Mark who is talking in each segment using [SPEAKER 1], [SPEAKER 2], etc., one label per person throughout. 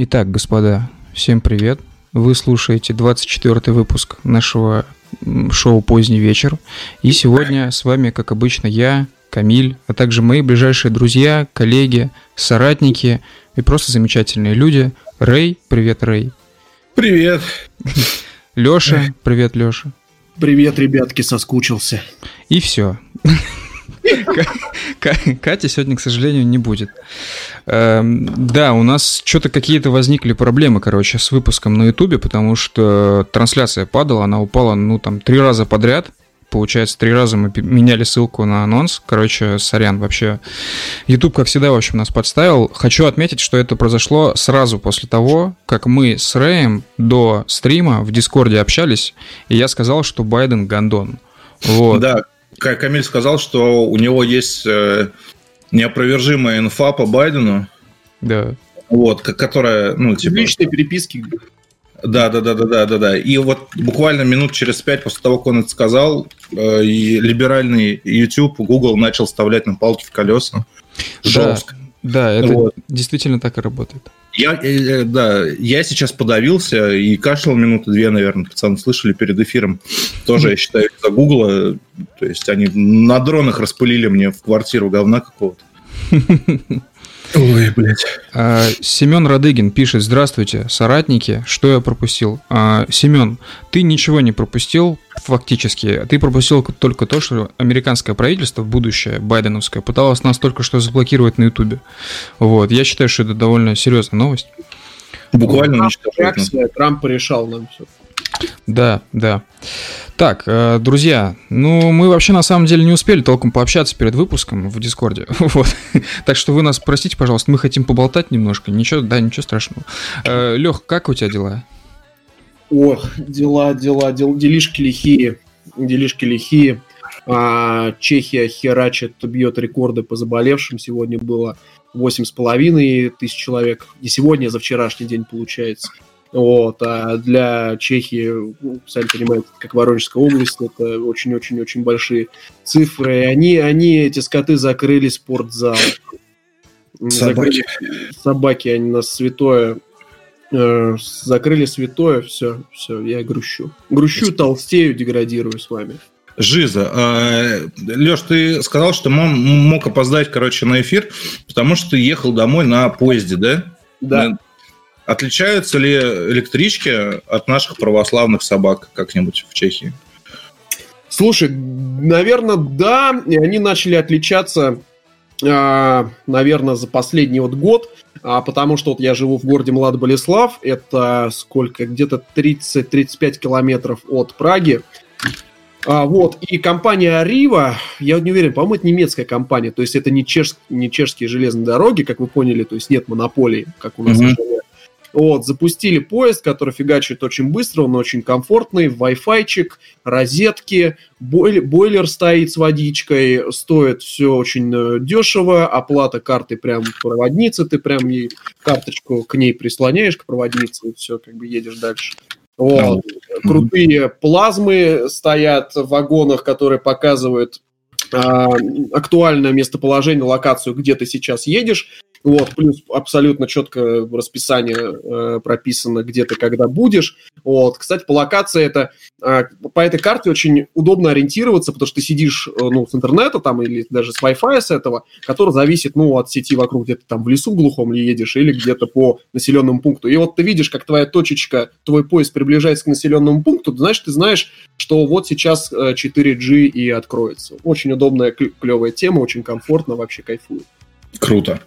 [SPEAKER 1] Итак, господа, всем привет. Вы слушаете 24 выпуск нашего шоу «Поздний вечер». И сегодня с вами, как обычно, я, Камиль, а также мои ближайшие друзья, коллеги, соратники и просто замечательные люди. Рэй, привет, Рэй.
[SPEAKER 2] Привет.
[SPEAKER 1] Лёша, привет, Лёша.
[SPEAKER 3] Привет, ребятки, соскучился.
[SPEAKER 1] И все. Катя сегодня, к сожалению, не будет. Эм, да, у нас что-то какие-то возникли проблемы, короче, с выпуском на Ютубе, потому что трансляция падала, она упала, ну, там, три раза подряд. Получается, три раза мы меняли ссылку на анонс. Короче, сорян, вообще. YouTube, как всегда, в общем, нас подставил. Хочу отметить, что это произошло сразу после того, как мы с Рэем до стрима в Дискорде общались, и я сказал, что Байден гандон.
[SPEAKER 2] Вот. Да, Камиль сказал, что у него есть э, неопровержимая инфа по Байдену.
[SPEAKER 1] Да.
[SPEAKER 2] Вот, которая, ну,
[SPEAKER 3] типа... Личные переписки.
[SPEAKER 2] Да, да, да, да, да, да, да. И вот буквально минут через пять после того, как он это сказал, э, и либеральный YouTube, Google начал вставлять на палки в колеса.
[SPEAKER 1] Жестко. Да, это вот. действительно так и работает.
[SPEAKER 2] Я, э, да, я сейчас подавился и кашлял минуты две, наверное, пацаны слышали перед эфиром. Тоже, я считаю, из-за Гугла. То есть они на дронах распылили мне в квартиру говна какого-то.
[SPEAKER 1] Ой, блядь. А, Семен Радыгин пишет, здравствуйте, соратники, что я пропустил? А, Семен, ты ничего не пропустил фактически, ты пропустил только то, что американское правительство, будущее байденовское, пыталось нас только что заблокировать на ютубе. Вот, я считаю, что это довольно серьезная новость.
[SPEAKER 3] Буквально уничтожает. Трамп порешал нам все.
[SPEAKER 1] Да, да. Так, э, друзья, ну мы вообще на самом деле не успели толком пообщаться перед выпуском в Дискорде. Вот. Так что вы нас простите, пожалуйста, мы хотим поболтать немножко. Ничего, да, ничего страшного. Э, Лех, как у тебя дела?
[SPEAKER 3] Ох, дела, дела, дел, делишки лихие. Делишки лихие. А, Чехия херачит, бьет рекорды по заболевшим. Сегодня было 8,5 тысяч человек. Не сегодня, а за вчерашний день получается. Вот, а для Чехии, ну, сами понимаете, как Воронежская область, это очень-очень-очень большие цифры. Они, они, эти скоты, закрыли спортзал.
[SPEAKER 2] Собаки. Закрыли,
[SPEAKER 3] собаки, они нас святое. Э, закрыли святое, все, все, я грущу. Грущу, толстею, деградирую с вами.
[SPEAKER 2] Жиза. А, Леш, ты сказал, что мог опоздать, короче, на эфир, потому что ты ехал домой на поезде, да?
[SPEAKER 3] Да.
[SPEAKER 2] Отличаются ли электрички от наших православных собак как-нибудь в Чехии?
[SPEAKER 3] Слушай, наверное, да. И они начали отличаться, а, наверное, за последний вот год, а, потому что вот я живу в городе Млад-Болеслав, это сколько, где-то 30-35 километров от Праги. А, вот, и компания Arriva, я не уверен, по-моему, это немецкая компания, то есть это не, чеш, не чешские железные дороги, как вы поняли, то есть нет монополии, как у нас mm-hmm. Вот, запустили поезд, который фигачит очень быстро, он очень комфортный, Wi-Fi, розетки, бойлер, бойлер стоит с водичкой, стоит все очень э, дешево, оплата карты прям проводницы, ты прям ей карточку к ней прислоняешь, к проводнице, и все, как бы едешь дальше. Вот. Крутые плазмы стоят в вагонах, которые показывают актуальное местоположение, локацию, где ты сейчас едешь. Вот, плюс абсолютно четко расписание э, прописано, где ты когда будешь. Вот, кстати, по локации это э, по этой карте очень удобно ориентироваться, потому что ты сидишь э, ну, с интернета там или даже с Wi-Fi с этого, который зависит ну, от сети вокруг, где ты там в лесу глухом ли едешь или где-то по населенному пункту. И вот ты видишь, как твоя точечка, твой поезд приближается к населенному пункту, значит, ты знаешь, что вот сейчас 4G э, и откроется. Очень удобная, клевая тема, очень комфортно, вообще кайфую.
[SPEAKER 2] Круто.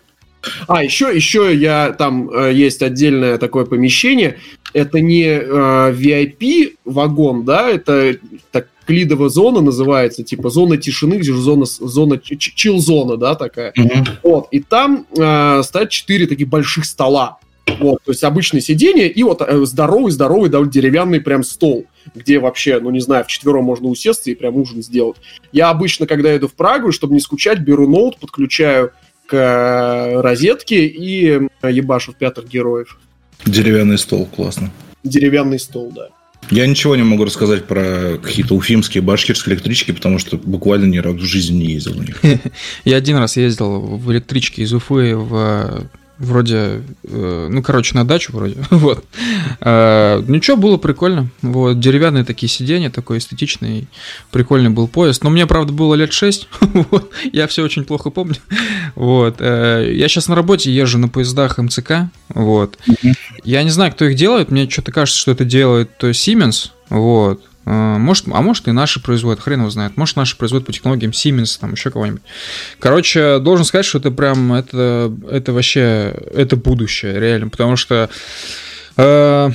[SPEAKER 3] А, еще, еще я там э, есть отдельное такое помещение. Это не э, VIP вагон, да, это так клидовая зона называется, типа зона тишины, где же зона, зона чил-зона, да, такая. Mm-hmm. Вот, и там э, стоят четыре таких больших стола. Вот, то есть обычное сиденье и вот э, здоровый, здоровый, довольно деревянный прям стол, где вообще, ну не знаю, в четвером можно усесться и прям ужин сделать. Я обычно, когда иду в Прагу, чтобы не скучать, беру ноут, подключаю к э, розетке и ебашу в пятых героев.
[SPEAKER 2] Деревянный стол, классно.
[SPEAKER 3] Деревянный стол, да.
[SPEAKER 2] Я ничего не могу рассказать про какие-то уфимские, башкирские электрички, потому что буквально ни разу в жизни не ездил на них.
[SPEAKER 1] Я один раз ездил в электричке из Уфы в вроде, э, ну, короче, на дачу вроде, вот. Э, ничего, было прикольно, вот, деревянные такие сиденья, такой эстетичный, прикольный был поезд, но мне, правда, было лет 6, вот, я все очень плохо помню, вот. Э, я сейчас на работе езжу на поездах МЦК, вот. Я не знаю, кто их делает, мне что-то кажется, что это делает то Siemens, вот, может, а может и наши производят, хрен его знает. Может, наши производят по технологиям Siemens, там еще кого-нибудь. Короче, должен сказать, что это прям, это, это вообще, это будущее, реально. Потому что э,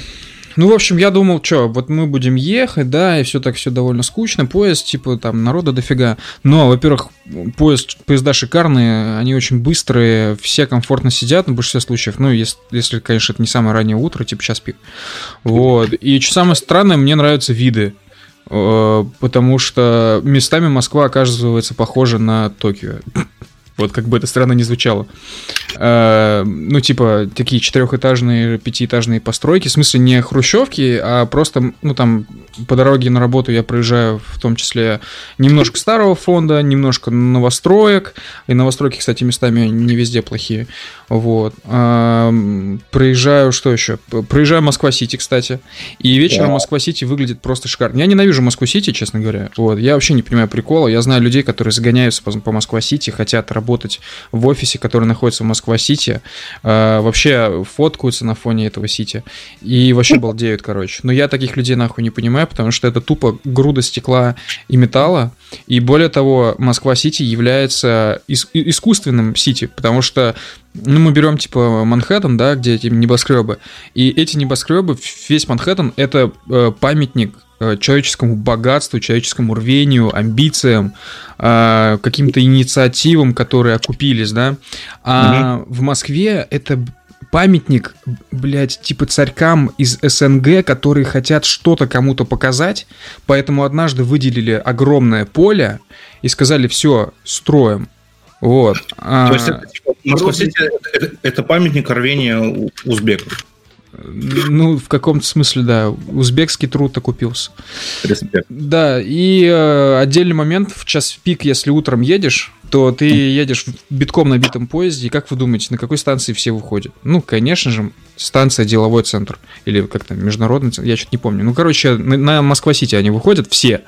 [SPEAKER 1] ну, в общем, я думал, что, вот мы будем ехать, да, и все так все довольно скучно, поезд, типа, там, народа дофига. Но, во-первых, поезд, поезда шикарные, они очень быстрые, все комфортно сидят, на большинстве случаев, ну, если, если, конечно, это не самое раннее утро, типа час пик. Вот, и что самое странное, мне нравятся виды, э, потому что местами Москва оказывается похожа на Токио. Вот как бы это странно не звучало. Э, ну, типа, такие четырехэтажные, пятиэтажные постройки. В смысле, не хрущевки, а просто, ну, там, по дороге на работу я проезжаю в том числе немножко старого фонда, немножко новостроек. И новостройки, кстати, местами не везде плохие. Вот. Э, проезжаю, что еще? Проезжаю Москва-Сити, кстати. И вечером Москва-Сити выглядит просто шикарно. Я ненавижу Москву-Сити, честно говоря. Вот. Я вообще не понимаю прикола. Я знаю людей, которые загоняются по, по Москва-Сити, хотят работать работать в офисе, который находится в Москва-Сити, э, вообще фоткаются на фоне этого Сити и вообще балдеют, короче. Но я таких людей нахуй не понимаю, потому что это тупо груда стекла и металла, и более того, Москва-Сити является ис- искусственным Сити, потому что ну, мы берем, типа, Манхэттен, да, где эти небоскребы, и эти небоскребы, весь Манхэттен, это э, памятник человеческому богатству, человеческому рвению, амбициям, э, каким-то инициативам, которые окупились, да. А угу. в Москве это памятник, блядь, типа царькам из СНГ, которые хотят что-то кому-то показать, поэтому однажды выделили огромное поле и сказали, все, строим. Вот.
[SPEAKER 2] То есть это, типа, это, это памятник рвения узбеков.
[SPEAKER 1] Ну, в каком-то смысле, да. Узбекский труд окупился. Респект. Да, и э, отдельный момент, в час пик, если утром едешь, то ты едешь в битком набитом поезде, и как вы думаете, на какой станции все выходят? Ну, конечно же, станция деловой центр. Или как там, международный центр, я что-то не помню. Ну, короче, на, на Москва-Сити они выходят все.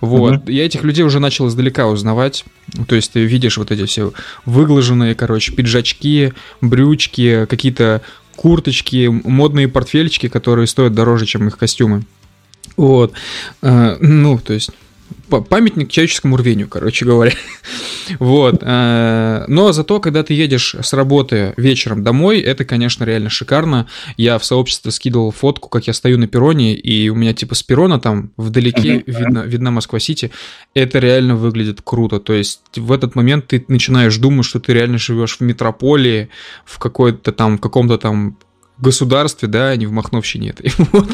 [SPEAKER 1] Вот. Угу. Я этих людей уже начал издалека узнавать. То есть ты видишь вот эти все выглаженные, короче, пиджачки, брючки, какие-то курточки, модные портфельчики, которые стоят дороже, чем их костюмы. Вот. Э, ну, то есть памятник человеческому рвению, короче говоря. вот. Э, но зато, когда ты едешь с работы вечером домой, это, конечно, реально шикарно. Я в сообществе скидывал фотку, как я стою на перроне, и у меня типа с перрона там вдалеке видно, видна Москва-Сити. Это реально выглядит круто. То есть в этот момент ты начинаешь думать, что ты реально живешь в метрополии, в какой-то там, в каком-то там государстве, да, не в Махновщине этой. Вот.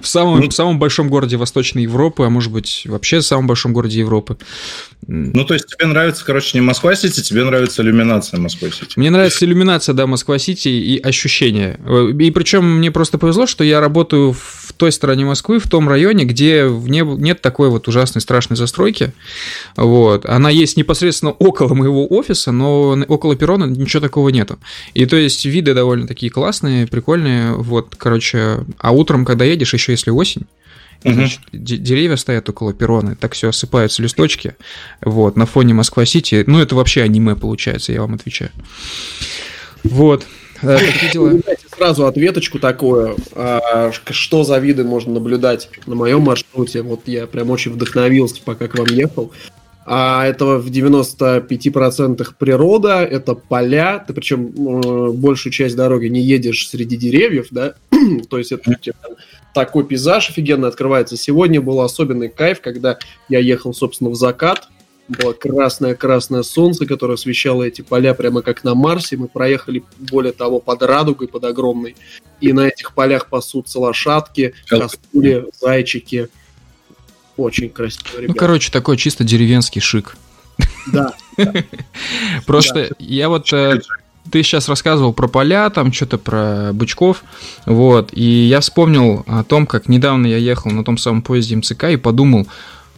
[SPEAKER 1] в, самом, ну, в самом большом городе Восточной Европы, а может быть, вообще в самом большом городе Европы.
[SPEAKER 2] Ну, то есть тебе нравится, короче, не Москва-Сити, тебе нравится иллюминация Москва-Сити.
[SPEAKER 1] Мне нравится иллюминация, да, Москва-Сити и ощущения. И причем мне просто повезло, что я работаю в той стороне Москвы, в том районе, где не, нет такой вот ужасной, страшной застройки. Вот. Она есть непосредственно около моего офиса, но около перрона ничего такого нету. И то есть виды довольно такие классные, прикольные. Вот, короче, а утром, когда едешь, еще если осень, Угу. Значит, деревья стоят около перрона, так все осыпаются листочки. Вот, на фоне Москва-Сити. Ну, это вообще аниме получается, я вам отвечаю. Вот.
[SPEAKER 3] Э, сразу ответочку такую, а, что за виды можно наблюдать на моем маршруте. Вот я прям очень вдохновился, пока к вам ехал. А это в 95% природа, это поля, ты причем э, большую часть дороги не едешь среди деревьев, да, то есть это такой пейзаж офигенно открывается. Сегодня был особенный кайф, когда я ехал, собственно, в закат, было красное-красное солнце, которое освещало эти поля прямо как на Марсе. Мы проехали, более того, под радугой, под огромной. И на этих полях пасутся лошадки, кастрюли, зайчики – очень красиво,
[SPEAKER 1] ребята. Ну, короче, такой чисто деревенский шик.
[SPEAKER 3] Да.
[SPEAKER 1] Просто я вот э, ты сейчас рассказывал про поля, там что-то про бычков, вот, и я вспомнил о том, как недавно я ехал на том самом поезде МЦК и подумал,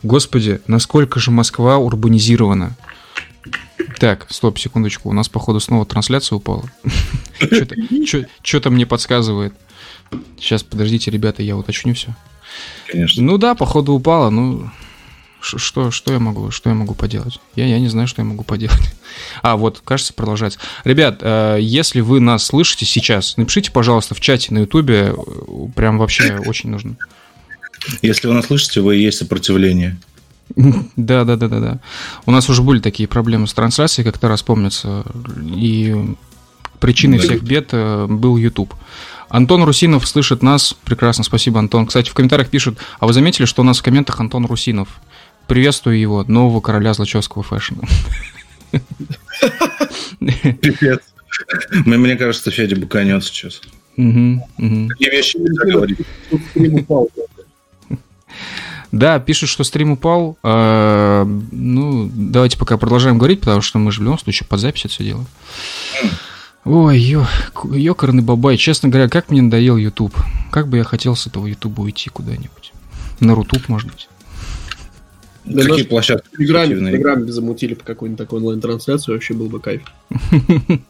[SPEAKER 1] господи, насколько же Москва урбанизирована. Так, стоп, секундочку. У нас, походу, снова трансляция упала. Что-то мне подсказывает. Сейчас, подождите, ребята, я уточню все. Конечно. Ну да, походу упала. Ну, что, что я могу, что я могу поделать? Я, я не знаю, что я могу поделать. А, вот, кажется, продолжается. Ребят, э, если вы нас слышите сейчас, напишите, пожалуйста, в чате на Ютубе. Э, прям вообще очень нужно.
[SPEAKER 2] Если вы нас слышите, вы есть сопротивление.
[SPEAKER 1] Да, да, да, да, да. У нас уже были такие проблемы с трансляцией, как-то раз помнится. И причиной всех бед э, был YouTube. Антон Русинов слышит нас. Прекрасно, спасибо, Антон. Кстати, в комментариях пишут, а вы заметили, что у нас в комментах Антон Русинов? Приветствую его, нового короля злочевского фэшна.
[SPEAKER 2] Пипец. Мне кажется, Федя буканет сейчас. Такие вещи нельзя говорить.
[SPEAKER 1] Да, пишут, что стрим упал. А, ну, давайте пока продолжаем говорить, потому что мы же в любом случае под запись это все делаем. Ой, ё, ёкарный бабай. Честно говоря, как мне надоел YouTube. Как бы я хотел с этого YouTube уйти куда-нибудь. На Рутуб, может быть.
[SPEAKER 3] Да Какие площадки? В Телеграме, в Телеграме замутили по какой-нибудь такой онлайн-трансляцию, вообще был бы кайф.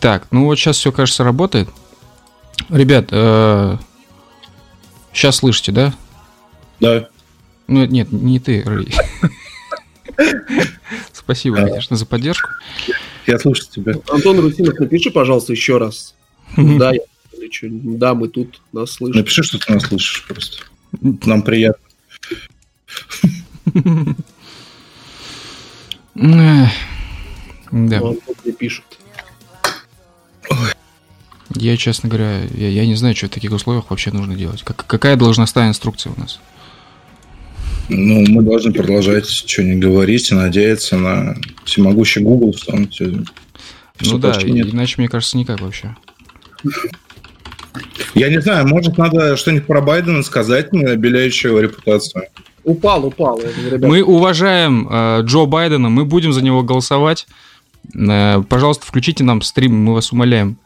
[SPEAKER 1] Так, ну вот сейчас все, кажется, работает. Ребят, сейчас слышите, да?
[SPEAKER 2] Да.
[SPEAKER 1] Ну, нет, не ты, Рэй. Спасибо, конечно, за поддержку.
[SPEAKER 2] Я слушаю тебя.
[SPEAKER 3] Антон Русинов, напиши, пожалуйста, еще раз. Да, я да, мы тут нас слышим.
[SPEAKER 2] Напиши, что ты нас слышишь просто. Нам приятно.
[SPEAKER 1] Да. пишут. Я, честно говоря, я, я не знаю, что в таких условиях вообще нужно делать. Как, какая должностная инструкция у нас?
[SPEAKER 2] Ну, мы должны продолжать что-нибудь говорить и надеяться на всемогущий Google, что он все,
[SPEAKER 1] Ну да, нет. иначе, мне кажется, никак вообще.
[SPEAKER 2] Я не знаю, может, надо что-нибудь про Байдена сказать, обеляющую его репутацию.
[SPEAKER 3] Упал, упал.
[SPEAKER 1] Ребята. Мы уважаем э, Джо Байдена, мы будем за него голосовать. Э, пожалуйста, включите нам стрим, мы вас умоляем.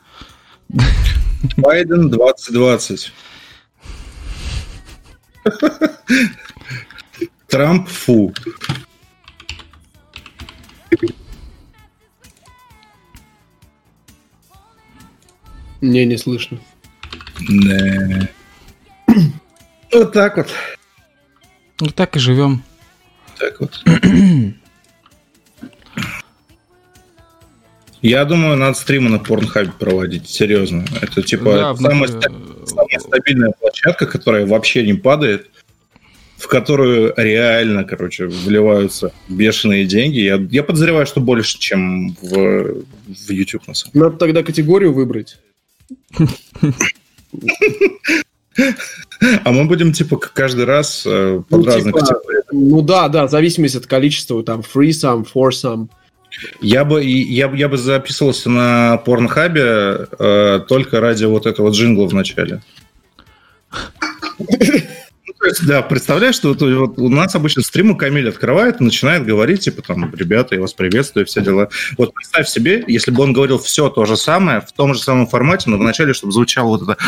[SPEAKER 2] Байден 2020. Трамп фу.
[SPEAKER 3] Не, не слышно.
[SPEAKER 2] Да. Вот так вот.
[SPEAKER 1] Ну так и живем.
[SPEAKER 2] Так вот. Я думаю, надо стримы на Порнхабе проводить, серьезно. Это типа да, самая, самая стабильная площадка, которая вообще не падает, в которую реально, короче, вливаются бешеные деньги. Я, я подозреваю, что больше, чем в, в YouTube, на самом
[SPEAKER 3] деле. Надо тогда категорию выбрать.
[SPEAKER 2] А мы будем, типа, каждый раз э, под ну, разных типа,
[SPEAKER 3] Ну да, да, в зависимости от количества, там, free sum, for sum.
[SPEAKER 2] Я бы, я, я бы записывался на порнхабе э, только ради вот этого джингла в начале. Ну, да, представляешь, что вот, вот у нас обычно стримы Камиль открывает начинает говорить, типа, там, ребята, я вас приветствую, все дела. Вот представь себе, если бы он говорил все то же самое, в том же самом формате, но вначале, чтобы звучало вот это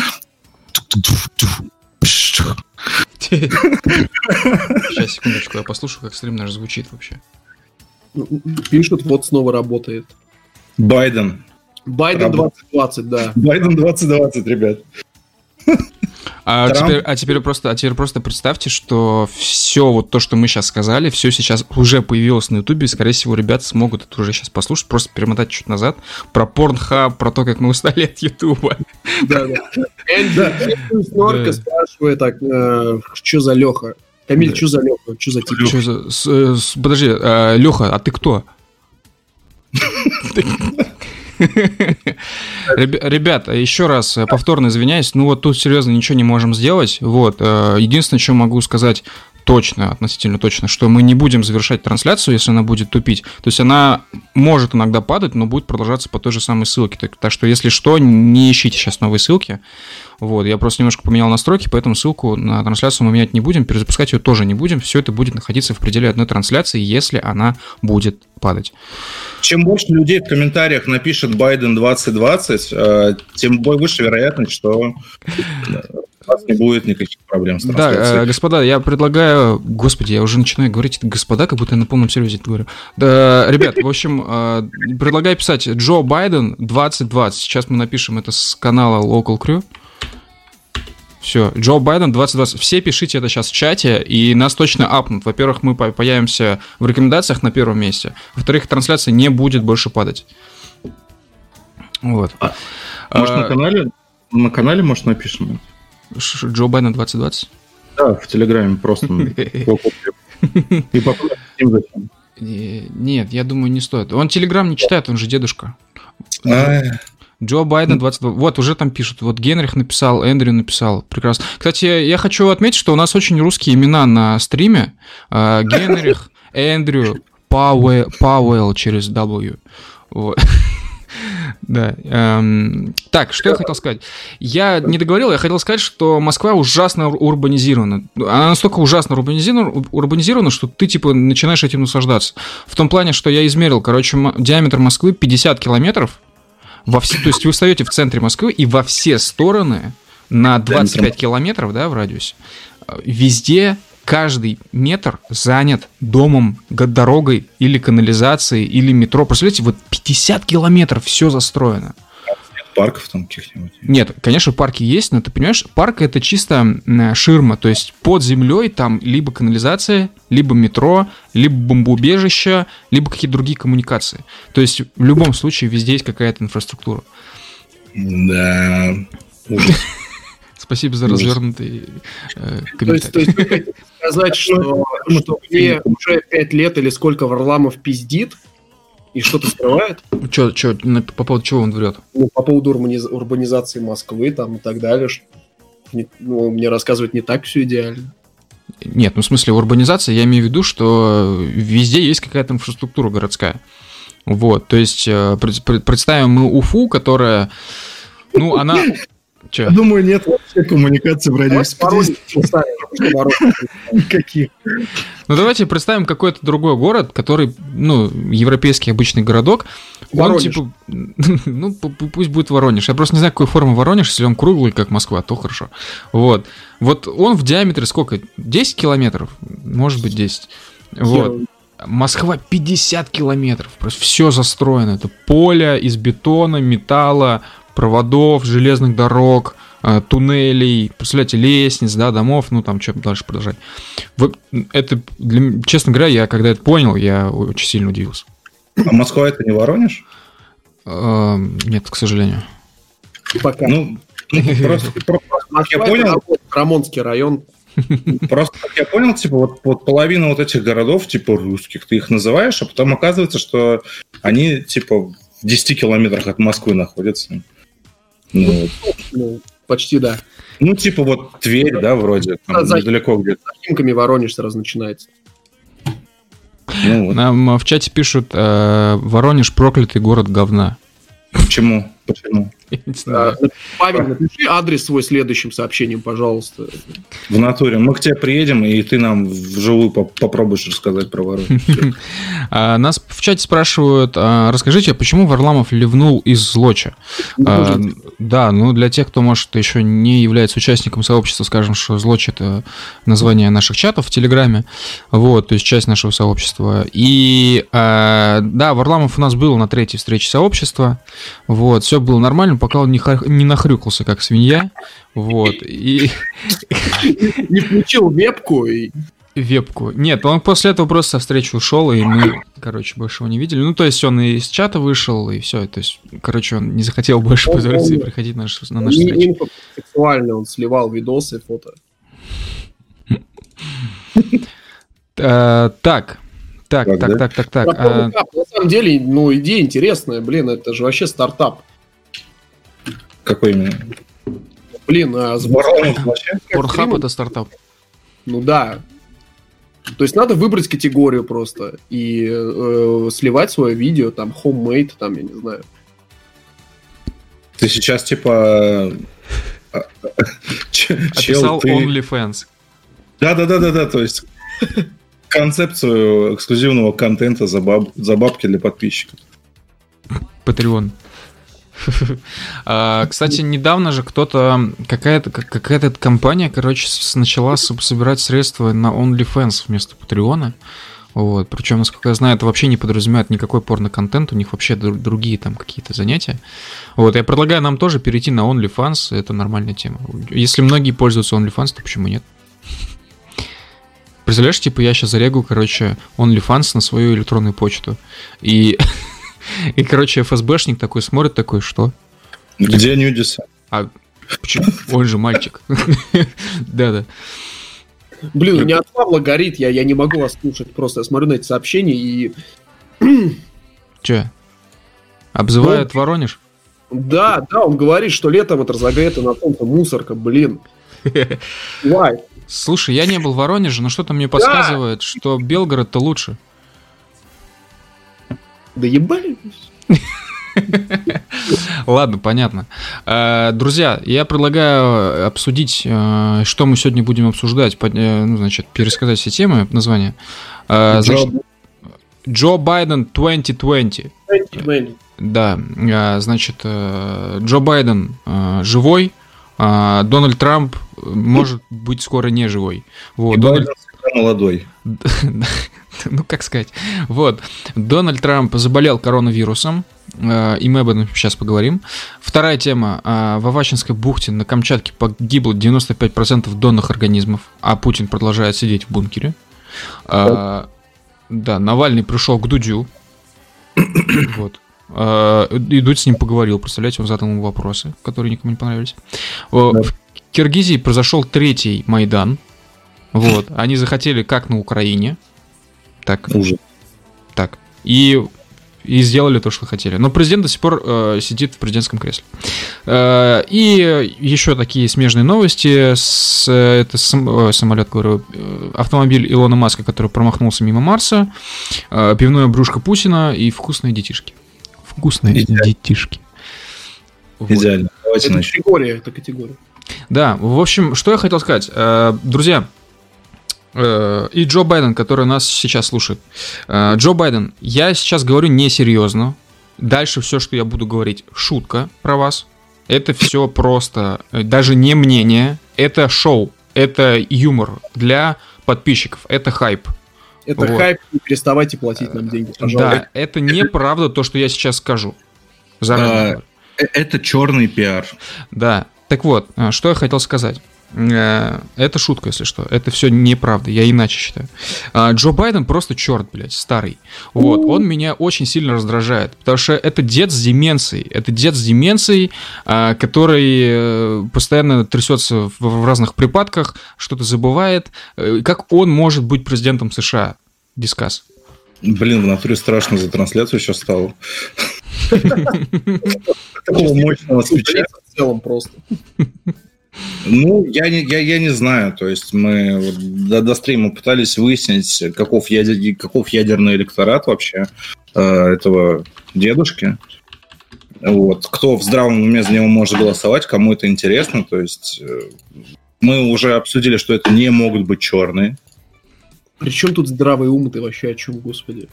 [SPEAKER 1] Сейчас, секундочку, я послушаю, как стрим наш звучит вообще.
[SPEAKER 3] Пишут, вот снова работает.
[SPEAKER 2] Байден.
[SPEAKER 3] Байден 2020, да.
[SPEAKER 2] Байден 2020, ребят.
[SPEAKER 1] А теперь, а теперь просто, а теперь просто представьте, что все вот то, что мы сейчас сказали, все сейчас уже появилось на Ютубе, и, скорее всего, ребята смогут это уже сейчас послушать, просто перемотать чуть назад про Порнхаб, про то, как мы устали от Ютуба. Да, да.
[SPEAKER 3] Энди Снорка спрашивает, так, э, что за Леха? Камиль, что за Леха? Что за
[SPEAKER 1] тип? Подожди, э, Леха, а ты кто? Ребята, еще раз э, повторно извиняюсь, ну вот тут серьезно ничего не можем сделать. Вот, э, единственное, что могу сказать точно, относительно точно, что мы не будем завершать трансляцию, если она будет тупить. То есть она может иногда падать, но будет продолжаться по той же самой ссылке. Так, так что, если что, не ищите сейчас новые ссылки. Вот, я просто немножко поменял настройки, поэтому ссылку на трансляцию мы менять не будем, перезапускать ее тоже не будем. Все это будет находиться в пределе одной трансляции, если она будет падать.
[SPEAKER 2] Чем больше людей в комментариях напишет Байден 2020, э, тем выше вероятность, что у нас не будет никаких проблем с
[SPEAKER 1] Да,
[SPEAKER 2] трансляцией.
[SPEAKER 1] э, господа, я предлагаю... Господи, я уже начинаю говорить господа, как будто я на полном серьезе это говорю. Да, ребят, в общем, э, предлагаю писать Джо Байден 2020. Сейчас мы напишем это с канала Local Crew. Все, Джо Байден 2020. Все пишите это сейчас в чате, и нас точно апнут. Во-первых, мы по- появимся в рекомендациях на первом месте. Во-вторых, трансляция не будет больше падать. Вот.
[SPEAKER 2] А, Может, на
[SPEAKER 1] А,
[SPEAKER 2] канале, на канале, может, напишем?
[SPEAKER 1] Джо Байден 2020?
[SPEAKER 2] Да, в Телеграме просто. И?
[SPEAKER 1] Не- Нет, я думаю, не стоит. Он телеграм не читает, он же дедушка. Джо Байден 22. Вот, уже там пишут. Вот Генрих написал, Эндрю написал. Прекрасно. Кстати, я хочу отметить, что у нас очень русские имена на стриме. А, Генрих, Эндрю, Пауэ- Пауэлл через W. Вот. Да. эм, Так, что я хотел сказать? Я не договорил, я хотел сказать, что Москва ужасно ур- урбанизирована. Она настолько ужасно урбанизирована, урбанизирована, что ты, типа, начинаешь этим наслаждаться. В том плане, что я измерил, короче, диаметр Москвы 50 километров, во все, то есть вы встаете в центре Москвы и во все стороны на 25 километров, да, в радиусе, э, везде каждый метр занят домом, дорогой или канализацией, или метро. Представляете, вот 50 километров все застроено.
[SPEAKER 2] Парков там каких-нибудь.
[SPEAKER 1] Нет, конечно, парки есть, но ты понимаешь, парк это чисто ширма, то есть под землей там либо канализация, либо метро, либо бомбоубежище, либо какие-то другие коммуникации. То есть в любом случае везде есть какая-то инфраструктура.
[SPEAKER 2] Да. Ужас.
[SPEAKER 1] Спасибо за развернутый э,
[SPEAKER 3] То есть, то
[SPEAKER 1] комментарий.
[SPEAKER 3] есть сказать, что, что мне уже 5 лет или сколько Варламов пиздит и что-то скрывает?
[SPEAKER 1] Чё, чё, по поводу чего он врет?
[SPEAKER 3] Ну, по поводу урбаниз- урбанизации Москвы там и так далее. ну, мне рассказывать не так все идеально.
[SPEAKER 1] Нет, ну в смысле урбанизация, я имею в виду, что везде есть какая-то инфраструктура городская. Вот, то есть э, пред- пред- представим мы Уфу, которая, ну, она...
[SPEAKER 2] Я думаю, нет вообще коммуникации в радиусе никаких.
[SPEAKER 1] Ну давайте представим какой-то другой город, который, ну, европейский обычный городок. Он
[SPEAKER 3] Воронеж.
[SPEAKER 1] типа, ну пу- пу- пусть будет Воронеж. Я просто не знаю, какой формы Воронеж, если он круглый, как Москва, то хорошо. Вот. Вот он в диаметре сколько? 10 километров? Может быть 10. Вот. Москва 50 километров. Просто все застроено. Это поле из бетона, металла, проводов, железных дорог, э, туннелей, представляете, лестниц, да, домов, ну там что дальше продолжать. Вот это, для честно говоря, я когда это понял, я очень сильно удивился.
[SPEAKER 2] А Москва это не Воронеж?
[SPEAKER 1] Эм, Нет, к сожалению.
[SPEAKER 3] Пока.
[SPEAKER 2] Ну, ну, просто, я понял.
[SPEAKER 3] Рамонский район.
[SPEAKER 2] просто, как я понял, типа, вот, вот половина вот этих городов, типа, русских, ты их называешь, а потом оказывается, что они, типа, в 10 километрах от Москвы находятся. Ну.
[SPEAKER 3] Ну, почти да.
[SPEAKER 2] ну типа, вот Тверь, да, вроде, там
[SPEAKER 3] За-
[SPEAKER 2] недалеко где-то.
[SPEAKER 3] За Химками Воронеж сразу начинается.
[SPEAKER 2] Ну, вот.
[SPEAKER 1] Нам э, в чате пишут э, Воронеж проклятый город говна.
[SPEAKER 2] Почему? Почему?
[SPEAKER 3] А, Павел, напиши адрес свой следующим сообщением, пожалуйста.
[SPEAKER 2] В натуре. Мы к тебе приедем, и ты нам вживую поп- попробуешь рассказать про Воронеж. Всё.
[SPEAKER 1] А, Нас в чате спрашивают, а, расскажите, почему Варламов ливнул из Злоча? А, да, ну для тех, кто, может, еще не является участником сообщества, скажем, что Злоч это название наших чатов в Телеграме, вот, то есть часть нашего сообщества. И да, Варламов у нас был на третьей встрече сообщества, вот, все было нормально, пока он не, ха- не нахрюкался, как свинья, вот, и
[SPEAKER 3] Не включил вебку и
[SPEAKER 1] вебку. Нет, он после этого просто со встречи ушел, и мы, короче, больше его не видели. Ну, то есть он и из чата вышел, и все. То есть, короче, он не захотел больше позволиться и приходить на наши, на наши встречи.
[SPEAKER 3] инфосексуально он сливал видосы, фото.
[SPEAKER 1] Э, так, так,
[SPEAKER 2] Так,
[SPEAKER 1] так, так, так, а,
[SPEAKER 3] на самом деле, ну, идея интересная, блин, это же вообще стартап.
[SPEAKER 2] Какой именно?
[SPEAKER 3] Блин, а с стримом-
[SPEAKER 1] это стартап.
[SPEAKER 3] Ну да. То есть надо выбрать категорию просто и э, сливать свое видео, там, homemade, там, я не знаю.
[SPEAKER 2] Ты сейчас, типа... ч-
[SPEAKER 1] Описал
[SPEAKER 2] Чел, ты...
[SPEAKER 1] OnlyFans.
[SPEAKER 2] Да-да-да-да-да, то есть концепцию эксклюзивного контента за, баб- за бабки для подписчиков.
[SPEAKER 1] Patreon. А, кстати, недавно же кто-то, какая-то какая-то компания, короче, начала собирать средства на OnlyFans вместо Патреона. Вот. Причем, насколько я знаю, это вообще не подразумевает никакой порно-контент, у них вообще другие там какие-то занятия. Вот, я предлагаю нам тоже перейти на OnlyFans, это нормальная тема. Если многие пользуются OnlyFans, то почему нет? Представляешь, типа я сейчас зарегу, короче, OnlyFans на свою электронную почту. И, и короче, ФСБшник такой смотрит, такой, что?
[SPEAKER 2] Где Нюдиса?
[SPEAKER 1] А почему? Он же мальчик. Да-да.
[SPEAKER 3] Блин, у меня от Павла горит, я, я не могу вас слушать просто. Я смотрю на эти сообщения и...
[SPEAKER 1] Че? Обзывают ну, Воронеж?
[SPEAKER 3] Да, да, он говорит, что летом это разогрето на солнце мусорка, блин.
[SPEAKER 1] Why? Слушай, я не был в Воронеже, но что-то мне подсказывает, да. что Белгород-то лучше.
[SPEAKER 3] Да ебали.
[SPEAKER 1] Ладно, понятно. Э, друзья, я предлагаю обсудить, э, что мы сегодня будем обсуждать. Э, ну, значит, пересказать все темы, названия. Значит, Джо Байден 2020. 2020. Да, значит, Джо Байден живой, Дональд Трамп может быть скоро не живой.
[SPEAKER 2] Вот, Дональд... молодой.
[SPEAKER 1] ну, как сказать. Вот, Дональд Трамп заболел коронавирусом, э, и мы об этом сейчас поговорим. Вторая тема. Э, в Авачинской бухте на Камчатке погибло 95% донных организмов, а Путин продолжает сидеть в бункере. Э, да, Навальный пришел к Дудю. Вот. И Дудь с ним поговорил, представляете, он задал ему вопросы, которые никому не понравились. В Киргизии произошел третий Майдан. Вот. Они захотели, как на Украине, так.
[SPEAKER 2] Уже.
[SPEAKER 1] Так. И и сделали то, что хотели. Но президент до сих пор э, сидит в президентском кресле. Э, и еще такие смежные новости. С, это сам, э, самолет, говорю, э, автомобиль Илона Маска, который промахнулся мимо Марса, э, пивное брюшко Путина и вкусные детишки. Вкусные Идеально. детишки.
[SPEAKER 2] Вот. Идеально.
[SPEAKER 3] Давайте это начнем. категория, это категория.
[SPEAKER 1] Да, в общем, что я хотел сказать. Э, друзья, и Джо Байден, который нас сейчас слушает. Э, Джо Байден, я сейчас говорю несерьезно. Дальше все, что я буду говорить, шутка про вас. Это все просто, э, даже не мнение, это шоу, это юмор для подписчиков, это хайп.
[SPEAKER 3] Это вот. хайп, не переставайте платить нам деньги,
[SPEAKER 1] пожалуйста. Да, это неправда то, что я сейчас скажу.
[SPEAKER 2] Заранее. А, это черный пиар.
[SPEAKER 1] Да. Так вот, что я хотел сказать. Э, это шутка, если что. Это все неправда. Я иначе считаю. А, Джо Байден просто черт, блядь, старый. Вот. Он меня очень сильно раздражает. Потому что это дед с деменцией. Это дед с деменцией, а, который э, постоянно трясется в разных припадках, что-то забывает. Э, как он может быть президентом США? Дискас.
[SPEAKER 2] Блин, в натуре страшно за трансляцию сейчас стало. Такого мощного свеча. В целом просто. Ну, я не, я, я не знаю. То есть мы вот до, до стрима пытались выяснить, каков, ядер, каков ядерный электорат вообще э, этого дедушки. Вот. Кто в здравом уме за него может голосовать, кому это интересно. То есть э, мы уже обсудили, что это не могут быть черные.
[SPEAKER 3] Причем тут здравый ум ты вообще о чем, господи?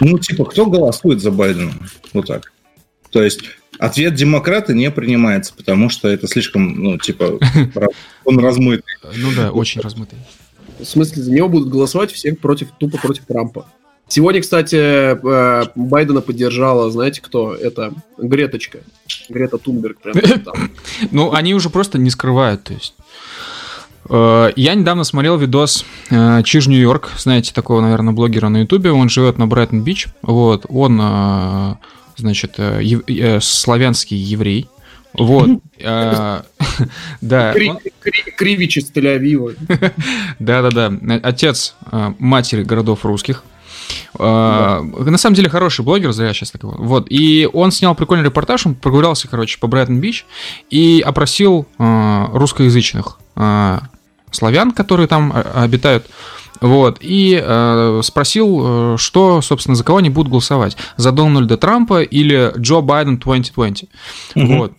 [SPEAKER 2] Ну, типа, кто голосует за Байдена? Вот так. То есть Ответ демократа не принимается, потому что это слишком, ну, типа, он размытый.
[SPEAKER 1] Ну да, очень размытый.
[SPEAKER 3] В смысле, за него будут голосовать все против, тупо против Трампа. Сегодня, кстати, э, Байдена поддержала, знаете кто? Это Греточка. Грета Тунберг.
[SPEAKER 1] Ну, они уже просто не скрывают, то есть. Э, я недавно смотрел видос э, Чиж Нью-Йорк, знаете такого, наверное, блогера на Ютубе, он живет на Брайтон-Бич, вот, он значит, э, ев, э, славянский еврей. Вот. Э,
[SPEAKER 3] да. Кривич из Тель-Авива.
[SPEAKER 1] Да-да-да. Отец матери городов русских. На самом деле хороший блогер, зря сейчас такого. Вот. И он снял прикольный репортаж, он прогулялся, короче, по Брайтон-Бич и опросил русскоязычных славян, которые там обитают, вот, и э, спросил, э, что, собственно, за кого они будут голосовать. За Дональда Трампа или Джо Байден 2020. Угу. Вот.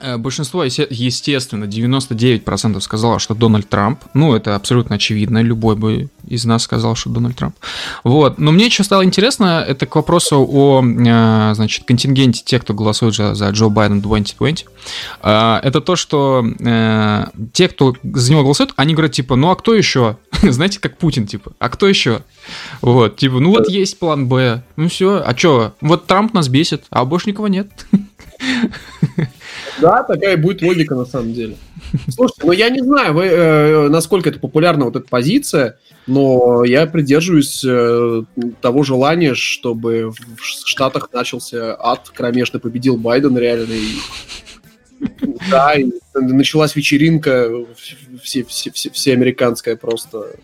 [SPEAKER 1] Э, большинство, естественно, 99% сказало, что Дональд Трамп. Ну, это абсолютно очевидно. Любой бы из нас сказал, что Дональд Трамп. Вот. Но мне что стало интересно, это к вопросу о, э, значит, контингенте тех, кто голосует за, Джо Байден 2020. Э, это то, что те, кто за него голосует, они говорят, типа, ну, а кто еще? Знаете, как Путин, типа, а кто еще? Вот, типа, ну, вот есть план Б. Ну, все, а что? Вот Трамп нас бесит, а больше никого нет.
[SPEAKER 3] Да, такая будет логика на самом деле. Слушайте, ну я не знаю, вы, э, насколько это популярна вот эта позиция, но я придерживаюсь э, того желания, чтобы в Штатах начался ад, кромешно победил Байден реально. И, да, и началась вечеринка все, все, все, все американская просто.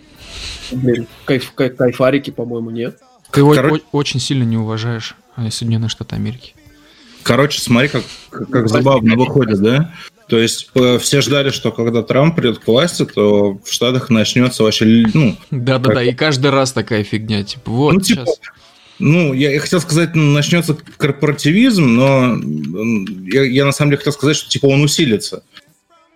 [SPEAKER 3] Блин, кайф, кайф, кайфарики, по-моему, нет.
[SPEAKER 1] Ты Короче... очень сильно не уважаешь Соединенные Штаты Америки.
[SPEAKER 2] Короче, смотри, как, как забавно выходит, да? То есть э, все ждали, что когда Трамп придет к власти, то в Штатах начнется вообще, ну...
[SPEAKER 1] Да-да-да, и каждый раз такая фигня, типа, вот ну, типа, сейчас...
[SPEAKER 2] Ну, я, я хотел сказать, начнется корпоративизм, но я, я на самом деле хотел сказать, что типа он усилится.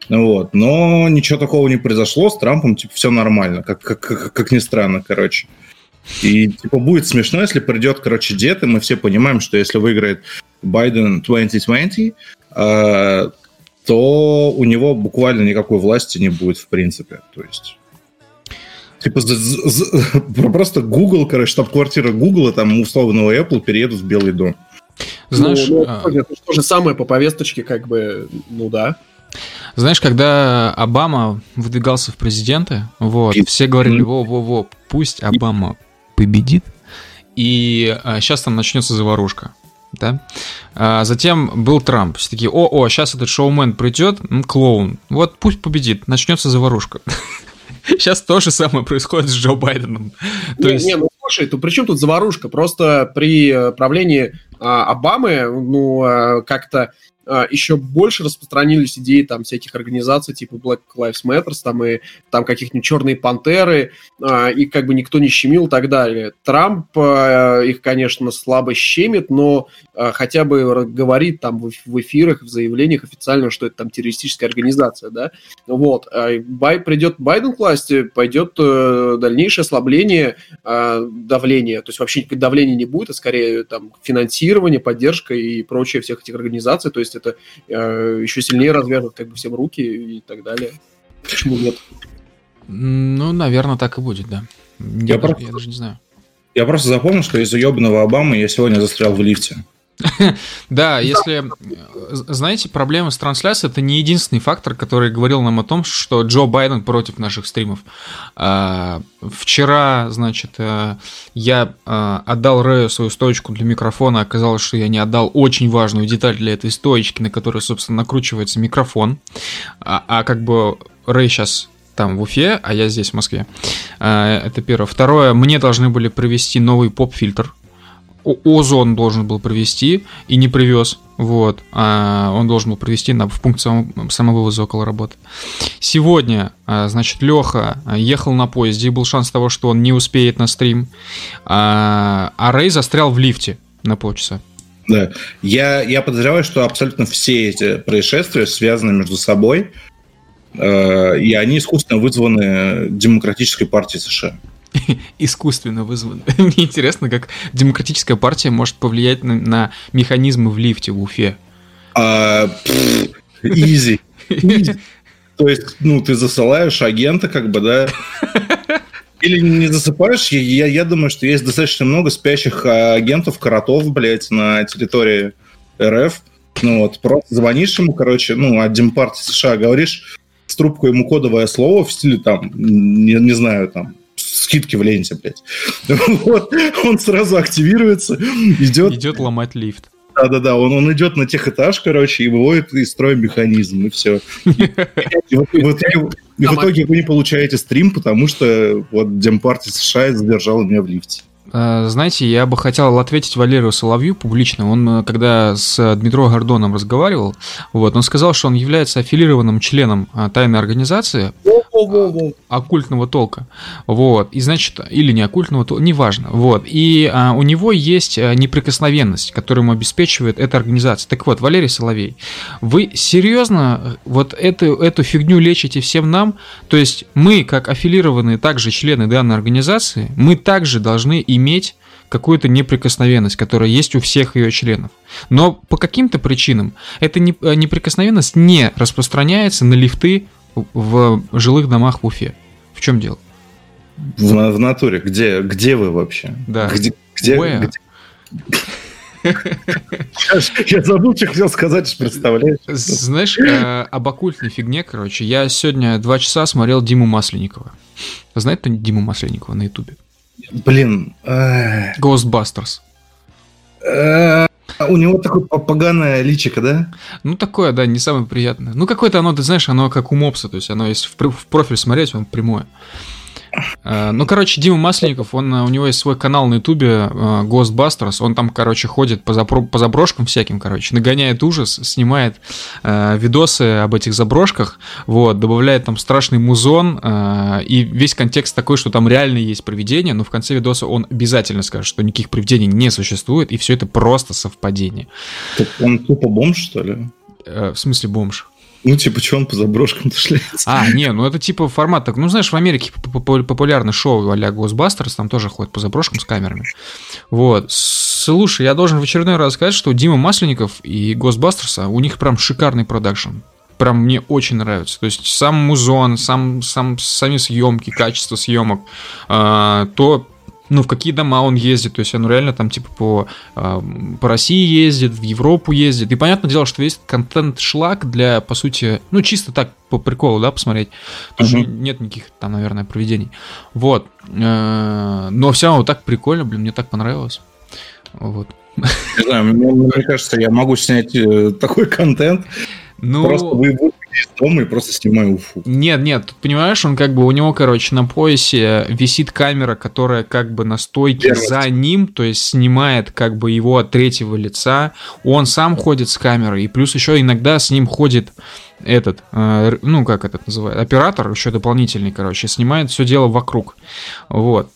[SPEAKER 2] Вот. Но ничего такого не произошло, с Трампом типа все нормально, как, как, как, как ни странно, короче. И типа будет смешно, если придет, короче, дед, и мы все понимаем, что если выиграет Байден 2020, э, то у него буквально никакой власти не будет, в принципе. То есть Типа просто Google, короче, штаб-квартира Google, там условного Apple переедут в Белый дом.
[SPEAKER 3] Знаешь, ну, ну, а... это то же самое по повесточке, как бы, ну да.
[SPEAKER 1] Знаешь, когда Обама выдвигался в президенты, вот, все говорили, во-во-во, пусть Обама победит, и а, сейчас там начнется заварушка да. А затем был Трамп. Все такие, о-о, сейчас этот шоумен придет, клоун. Вот пусть победит, начнется заварушка. Сейчас то же самое происходит с Джо Байденом.
[SPEAKER 3] То не, есть... не, ну слушай, то при чем тут заварушка? Просто при э, правлении а, Обамы, ну, а, как-то еще больше распространились идеи там всяких организаций типа Black Lives Matter, там и там каких-нибудь черные пантеры, а, и как бы никто не щемил и так далее. Трамп а, их, конечно, слабо щемит, но хотя бы говорит там в эфирах, в заявлениях официально, что это там террористическая организация, да, вот. Бай, придет Байден к власти, пойдет э, дальнейшее ослабление давления, то есть вообще давления не будет, а скорее там финансирование, поддержка и прочее всех этих организаций, то есть это э, еще сильнее развяжет как бы всем руки и так далее. Почему нет?
[SPEAKER 1] Ну, наверное, так и будет, да. Я, я, просто, я даже не знаю.
[SPEAKER 2] Я просто запомнил, что из-за ебаного Обамы я сегодня застрял в лифте.
[SPEAKER 1] Да, если... Знаете, проблема с трансляцией – это не единственный фактор, который говорил нам о том, что Джо Байден против наших стримов. А, вчера, значит, э, я э, отдал Рэю свою стоечку для микрофона, оказалось, что я не отдал очень важную деталь для этой стоечки, на которой, собственно, накручивается микрофон. А, а как бы Рэй сейчас там в Уфе, а я здесь в Москве. А, это первое. Второе, мне должны были провести новый поп-фильтр Озон должен был провести и не привез. Вот. А он должен был провести на, в пункт само, самовывоза около работы. Сегодня, а, значит, Леха ехал на поезде, и был шанс того, что он не успеет на стрим. А, а Рэй застрял в лифте на полчаса.
[SPEAKER 2] Да. Я, я подозреваю, что абсолютно все эти происшествия связаны между собой, э, и они искусственно вызваны Демократической партией США.
[SPEAKER 1] искусственно вызван. Мне интересно, как демократическая партия может повлиять на, на механизмы в лифте в Уфе.
[SPEAKER 2] А, изи. То есть, ну, ты засылаешь агента, как бы, да? Или не засыпаешь? Я, я, я думаю, что есть достаточно много спящих агентов, коротов, блядь, на территории РФ. Ну вот, просто звонишь ему, короче, ну, от Демпартии США, говоришь с трубкой ему кодовое слово в стиле там, не, не знаю, там, скидки в ленте, блядь. Вот, он сразу активируется, идет...
[SPEAKER 1] Идет ломать лифт.
[SPEAKER 2] Да-да-да, он, он идет на техэтаж, короче, и выводит из строя механизм, и все. И, в, итоге вы не получаете стрим, потому что вот Демпартия США задержала меня в лифте.
[SPEAKER 1] А, знаете, я бы хотел ответить Валерию Соловью публично. Он, э, когда с Дмитро Гордоном разговаривал, вот, он сказал, что он является аффилированным членом а, тайной организации. оккультного толка. Вот. И значит, или не оккультного толка, неважно. Вот. И а, у него есть неприкосновенность, которую ему обеспечивает эта организация. Так вот, Валерий Соловей, вы серьезно э, вот эту, эту фигню лечите всем нам? То есть мы, как аффилированные также члены данной организации, мы также должны иметь какую-то неприкосновенность, которая есть у всех ее членов. Но по каким-то причинам эта э, неприкосновенность не распространяется на лифты в жилых домах в Уфе. В чем дело?
[SPEAKER 2] В, в натуре. Где, где вы вообще?
[SPEAKER 1] Да.
[SPEAKER 2] Где, где, где... Я забыл, что хотел сказать, представляешь?
[SPEAKER 1] Знаешь, э, об оккультной фигне, короче, я сегодня два часа смотрел Диму Масленникова. Знаете кто Диму Масленникова на Ютубе?
[SPEAKER 2] Блин.
[SPEAKER 1] Э, Ghostbusters.
[SPEAKER 2] Э, у него такое поганое личико, да?
[SPEAKER 1] Ну, такое, да, не самое приятное. Ну, какое-то оно, ты знаешь, оно как у мопса, то есть оно, если в профиль смотреть, он прямое. Э, ну, короче, Дима Масленников, он, у него есть свой канал на ютубе э, Ghostbusters, он там, короче, ходит по, запро- по заброшкам всяким, короче, нагоняет ужас, снимает э, видосы об этих заброшках, вот, добавляет там страшный музон, э, и весь контекст такой, что там реально есть привидения, но в конце видоса он обязательно скажет, что никаких привидений не существует, и все это просто совпадение.
[SPEAKER 2] Он тупо бомж, что ли?
[SPEAKER 1] Э, в смысле бомж?
[SPEAKER 2] Ну, типа, что он по заброшкам шляется?
[SPEAKER 1] А, не, ну это типа формат так. Ну, знаешь, в Америке популярное шоу а-ля Ghostbusters, там тоже ходят по заброшкам с камерами. Вот. Слушай, я должен в очередной раз сказать, что Дима Масленников и Ghostbusters, у них прям шикарный продакшн прям мне очень нравится. То есть сам музон, сам, сам, сами съемки, качество съемок, э, то ну, в какие дома он ездит, то есть он реально там типа по, э, по России ездит, в Европу ездит. И понятное дело, что весь контент-шлак для, по сути, ну, чисто так по приколу, да, посмотреть. Потому uh-huh. что нет никаких там, наверное, проведений. Вот. Э, но все равно так прикольно, блин, мне так понравилось. Вот.
[SPEAKER 2] Не знаю, мне, мне кажется, я могу снять э, такой контент. Ну... Просто вы из дома и просто снимаю Уфу.
[SPEAKER 1] Нет, нет, тут понимаешь, он как бы у него, короче, на поясе висит камера, которая как бы на стойке Верность. за ним, то есть снимает как бы его от третьего лица. Он сам ходит с камерой, и плюс еще иногда с ним ходит этот, э, ну как этот называют, оператор еще дополнительный, короче, снимает все дело вокруг. Вот.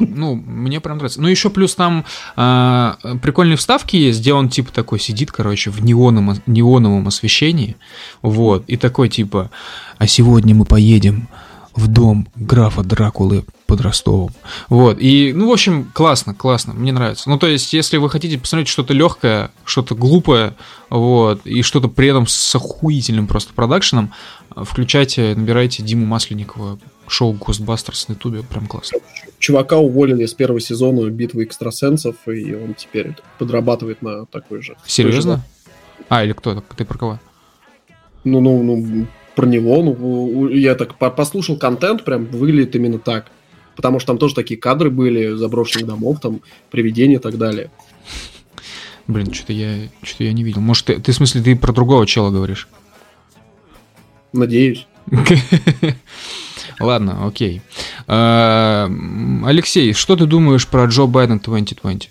[SPEAKER 1] Ну, мне прям нравится. Ну, еще плюс там э, прикольные вставки есть, где он типа такой сидит, короче, в неоновом, неоновом освещении. Вот. И такой типа, а сегодня мы поедем в дом графа Дракулы под Ростовом. Вот. И, ну, в общем, классно, классно, мне нравится. Ну, то есть, если вы хотите посмотреть что-то легкое, что-то глупое, вот, и что-то при этом с охуительным просто продакшеном, включайте, набирайте Диму Масленникова, шоу Ghostbusters на ютубе, прям классно.
[SPEAKER 3] Чувака уволили с первого сезона битвы экстрасенсов, и он теперь подрабатывает на такой же.
[SPEAKER 1] Серьезно? Же, А, или кто? Ты про кого?
[SPEAKER 3] Ну, ну, ну, про него, ну, я так послушал контент, прям выглядит именно так. Потому что там тоже такие кадры были, заброшенных домов, там, привидения и так далее.
[SPEAKER 1] Блин, что-то я, что я не видел. Может, ты, ты, в смысле, ты про другого чела говоришь?
[SPEAKER 3] Надеюсь.
[SPEAKER 1] Ладно, окей. А, Алексей, что ты думаешь про Джо Байден 2020?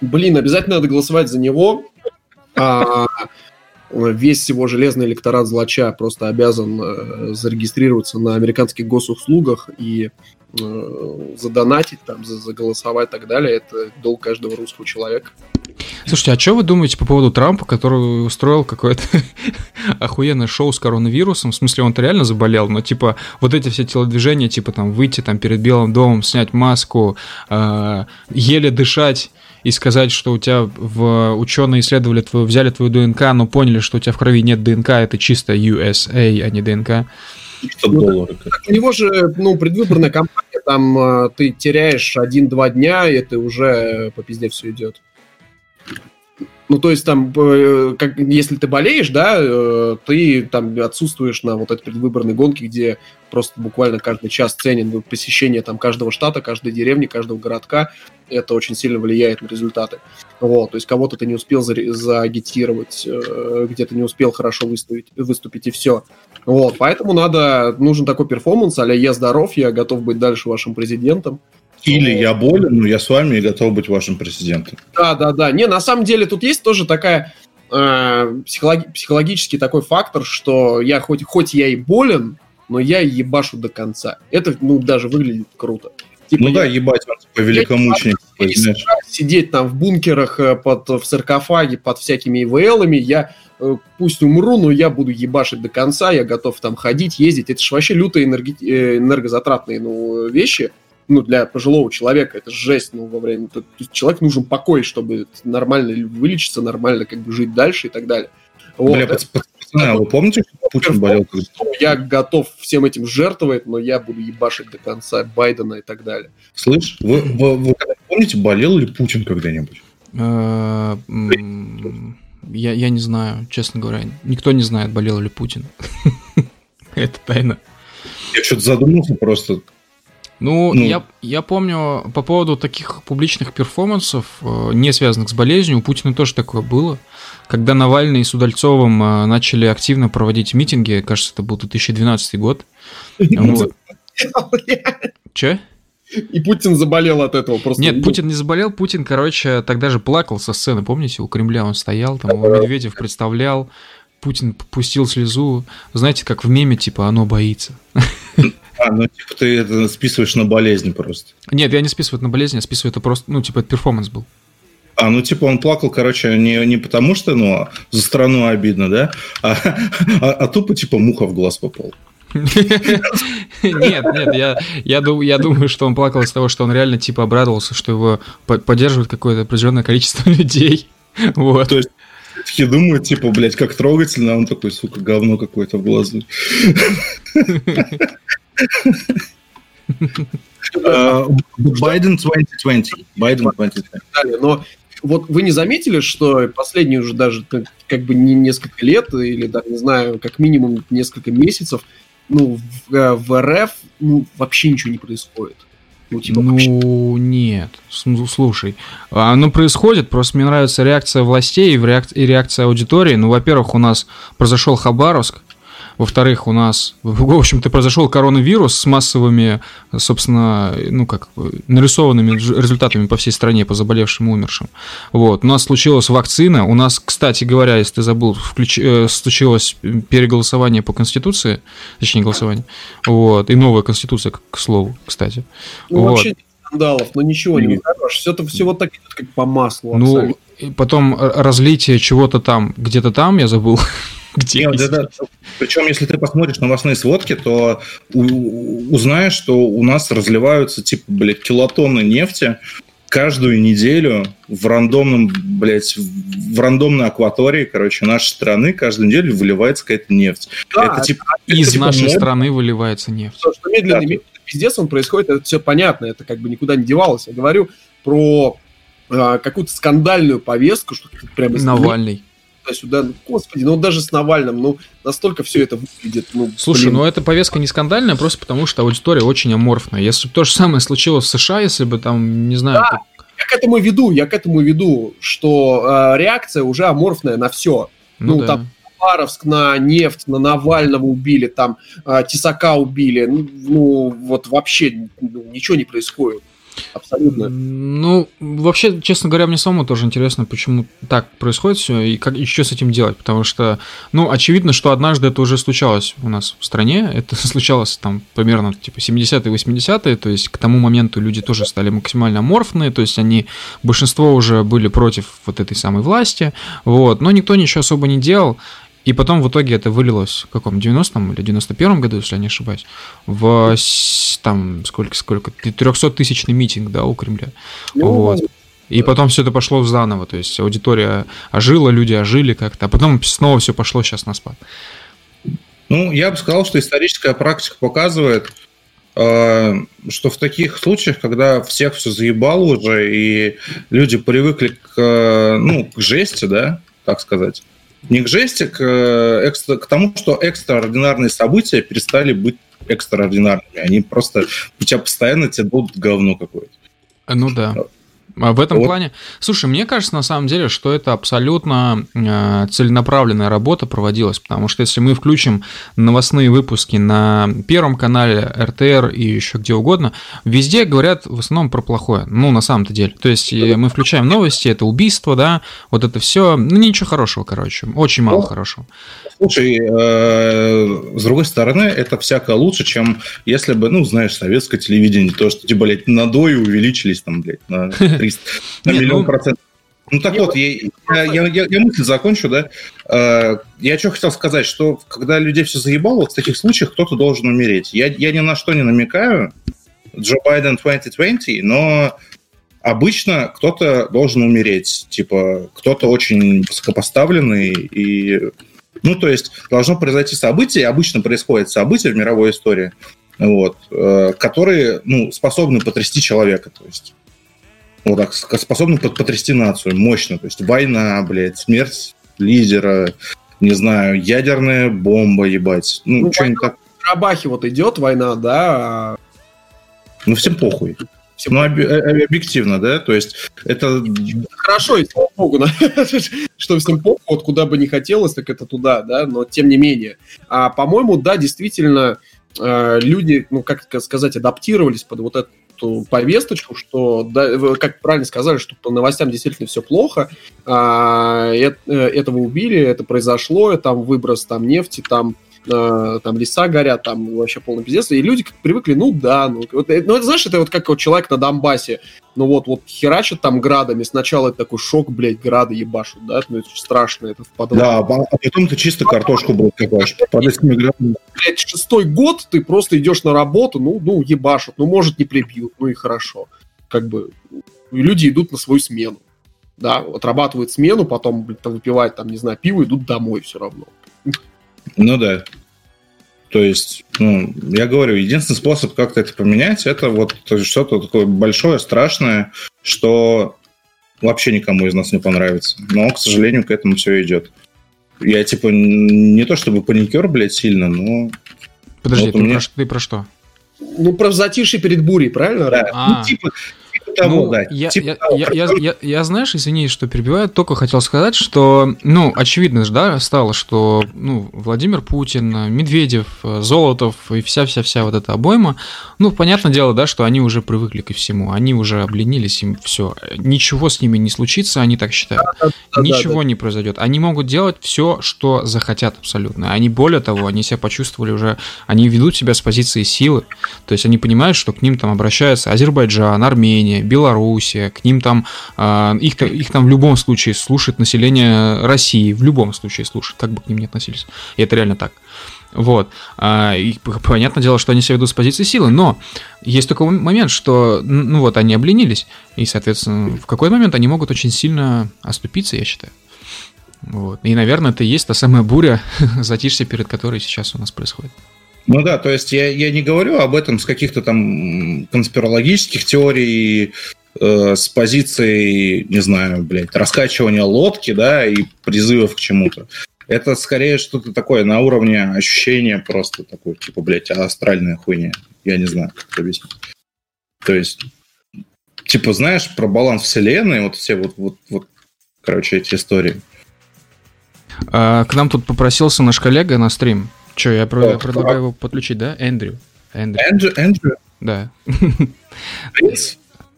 [SPEAKER 3] Блин, обязательно надо голосовать за него. А, весь его железный электорат злача просто обязан э, зарегистрироваться на американских госуслугах и задонатить, там, заголосовать и так далее. Это долг каждого русского человека.
[SPEAKER 1] Слушайте, а что вы думаете по поводу Трампа, который устроил какое-то охуенное шоу с коронавирусом? В смысле, он-то реально заболел, но типа вот эти все телодвижения, типа там выйти там перед Белым домом, снять маску, э, еле дышать и сказать, что у тебя в ученые исследовали твою, взяли твою ДНК, но поняли, что у тебя в крови нет ДНК, это чисто USA, а не ДНК.
[SPEAKER 3] Ну, у него же, ну, предвыборная кампания, там э, ты теряешь один-два дня, и это уже по пизде все идет. Ну, то есть там, э, как, если ты болеешь, да, э, ты там отсутствуешь на вот этой предвыборной гонке, где просто буквально каждый час ценен посещение там каждого штата, каждой деревни, каждого городка. Это очень сильно влияет на результаты. Вот, то есть кого-то ты не успел заагитировать, э, где-то не успел хорошо выступить, выступить и все. Вот, поэтому надо, нужен такой перформанс, а я здоров, я готов быть дальше вашим президентом.
[SPEAKER 2] Или я болен, но я с вами и готов быть вашим президентом.
[SPEAKER 3] Да, да, да. Не, на самом деле тут есть тоже такая э, психологи- психологический такой фактор, что я хоть, хоть я и болен, но я ебашу до конца. Это, ну, даже выглядит круто.
[SPEAKER 2] Типа, ну я, да, ебать, он типа великомученик.
[SPEAKER 3] Сидеть там в бункерах э, под, в саркофаге под всякими ИВЛами, я э, пусть умру, но я буду ебашить до конца, я готов там ходить, ездить. Это же вообще лютые энерги... Э, энергозатратные ну, вещи ну, для пожилого человека это жесть, ну, во время... То есть человек нужен покой, чтобы нормально вылечиться, нормально как бы жить дальше и так далее.
[SPEAKER 2] Вот. Бля, пацаны, а вы помните, что Путин болел?
[SPEAKER 3] Я готов всем этим жертвовать, но я буду ебашить до конца Байдена и так далее.
[SPEAKER 2] Слышь, вы, вы, вы помните, болел ли Путин когда-нибудь?
[SPEAKER 1] Э, я, я не знаю, честно говоря. Никто не знает, болел ли Путин. Это тайна.
[SPEAKER 2] Я что-то задумался просто.
[SPEAKER 1] Ну, ну. Я, я помню по поводу таких публичных перформансов, э, не связанных с болезнью, у Путина тоже такое было. Когда Навальный с Удальцовым э, начали активно проводить митинги, кажется, это был 2012 год. Че?
[SPEAKER 3] И Путин заболел от этого просто.
[SPEAKER 1] Нет, Путин не заболел, Путин, короче, тогда же плакал со сцены, помните, у Кремля он стоял, там его Медведев представлял, Путин пустил слезу, знаете, как в меме, типа, оно боится.
[SPEAKER 2] А, ну, типа, ты это списываешь на болезнь просто.
[SPEAKER 1] Нет, я не списываю это на болезнь, я списываю это просто, ну, типа, это перформанс был.
[SPEAKER 2] А, ну, типа, он плакал, короче, не, не потому что, ну, за страну обидно, да, а, а, а тупо, типа, муха в глаз попал.
[SPEAKER 1] Нет, нет, я, я, дум, я думаю, что он плакал из того, что он реально, типа, обрадовался, что его поддерживает какое-то определенное количество людей. Вот.
[SPEAKER 2] То есть, такие думают, типа, блядь, как трогательно, а он такой, сука, говно какое-то в глазу.
[SPEAKER 3] Байден 2020. Байден 2020. Но вот вы не заметили, что последние уже даже как бы не несколько лет, или даже, не знаю, как минимум несколько месяцев, ну, в, э, в РФ ну, вообще ничего не происходит.
[SPEAKER 1] Ну, типа, ну вообще... нет, слушай, оно происходит, просто мне нравится реакция властей и реакция аудитории. Ну, во-первых, у нас произошел Хабаровск, во-вторых, у нас, в общем-то, произошел коронавирус с массовыми, собственно, ну как, нарисованными результатами по всей стране по заболевшим и умершим. Вот. У нас случилась вакцина. У нас, кстати говоря, если ты забыл, включ... Э, случилось переголосование по Конституции, точнее, голосование. Вот. И новая Конституция, к слову, кстати.
[SPEAKER 3] Ну, вот. вообще скандалов, но ничего не хорош. Все это все вот так идет, как по маслу.
[SPEAKER 1] Ну, потом разлитие чего-то там, где-то там, я забыл.
[SPEAKER 2] Где Нет, да, да. Причем, если ты посмотришь новостные сводки, то узнаешь, что у нас разливаются, типа, блядь, килотонны нефти каждую неделю в рандомном, блядь, в рандомной акватории, короче, нашей страны каждую неделю выливается какая-то нефть.
[SPEAKER 1] Да, это, типа, из это, типа, нашей мод... страны выливается нефть.
[SPEAKER 3] То, что медленно, да. медленно пиздец он происходит, это все понятно, это как бы никуда не девалось. Я говорю про а, какую-то скандальную повестку, что
[SPEAKER 1] прямо... Навальный
[SPEAKER 3] туда-сюда. Ну, господи, ну даже с Навальным, ну настолько все это выглядит. Ну,
[SPEAKER 1] Слушай, блин. ну эта повестка не скандальная, просто потому что аудитория очень аморфная. Если бы то же самое случилось в США, если бы там, не знаю... Да, как...
[SPEAKER 3] я к этому веду, я к этому веду, что э, реакция уже аморфная на все. Ну, ну да. там Хабаровск на нефть, на Навального убили, там э, Тесака убили. Ну, ну вот вообще ну, ничего не происходит. Абсолютно.
[SPEAKER 1] Ну, вообще, честно говоря, мне самому тоже интересно, почему так происходит все и, как, и что с этим делать. Потому что, ну, очевидно, что однажды это уже случалось у нас в стране. Это случалось там примерно типа 70-е, 80-е. То есть к тому моменту люди тоже стали максимально аморфные. То есть они, большинство уже были против вот этой самой власти. Вот. Но никто ничего особо не делал. И потом в итоге это вылилось в каком 90-м или 91-м году, если я не ошибаюсь, в там сколько, сколько, 300-тысячный митинг, да, у Кремля. Ну, вот. И потом все это пошло заново, то есть аудитория ожила, люди ожили как-то, а потом снова все пошло сейчас на спад.
[SPEAKER 2] Ну, я бы сказал, что историческая практика показывает, э, что в таких случаях, когда всех все заебало уже, и люди привыкли к, э, ну, к жести, да, так сказать, не к жести, к, э, экстра, к тому, что экстраординарные события перестали быть экстраординарными. Они просто у тебя постоянно тебе будут говно какое-то.
[SPEAKER 1] Ну да. А в этом вот. плане, слушай, мне кажется на самом деле, что это абсолютно э, целенаправленная работа проводилась, потому что если мы включим новостные выпуски на Первом канале, РТР и еще где угодно, везде говорят в основном про плохое, ну, на самом-то деле. То есть мы включаем новости, это убийство, да, вот это все, ну, ничего хорошего, короче, очень мало ну, хорошего.
[SPEAKER 2] Слушай, э, с другой стороны, это всяко лучше, чем если бы, ну, знаешь, советское телевидение, то, что, типа, блядь, надои увеличились там, блядь, на 300, на миллион ну, процентов. Ну так вот, я, я, я, я мысль закончу, да. Э, я что хотел сказать, что когда людей все заебало, в таких случаях кто-то должен умереть. Я, я ни на что не намекаю, Джо Байден 2020, но обычно кто-то должен умереть. Типа, кто-то очень высокопоставленный и ну, то есть должно произойти событие, обычно происходит событие в мировой истории, вот, э, которые ну, способны потрясти человека. То есть, вот так, способны потрясти нацию мощно. То есть война, блядь, смерть лидера, не знаю, ядерная бомба, ебать. Ну, ну что-нибудь так.
[SPEAKER 3] В Карабахе вот идет война, да. А
[SPEAKER 2] ну, всем похуй. Ну, об, э, объективно, да, то есть это...
[SPEAKER 3] Хорошо, и слава богу, да? что всем похуй, вот куда бы не хотелось, так это туда, да, но тем не менее. А, по-моему, да, действительно, э, люди, ну, как сказать, адаптировались под вот эту повесточку, что, да, как правильно сказали, что по новостям действительно все плохо, а, э, этого убили, это произошло, там выброс там нефти, там э, там леса горят, там вообще полный пиздец, и люди как привыкли, ну да, ну, вот, э, ну это, знаешь, это вот как вот человек на Донбассе, ну вот, вот херачат там градами, сначала это такой шок, блядь, грады ебашут, да, ну это страшно, это в
[SPEAKER 2] подвал. Да, а потом ты чисто картошку будет копаешь под этими
[SPEAKER 3] градами. Блядь, шестой год ты просто идешь на работу, ну, ну, ебашут, ну, может, не прибьют, ну и хорошо. Как бы люди идут на свою смену да, отрабатывают смену, потом, блин, там, выпивают, там, не знаю, пиво, идут домой все равно.
[SPEAKER 2] Ну да. То есть, ну, я говорю, единственный способ как-то это поменять, это вот что-то такое большое, страшное, что вообще никому из нас не понравится. Но, к сожалению, к этому все идет. Я, типа, не то чтобы паникер, блядь, сильно, но...
[SPEAKER 1] Подожди, вот ты, меня... про, ты про что?
[SPEAKER 3] Ну, про затишье перед бурей, правильно?
[SPEAKER 1] Да. А. Ну, типа, того, ну, да. Я, типа я, того, я, я, я, я, знаешь, извини, что перебиваю, только хотел сказать, что, ну, очевидно же, да, стало, что, ну, Владимир Путин, Медведев, Золотов и вся-вся-вся вот эта обойма, ну, понятное дело, да, что они уже привыкли ко всему, они уже обленились, им все, ничего с ними не случится, они так считают, да, да, ничего да, да. не произойдет, они могут делать все, что захотят абсолютно, они, более того, они себя почувствовали уже, они ведут себя с позиции силы, то есть они понимают, что к ним там обращаются Азербайджан, Армения, Белоруссия, к ним там, а, их, их там в любом случае слушает население России, в любом случае слушает, как бы к ним не относились. И это реально так. Вот. А, и понятное дело, что они себя ведут с позиции силы, но есть такой момент, что, ну вот, они обленились, и, соответственно, в какой момент они могут очень сильно оступиться, я считаю. Вот. И, наверное, это и есть та самая буря, затишье, перед которой сейчас у нас происходит.
[SPEAKER 2] Ну да, то есть я, я не говорю об этом с каких-то там конспирологических теорий, э, с позиции, не знаю, блядь, раскачивания лодки, да, и призывов к чему-то. Это скорее что-то такое на уровне ощущения просто такой, типа, блядь, астральная хуйня. Я не знаю, как это объяснить. То есть, типа, знаешь, про баланс вселенной, вот все вот, вот, вот короче, эти истории.
[SPEAKER 1] А, к нам тут попросился наш коллега на стрим. Че, я про- предлагаю его подключить, да? Эндрю.
[SPEAKER 2] Эндрю. Эндрю? Эндрю?
[SPEAKER 1] Да.
[SPEAKER 2] Принц?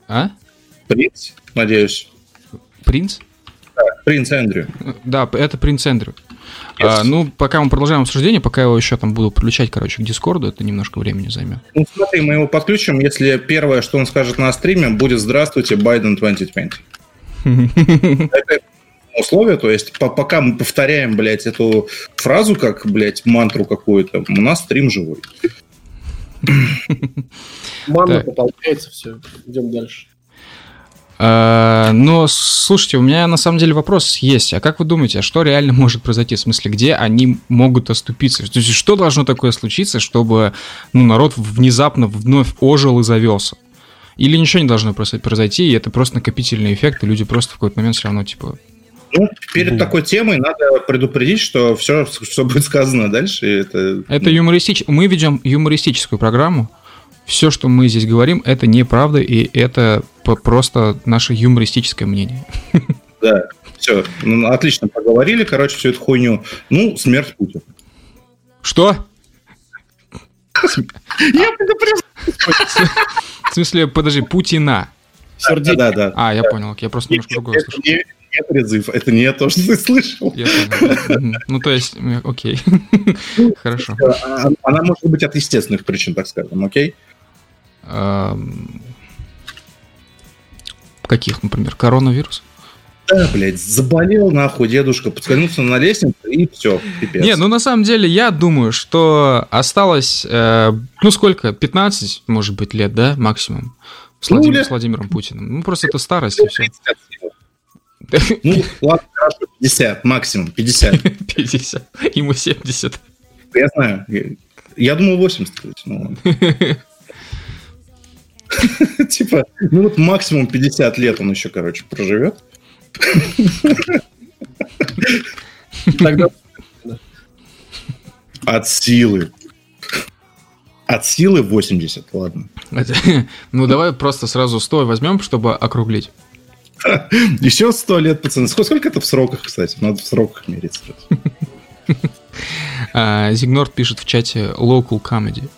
[SPEAKER 1] А?
[SPEAKER 2] Принц, надеюсь.
[SPEAKER 1] Принц?
[SPEAKER 2] Да, принц Эндрю.
[SPEAKER 1] Да, это принц Эндрю. Yes. А, ну, пока мы продолжаем обсуждение, пока я его еще там буду подключать, короче, к Дискорду, это немножко времени займет.
[SPEAKER 2] Ну, смотри, мы его подключим, если первое, что он скажет на стриме, будет «Здравствуйте, Байден 2020». это условия, то есть по пока мы повторяем, блядь, эту фразу как, блядь, мантру какую-то, у нас стрим живой.
[SPEAKER 3] Манна пополняется, все, идем дальше.
[SPEAKER 1] А, но, слушайте, у меня на самом деле вопрос есть. А как вы думаете, а что реально может произойти? В смысле, где они могут оступиться? То есть, что должно такое случиться, чтобы ну, народ внезапно вновь ожил и завелся? Или ничего не должно произойти, и это просто накопительный эффект, и люди просто в какой-то момент все равно, типа,
[SPEAKER 2] ну, перед Бум. такой темой надо предупредить, что все, что будет сказано дальше, это...
[SPEAKER 1] Это юмористич... Мы ведем юмористическую программу, все, что мы здесь говорим, это неправда, и это просто наше юмористическое мнение.
[SPEAKER 2] Да, все, ну, отлично поговорили, короче, всю эту хуйню. Ну, смерть Путина.
[SPEAKER 1] Что? Я В смысле, подожди, Путина.
[SPEAKER 2] Сердечко. Да, да,
[SPEAKER 1] А, я понял, я просто немножко другое
[SPEAKER 2] слышал. Это призыв, это не то, что ты слышал. Я
[SPEAKER 1] понял. Ну, то есть, окей. Хорошо.
[SPEAKER 2] Она может быть от естественных причин, так скажем, окей?
[SPEAKER 1] Каких, например, коронавирус?
[SPEAKER 2] Да, блядь, заболел нахуй дедушка, подскользнулся на лестнице и все,
[SPEAKER 1] пипец. Не, ну на самом деле я думаю, что осталось, э, ну сколько, 15, может быть, лет, да, максимум, с, ну, Владимир, с Владимиром Путиным. Ну просто это старость и все.
[SPEAKER 2] Ну, ладно, хорошо, 50, максимум, 50.
[SPEAKER 1] 50, ему 70.
[SPEAKER 2] Я знаю, я думал 80, ну Типа, ну вот максимум 50 лет он еще, короче, проживет. Тогда... От силы. От силы 80, ладно.
[SPEAKER 1] Ну, давай просто сразу 100 возьмем, чтобы округлить.
[SPEAKER 2] Еще 100 лет, пацаны. Сколько это в сроках, кстати? Надо в сроках мерить.
[SPEAKER 1] А, Зигнорд пишет в чате local comedy.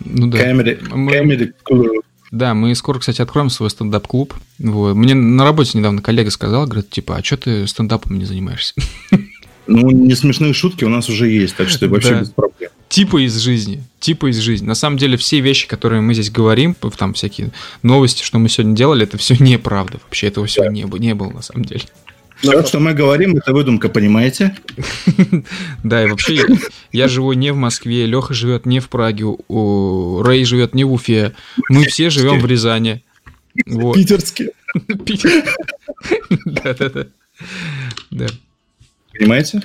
[SPEAKER 2] Ну да. Comedy, comedy club.
[SPEAKER 1] Да, мы скоро, кстати, откроем свой стендап-клуб. Вот. Мне на работе недавно коллега сказал, говорит, типа, а что ты стендапом не занимаешься?
[SPEAKER 2] Ну, не смешные шутки у нас уже есть, так что вообще да. без проблем.
[SPEAKER 1] Типа из жизни, типа из жизни. На самом деле все вещи, которые мы здесь говорим, там всякие новости, что мы сегодня делали, это все неправда. Вообще этого всего да. не, не было на самом деле.
[SPEAKER 2] Все, что мы говорим, это выдумка, понимаете?
[SPEAKER 1] Да, и вообще я живу не в Москве, Леха живет не в Праге, Рэй живет не в Уфе. Мы все живем в Рязани.
[SPEAKER 2] Питерске. Да-да-да. Понимаете?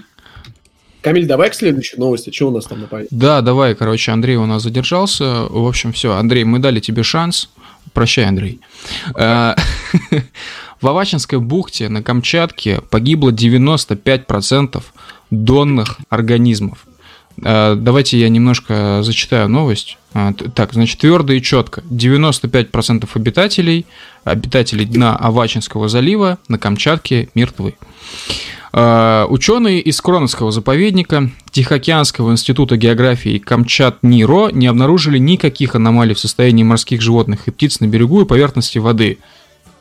[SPEAKER 3] Камиль, давай к следующей новости. Что у нас там на повестке?
[SPEAKER 1] Да, давай. Короче, Андрей у нас задержался. В общем, все. Андрей, мы дали тебе шанс. Прощай, Андрей. А, В Авачинской бухте на Камчатке погибло 95% донных организмов. Э, давайте я немножко зачитаю новость. А, так, значит, твердо и четко. 95% обитателей, обитателей дна Авачинского залива на Камчатке мертвы. Э, ученые из Кроновского заповедника Тихоокеанского института географии Камчат-НИРО не обнаружили никаких аномалий в состоянии морских животных и птиц на берегу и поверхности воды –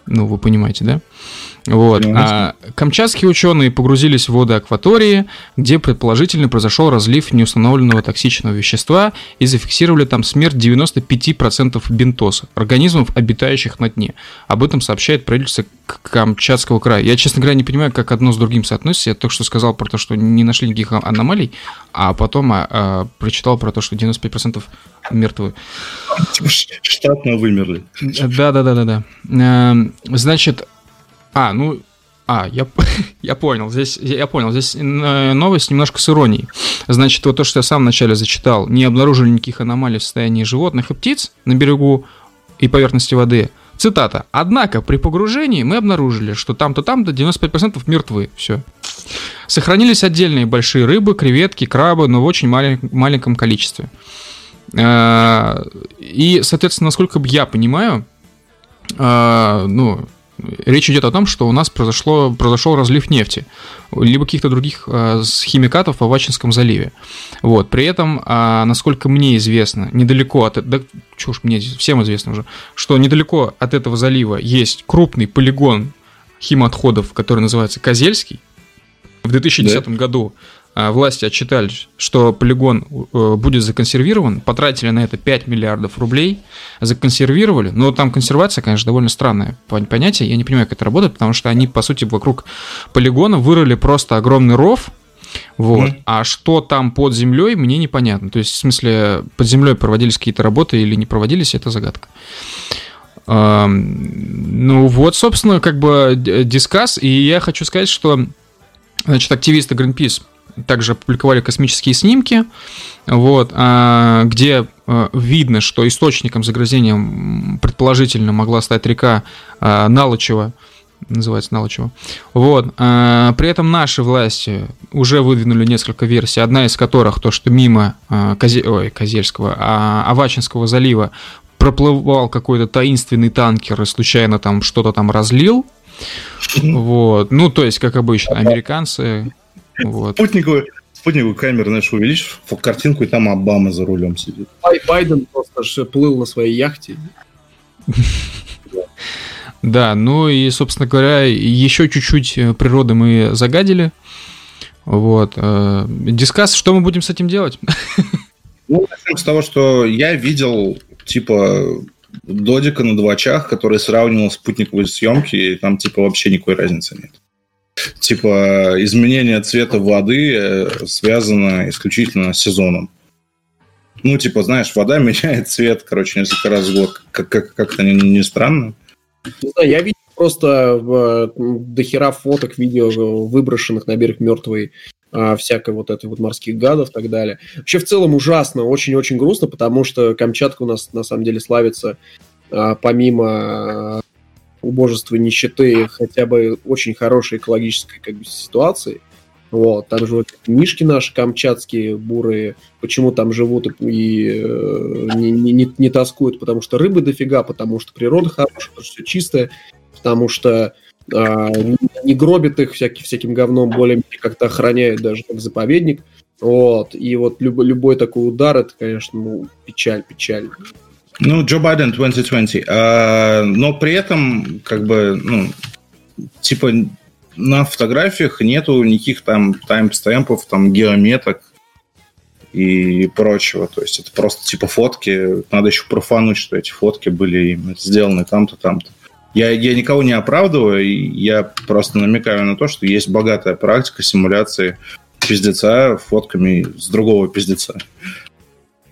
[SPEAKER 1] ну, вы понимаете, да? Вот. А камчатские ученые погрузились в воды акватории, где предположительно произошел разлив неустановленного токсичного вещества и зафиксировали там смерть 95% бентоса, организмов, обитающих на дне. Об этом сообщает правительство Камчатского края. Я, честно говоря, не понимаю, как одно с другим соотносится. Я только что сказал про то, что не нашли никаких аномалий, а потом а, а, прочитал про то, что 95% мертвы.
[SPEAKER 2] Штатно вымерли.
[SPEAKER 1] Да-да-да-да-да. Эм, значит, а, ну, а, я, я понял, здесь, я понял, здесь новость немножко с иронией. Значит, вот то, что я сам вначале зачитал, не обнаружили никаких аномалий в состоянии животных и птиц на берегу и поверхности воды. Цитата. Однако при погружении мы обнаружили, что там-то там-то 95% мертвы. Все. Сохранились отдельные большие рыбы, креветки, крабы, но в очень малень, маленьком количестве. А, и, соответственно, насколько я понимаю, а, ну, речь идет о том, что у нас произошло, произошел разлив нефти, либо каких-то других э, химикатов в Авачинском заливе. Вот. При этом, э, насколько мне известно, недалеко от... Да, чушь, мне всем известно уже, что недалеко от этого залива есть крупный полигон химоотходов, который называется Козельский. В 2010 да? году а, власти отчитали, что полигон э, будет законсервирован, потратили на это 5 миллиардов рублей, законсервировали, но там консервация, конечно, довольно странное понятие, я не понимаю, как это работает, потому что они, по сути, вокруг полигона вырыли просто огромный ров, вот. Mm. А что там под землей, мне непонятно. То есть, в смысле, под землей проводились какие-то работы или не проводились, это загадка. Ну вот, собственно, как бы дискас. И я хочу сказать, что значит, активисты Greenpeace также опубликовали космические снимки, вот, а, где а, видно, что источником загрязнения предположительно могла стать река а, Налычева, называется Налычева. Вот. При этом наши власти уже выдвинули несколько версий, одна из которых то, что мимо Козе... Ой, Козельского, а, Авачинского залива проплывал какой-то таинственный танкер и случайно там что-то там разлил. Вот. Ну, то есть, как обычно, американцы... Вот.
[SPEAKER 2] Спутниковую, спутниковую камеру, знаешь, увеличишь картинку, и там Обама за рулем сидит.
[SPEAKER 3] Байден просто плыл на своей яхте.
[SPEAKER 1] Да, ну и, собственно говоря, еще чуть-чуть э, природы мы загадили. Вот. Э, дискас, что мы будем с этим делать?
[SPEAKER 2] Ну, начнем с того, что я видел, типа, додика на двачах, который сравнивал спутниковые съемки, и там, типа, вообще никакой разницы нет. Типа, изменение цвета воды э, связано исключительно с сезоном. Ну, типа, знаешь, вода меняет цвет, короче, несколько раз в год. Как- как- как-то не, не странно.
[SPEAKER 3] Не знаю, я видел просто в, дохера фоток, видео выброшенных на берег мертвой а, всякой вот этой вот морских гадов и так далее. Вообще в целом ужасно, очень-очень грустно, потому что Камчатка у нас на самом деле славится а, помимо убожества нищеты хотя бы очень хорошей экологической как бы, ситуации. Вот, там же вот наши камчатские, бурые, почему там живут и э, не, не, не тоскуют, потому что рыбы дофига, потому что природа хорошая, потому что все чистое, потому что э, не, гробит их всяким, всяким говном, более как-то охраняет даже как заповедник. Вот, и вот любой, любой такой удар, это, конечно, ну, печаль, печаль.
[SPEAKER 2] Ну, Джо Байден 2020. А, но при этом, как бы, ну, типа, на фотографиях нету никаких там таймстемпов, там геометок и прочего. То есть это просто типа фотки. Надо еще профануть, что эти фотки были сделаны там-то, там-то. Я, я никого не оправдываю, я просто намекаю на то, что есть богатая практика симуляции пиздеца фотками с другого пиздеца.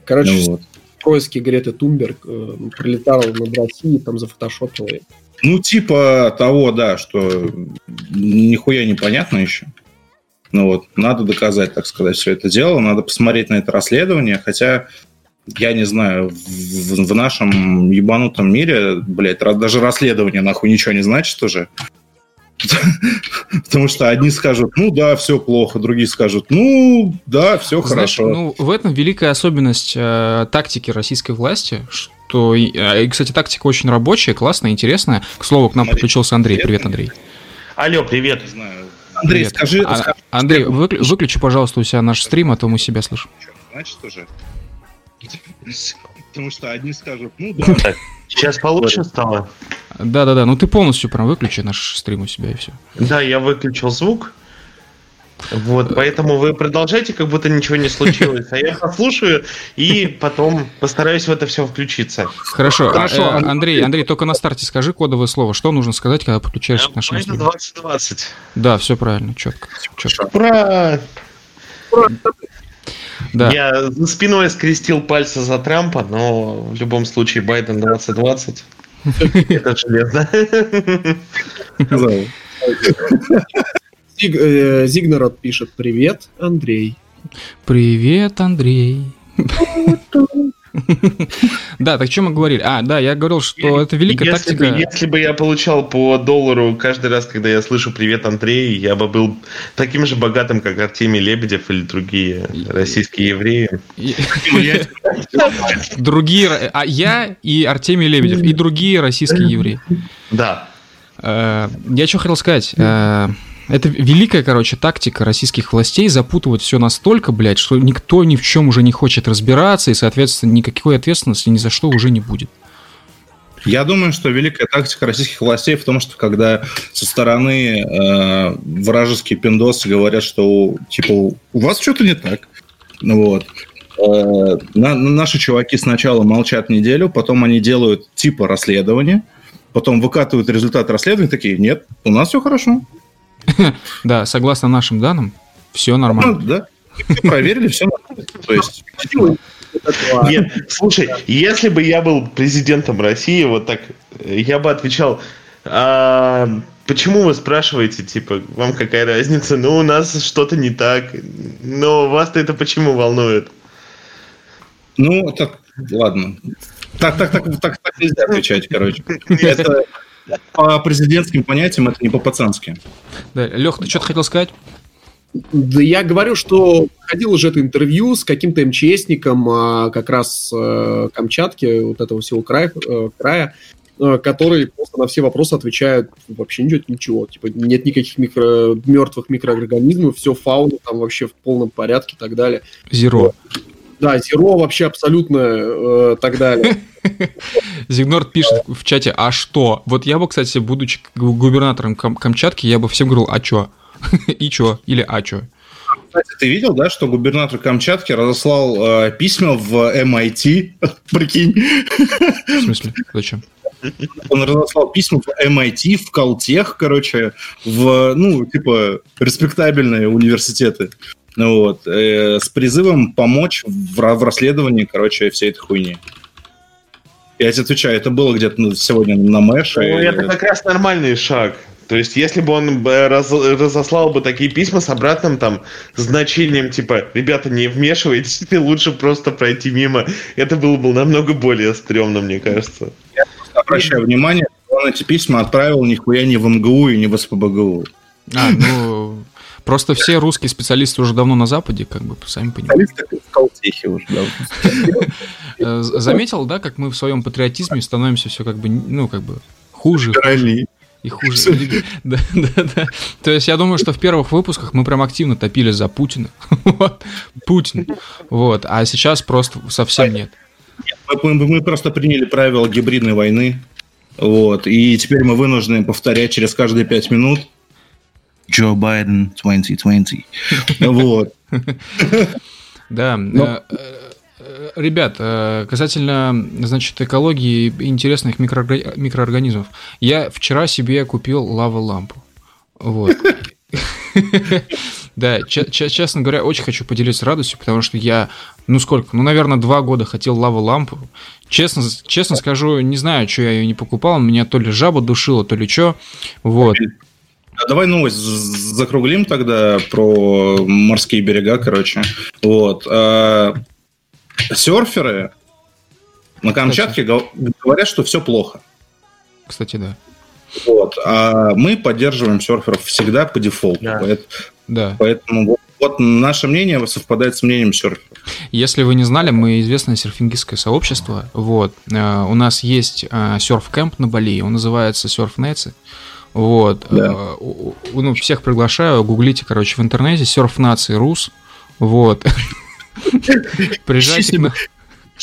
[SPEAKER 3] Короче, ну, вот. Поиски Греты Тумберг э, прилетал над Россией, там зафотошопил ее.
[SPEAKER 2] Ну, типа того, да, что нихуя непонятно еще. Ну вот, надо доказать, так сказать, все это дело, надо посмотреть на это расследование, хотя, я не знаю, в, в нашем ебанутом мире, блядь, даже расследование нахуй ничего не значит уже. Потому что одни скажут, ну да, все плохо, другие скажут, ну да, все Знаешь, хорошо.
[SPEAKER 1] Ну, в этом великая особенность э, тактики российской власти, что, э, и, кстати, тактика очень рабочая, классная, интересная. К слову, к нам подключился Андрей. Привет, Андрей.
[SPEAKER 4] Алло, привет.
[SPEAKER 2] Андрей, привет. скажи...
[SPEAKER 1] А, скажи Андрей, выклю, выключи, пожалуйста, у себя наш стрим, а то мы себя слышим.
[SPEAKER 2] Значит, уже. Потому что одни скажут, ну да.
[SPEAKER 4] Сейчас получше стало?
[SPEAKER 1] Да-да-да, ну ты полностью прям выключи наш стрим у себя и все.
[SPEAKER 4] Да, я выключил звук. Вот, поэтому вы продолжайте, как будто ничего не случилось, а я послушаю и потом постараюсь в это все включиться.
[SPEAKER 1] Хорошо, Хорошо. А, э, Андрей, Андрей, только на старте скажи кодовое слово. Что нужно сказать, когда подключаешься к нашему
[SPEAKER 4] стриму? 2020.
[SPEAKER 1] Да, все правильно, четко. четко.
[SPEAKER 4] Ура! Ура! Да. Я спиной скрестил пальцы за Трампа, но в любом случае Байден 2020. Это железно.
[SPEAKER 3] Э, Зигнарод пишет «Привет, Андрей».
[SPEAKER 1] Привет, Андрей. Да, так что мы говорили? А, да, я говорил, что это великая тактика.
[SPEAKER 4] Если бы я получал по доллару каждый раз, когда я слышу «Привет, Андрей», я бы был таким же богатым, как Артемий Лебедев или другие российские евреи.
[SPEAKER 1] Другие... А я и Артемий Лебедев, и другие российские евреи.
[SPEAKER 4] Да.
[SPEAKER 1] Э, я что хотел сказать? Это великая, короче, тактика российских властей запутывать все настолько, блядь, что никто ни в чем уже не хочет разбираться, и, соответственно, никакой ответственности ни за что уже не будет.
[SPEAKER 2] Я думаю, что великая тактика российских властей в том, что когда со стороны э, вражеские пиндосы говорят, что типа у вас что-то не так, вот, э, на, наши чуваки сначала молчат неделю, потом они делают типа расследование, потом выкатывают результат расследования, такие, нет, у нас все хорошо.
[SPEAKER 1] Да, согласно нашим данным, все нормально.
[SPEAKER 2] Ну, да. Проверили, все нормально. То есть...
[SPEAKER 4] Нет, слушай, если бы я был президентом России, вот так, я бы отвечал, а почему вы спрашиваете, типа, вам какая разница? Ну, у нас что-то не так. Но вас-то это почему волнует?
[SPEAKER 2] Ну, так, ладно. Так, так, так, так, так нельзя отвечать, короче. Это, по президентским понятиям это не по-пацански.
[SPEAKER 1] Да, Лех, ты что-то хотел сказать?
[SPEAKER 3] Да я говорю, что ходил уже это интервью с каким-то МЧСником а, как раз э, Камчатки, вот этого всего края, э, края э, который просто на все вопросы отвечает вообще нет ничего. Типа нет никаких микро, мертвых микроорганизмов, все фауна там вообще в полном порядке и так далее.
[SPEAKER 1] Зеро.
[SPEAKER 3] Да, зеро вообще абсолютно э, так далее.
[SPEAKER 1] Зигнорд пишет в чате, а что? Вот я бы, кстати, будучи губернатором Кам- Камчатки, я бы всем говорил, а чё? И чё? Или а чё?
[SPEAKER 2] Кстати, ты видел, да, что губернатор Камчатки разослал э, письма в MIT, прикинь?
[SPEAKER 1] В смысле? Зачем?
[SPEAKER 2] Он разослал письма в MIT, в Калтех, короче, в, ну, типа, респектабельные университеты. Ну вот, э, с призывом помочь в, в расследовании, короче, всей этой хуйни. Я тебе отвечаю, это было где-то ну, сегодня на Мэше.
[SPEAKER 4] Ну, это как раз нормальный шаг. То есть, если бы он раз, разослал бы такие письма с обратным там значением, типа, ребята, не вмешивайтесь, лучше просто пройти мимо, это было бы намного более стрёмно, мне кажется.
[SPEAKER 2] Я просто обращаю внимание, что он эти письма отправил нихуя не в МГУ и не в СПБГУ.
[SPEAKER 1] А, ну, просто все русские специалисты уже давно на Западе, как бы, сами понимаете.
[SPEAKER 2] Специалисты уже давно.
[SPEAKER 1] Заметил, да, как мы в своем патриотизме становимся все как бы, ну, как бы хуже. И хуже. Да, да, да. То есть я думаю, что в первых выпусках мы прям активно топили за Путина. Вот. Путин. Вот. А сейчас просто совсем нет.
[SPEAKER 2] Мы, мы просто приняли правила гибридной войны. Вот. И теперь мы вынуждены повторять через каждые пять минут Джо Байден 2020. Вот.
[SPEAKER 1] Да. Э, э, Ребят, э, касательно, значит, экологии и интересных микроорга- микроорганизмов. Я вчера себе купил лава-лампу. Вот. Да, че- че- честно говоря, очень хочу поделиться радостью, потому что я, ну сколько, ну, наверное, два года хотел лаву-лампу. Честно, честно скажу, не знаю, что я ее не покупал, меня то ли жаба душила, то ли что. Вот.
[SPEAKER 2] А Давай новость закруглим тогда про морские берега, короче. Вот. А, Серферы на Камчатке гов- говорят, что все плохо.
[SPEAKER 1] Кстати, да.
[SPEAKER 2] Вот. А мы поддерживаем серферов всегда по дефолту.
[SPEAKER 4] Да.
[SPEAKER 2] Поэт-
[SPEAKER 1] Да.
[SPEAKER 2] Поэтому вот, вот наше мнение совпадает с мнением серферов.
[SPEAKER 1] Если вы не знали, мы известное серфингистское сообщество. Вот. Э, У нас есть э, серф-кэмп на Бали, он называется Серфнецы. Вот.
[SPEAKER 2] Да.
[SPEAKER 1] Э, Ну, всех приглашаю, гуглите, короче, в интернете серф-нации Рус. Вот. Приезжайте к нам.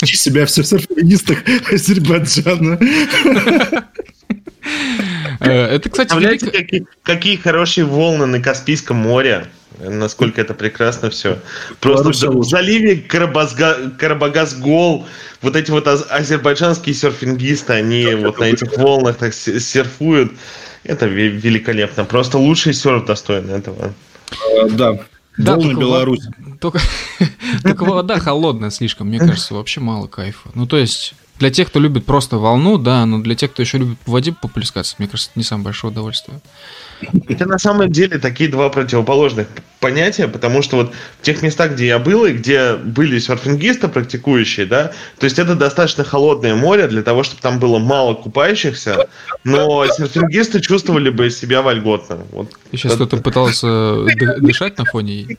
[SPEAKER 2] Ищи себя в серфингистах Азербайджана.
[SPEAKER 1] Э, Это, кстати,
[SPEAKER 4] Представляете,
[SPEAKER 1] велико-
[SPEAKER 4] какие, какие хорошие волны на Каспийском море? Насколько это прекрасно все. Просто
[SPEAKER 2] Беларусь
[SPEAKER 4] в заливе Карабазга, Карабагаз-Гол, вот эти вот аз- азербайджанские серфингисты, они вот на этих волнах так се- серфуют. Это ве- великолепно. Просто лучший серф достоин этого.
[SPEAKER 2] Э, Да.
[SPEAKER 1] Да, только
[SPEAKER 2] Беларусь.
[SPEAKER 1] Только, только вода холодная слишком, мне кажется, вообще мало кайфа. Ну, то есть, для тех, кто любит просто волну, да, но для тех, кто еще любит в воде поплескаться, мне кажется, это не самое большое удовольствие.
[SPEAKER 4] Это на самом деле такие два противоположных понятия, потому что вот в тех местах, где я был и где были серфингисты практикующие, да, то есть это достаточно холодное море для того, чтобы там было мало купающихся, но серфингисты чувствовали бы себя вольготно. Вот.
[SPEAKER 1] Сейчас кто-то пытался ды- дышать на фоне.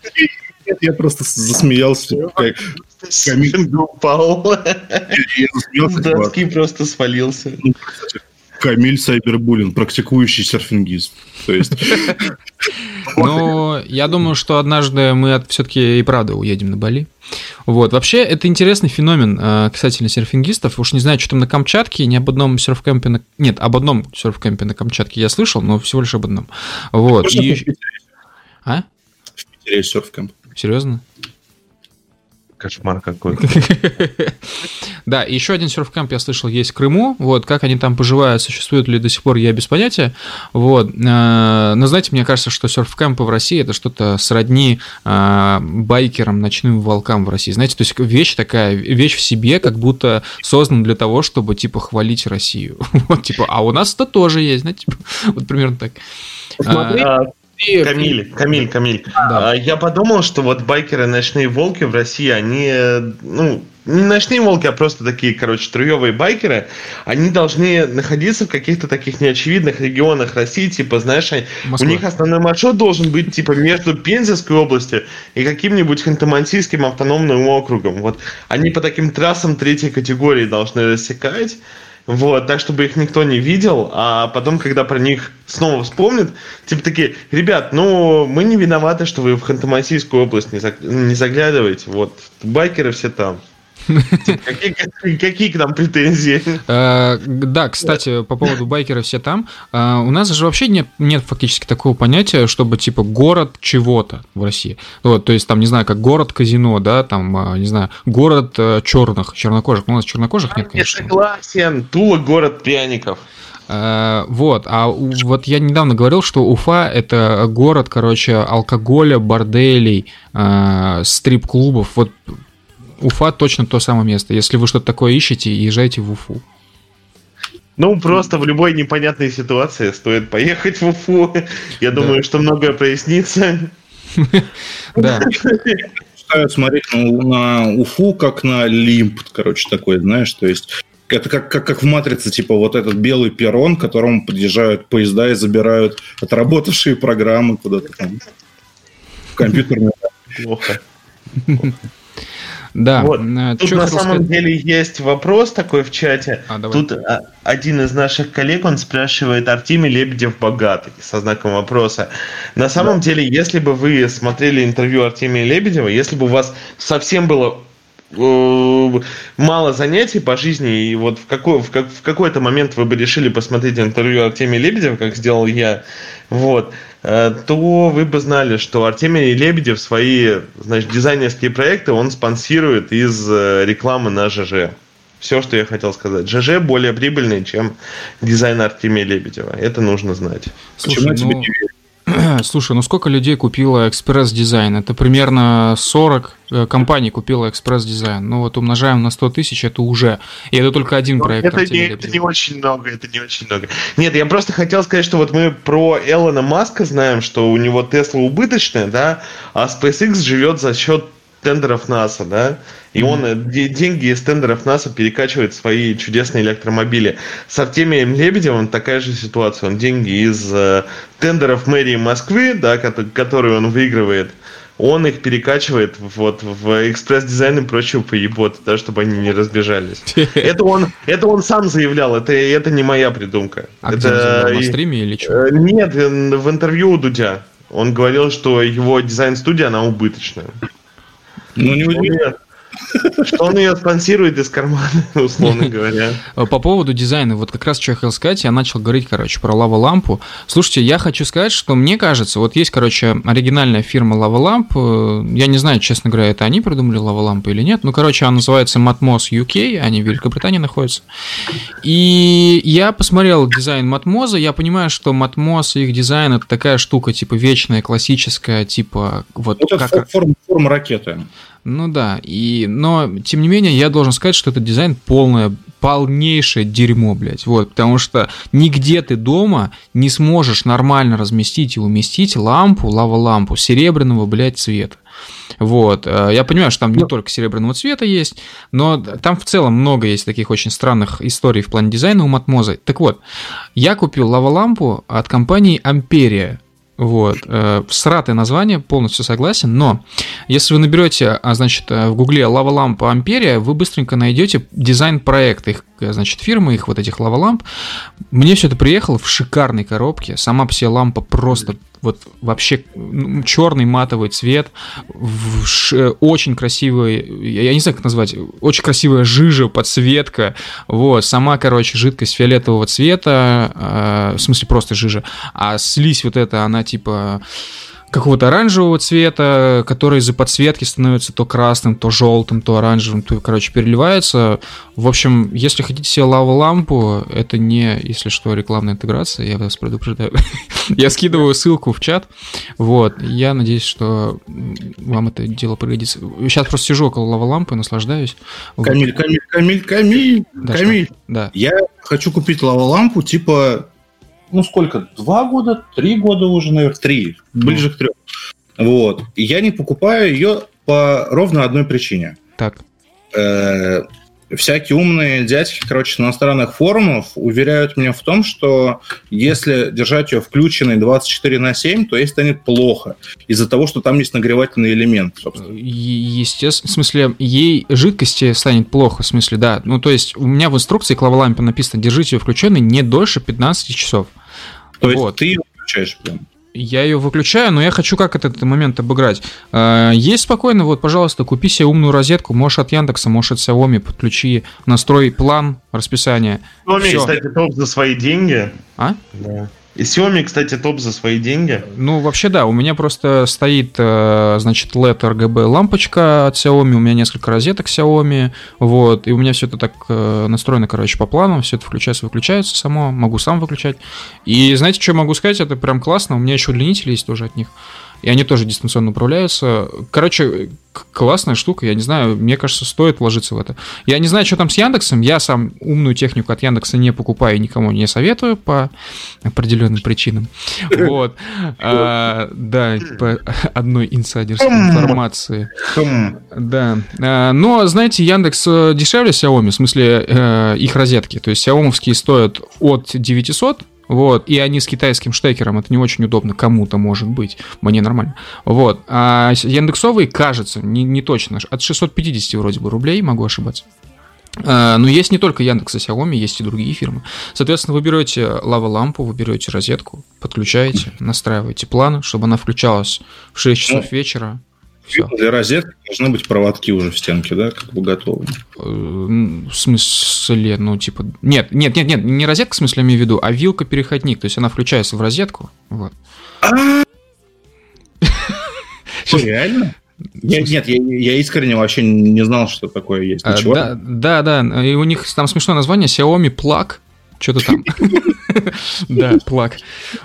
[SPEAKER 2] Нет, я просто засмеялся. Как-
[SPEAKER 4] Серфинг упал,
[SPEAKER 2] Я засмеялся,
[SPEAKER 4] с доски просто свалился.
[SPEAKER 2] Камиль Сайбербулин, практикующий серфингист. То есть,
[SPEAKER 1] Но я думаю, что однажды мы все-таки и правда уедем на Бали. Вот. Вообще, это интересный феномен э, касательно серфингистов. Уж не знаю, что там на Камчатке, ни об одном серф-кемпе на... Нет, об одном серф-кемпе на Камчатке я слышал, но всего лишь об одном. Вот. И- А?
[SPEAKER 2] в Питере серфкэмп.
[SPEAKER 1] Серьезно?
[SPEAKER 4] Кошмар какой.
[SPEAKER 1] Да, и еще один серф-камп я слышал есть в Крыму. Вот, как они там поживают, существуют ли до сих пор, я без понятия. Вот. э, Но знаете, мне кажется, что серф-кампы в России это что-то сродни э, байкерам, ночным волкам в России. Знаете, то есть вещь такая, вещь в себе, как будто создана для того, чтобы, типа, хвалить Россию. Вот, типа, а у нас это тоже есть, знаете, типа, вот примерно так.
[SPEAKER 3] Посмотри,
[SPEAKER 4] Камиль, Камиль, Камиль.
[SPEAKER 1] Да.
[SPEAKER 4] А, Я подумал, что вот байкеры ночные волки в России, они, э, ну, не ночные волки, а просто такие, короче, труевые байкеры, они должны находиться в каких-то таких неочевидных регионах России, типа, знаешь, Москва. у них основной маршрут должен быть, типа, между Пензенской областью и каким-нибудь Ханты-Мансийским автономным округом. Вот они по таким трассам третьей категории должны рассекать, вот, так, чтобы их никто не видел, а потом, когда про них снова вспомнят, типа такие, ребят, ну, мы не виноваты, что вы в Ханты-Мансийскую область не, не заглядываете, вот, байкеры все там. Какие, какие к нам претензии?
[SPEAKER 1] Э, да, кстати, по поводу байкера все там. Э, у нас же вообще нет, нет фактически такого понятия, чтобы типа город чего-то в России. Вот, то есть там, не знаю, как город казино, да, там, э, не знаю, город черных, чернокожих. Ну, у нас чернокожих нет, конечно.
[SPEAKER 4] Я согласен. Тула город пряников.
[SPEAKER 1] Вот, а вот я недавно говорил, что Уфа это город, короче, алкоголя, борделей, стрип-клубов. Вот Уфа точно то самое место. Если вы что-то такое ищете, езжайте в Уфу.
[SPEAKER 4] Ну, просто в любой непонятной ситуации стоит поехать в Уфу. Я думаю, что многое прояснится.
[SPEAKER 2] Да. Смотреть на Уфу как на лимб, короче, такой, знаешь, то есть это как, как, как в «Матрице», типа вот этот белый перрон, к которому подъезжают поезда и забирают отработавшие программы куда-то там в компьютерную.
[SPEAKER 4] Плохо. Да. Вот. Э, Тут на самом сказать? деле есть вопрос такой в чате. А, Тут а, один из наших коллег, он спрашивает, Артемий Лебедев богатый, со знаком вопроса. На самом да. деле, если бы вы смотрели интервью Артемия Лебедева, если бы у вас совсем было мало занятий по жизни, и вот в, какой, в, как, в какой-то момент вы бы решили посмотреть интервью Артемия Лебедева, как сделал я, вот, Э, то вы бы знали, что Артемий Лебедев свои значит, дизайнерские проекты он спонсирует из э, рекламы на ЖЖ. Все, что я хотел сказать. ЖЖ более прибыльный, чем дизайн Артемия Лебедева. Это нужно знать.
[SPEAKER 1] Слушай, Почему ну... тебе не верю? Слушай, ну сколько людей купило экспресс-дизайн? Это примерно 40 э, компаний купило экспресс-дизайн. Ну вот умножаем на 100 тысяч, это уже. И это только один ну, проект.
[SPEAKER 4] Это не, это не очень много, это не очень много. Нет, я просто хотел сказать, что вот мы про Элона Маска знаем, что у него Тесла убыточная, да, а SpaceX живет за счет тендеров НАСА, да, и он mm-hmm. деньги из тендеров НАСА перекачивает в свои чудесные электромобили. С Артемием Лебедевым такая же ситуация. Он деньги из э, тендеров мэрии Москвы, да, которые он выигрывает, он их перекачивает вот в экспресс-дизайн и прочую поеботу, да, чтобы они не разбежались. Это он, это он сам заявлял, это, это не моя придумка.
[SPEAKER 1] А это, где на стриме или что?
[SPEAKER 4] Э, нет, в интервью у Дудя. Он говорил, что его дизайн-студия, она убыточная.
[SPEAKER 2] Ну, не удивительно.
[SPEAKER 4] Что он ее спонсирует из кармана, условно говоря.
[SPEAKER 1] По поводу дизайна, вот как раз что я хотел сказать, я начал говорить, короче, про лава лампу. Слушайте, я хочу сказать, что мне кажется, вот есть, короче, оригинальная фирма лава ламп. Я не знаю, честно говоря, это они придумали лава лампу или нет. Ну, короче, она называется Matmos UK, они в Великобритании находятся. И я посмотрел дизайн Матмоза, я понимаю, что Матмоз и их дизайн это такая штука, типа вечная, классическая, типа вот.
[SPEAKER 2] Это как... форма, форма ракеты.
[SPEAKER 1] Ну да, и, но тем не менее я должен сказать, что этот дизайн полное, полнейшее дерьмо, блядь. Вот, потому что нигде ты дома не сможешь нормально разместить и уместить лампу, лава-лампу серебряного, блядь, цвета. Вот. Э, я понимаю, что там не только серебряного цвета есть, но там в целом много есть таких очень странных историй в плане дизайна у Матмоза. Так вот, я купил лава-лампу от компании Амперия. Вот. Э, Сратое название, полностью согласен, но если вы наберете, а, значит, э, в гугле лава лампа Амперия, вы быстренько найдете дизайн проекта их, э, значит, фирмы, их вот этих лава ламп. Мне все это приехало в шикарной коробке. Сама по лампа просто вот вообще черный матовый цвет, очень красивый, я не знаю, как назвать, очень красивая жижа, подсветка, вот, сама, короче, жидкость фиолетового цвета, э, в смысле просто жижа, а слизь вот эта, она типа какого-то оранжевого цвета, который из-за подсветки становится то красным, то желтым, то оранжевым, то, короче, переливается. В общем, если хотите себе лаву-лампу, это не, если что, рекламная интеграция, я вас предупреждаю. я скидываю ссылку в чат. Вот, я надеюсь, что вам это дело пригодится. Сейчас просто сижу около лава-лампы, наслаждаюсь.
[SPEAKER 2] Камиль, Камиль, Камиль, Камиль, Камиль. Да. Я хочу купить лава-лампу типа ну сколько, два года, три года уже, наверное, три, ну. ближе к трем. Вот. И я не покупаю ее по ровно одной причине.
[SPEAKER 1] Так.
[SPEAKER 2] Э, всякие умные дядьки, короче, на иностранных форумах уверяют меня в том, что если держать ее включенной 24 на 7, то ей станет плохо из-за того, что там есть нагревательный элемент, собственно.
[SPEAKER 1] Естественно, в смысле, ей жидкости станет плохо, в смысле, да. Ну, то есть у меня в инструкции к лавалампе написано, держите ее включенной не дольше 15 часов.
[SPEAKER 2] То есть вот. ты ее включаешь прям?
[SPEAKER 1] Я ее выключаю, но я хочу как этот момент обыграть. А, есть спокойно, вот, пожалуйста, купи себе умную розетку, можешь от Яндекса, можешь от Xiaomi, подключи, настрой план, расписание.
[SPEAKER 4] Xiaomi, кстати, топ за свои деньги.
[SPEAKER 1] А?
[SPEAKER 4] Да. И Xiaomi, кстати, топ за свои деньги.
[SPEAKER 1] Ну, вообще, да, у меня просто стоит, э, значит, LED RGB лампочка от Xiaomi, у меня несколько розеток Xiaomi, вот, и у меня все это так э, настроено, короче, по плану, все это включается, выключается само, могу сам выключать. И знаете, что могу сказать? Это прям классно, у меня еще удлинители есть тоже от них и они тоже дистанционно управляются. Короче, классная штука, я не знаю, мне кажется, стоит вложиться в это. Я не знаю, что там с Яндексом, я сам умную технику от Яндекса не покупаю и никому не советую по определенным причинам. Вот. А, да, по одной инсайдерской хм. информации. Хм. Да. А, но, знаете, Яндекс э, дешевле Xiaomi, в смысле э, их розетки. То есть Xiaomi стоят от 900 вот, и они с китайским штекером, это не очень удобно кому-то, может быть, мне нормально. Вот, а Яндексовые, кажется, не, не точно, от 650 вроде бы рублей, могу ошибаться. А, но есть не только Яндекс и Xiaomi, есть и другие фирмы. Соответственно, вы берете лава-лампу, вы берете розетку, подключаете, настраиваете план, чтобы она включалась в 6 часов ну, вечера,
[SPEAKER 2] все. Для розетки должны быть проводки уже в стенке, да, как бы готовы.
[SPEAKER 1] Э, в смысле, ну, типа... Нет, нет, нет, нет, не розетка, в смысле, я имею в виду, а вилка-переходник. То есть она включается в розетку. Вот.
[SPEAKER 2] А! Реально? Нет, нет, я, я искренне вообще не знал, что такое есть. А,
[SPEAKER 1] да, да, да. И у них там смешное название Xiaomi Plug. Что-то там. Да, плак.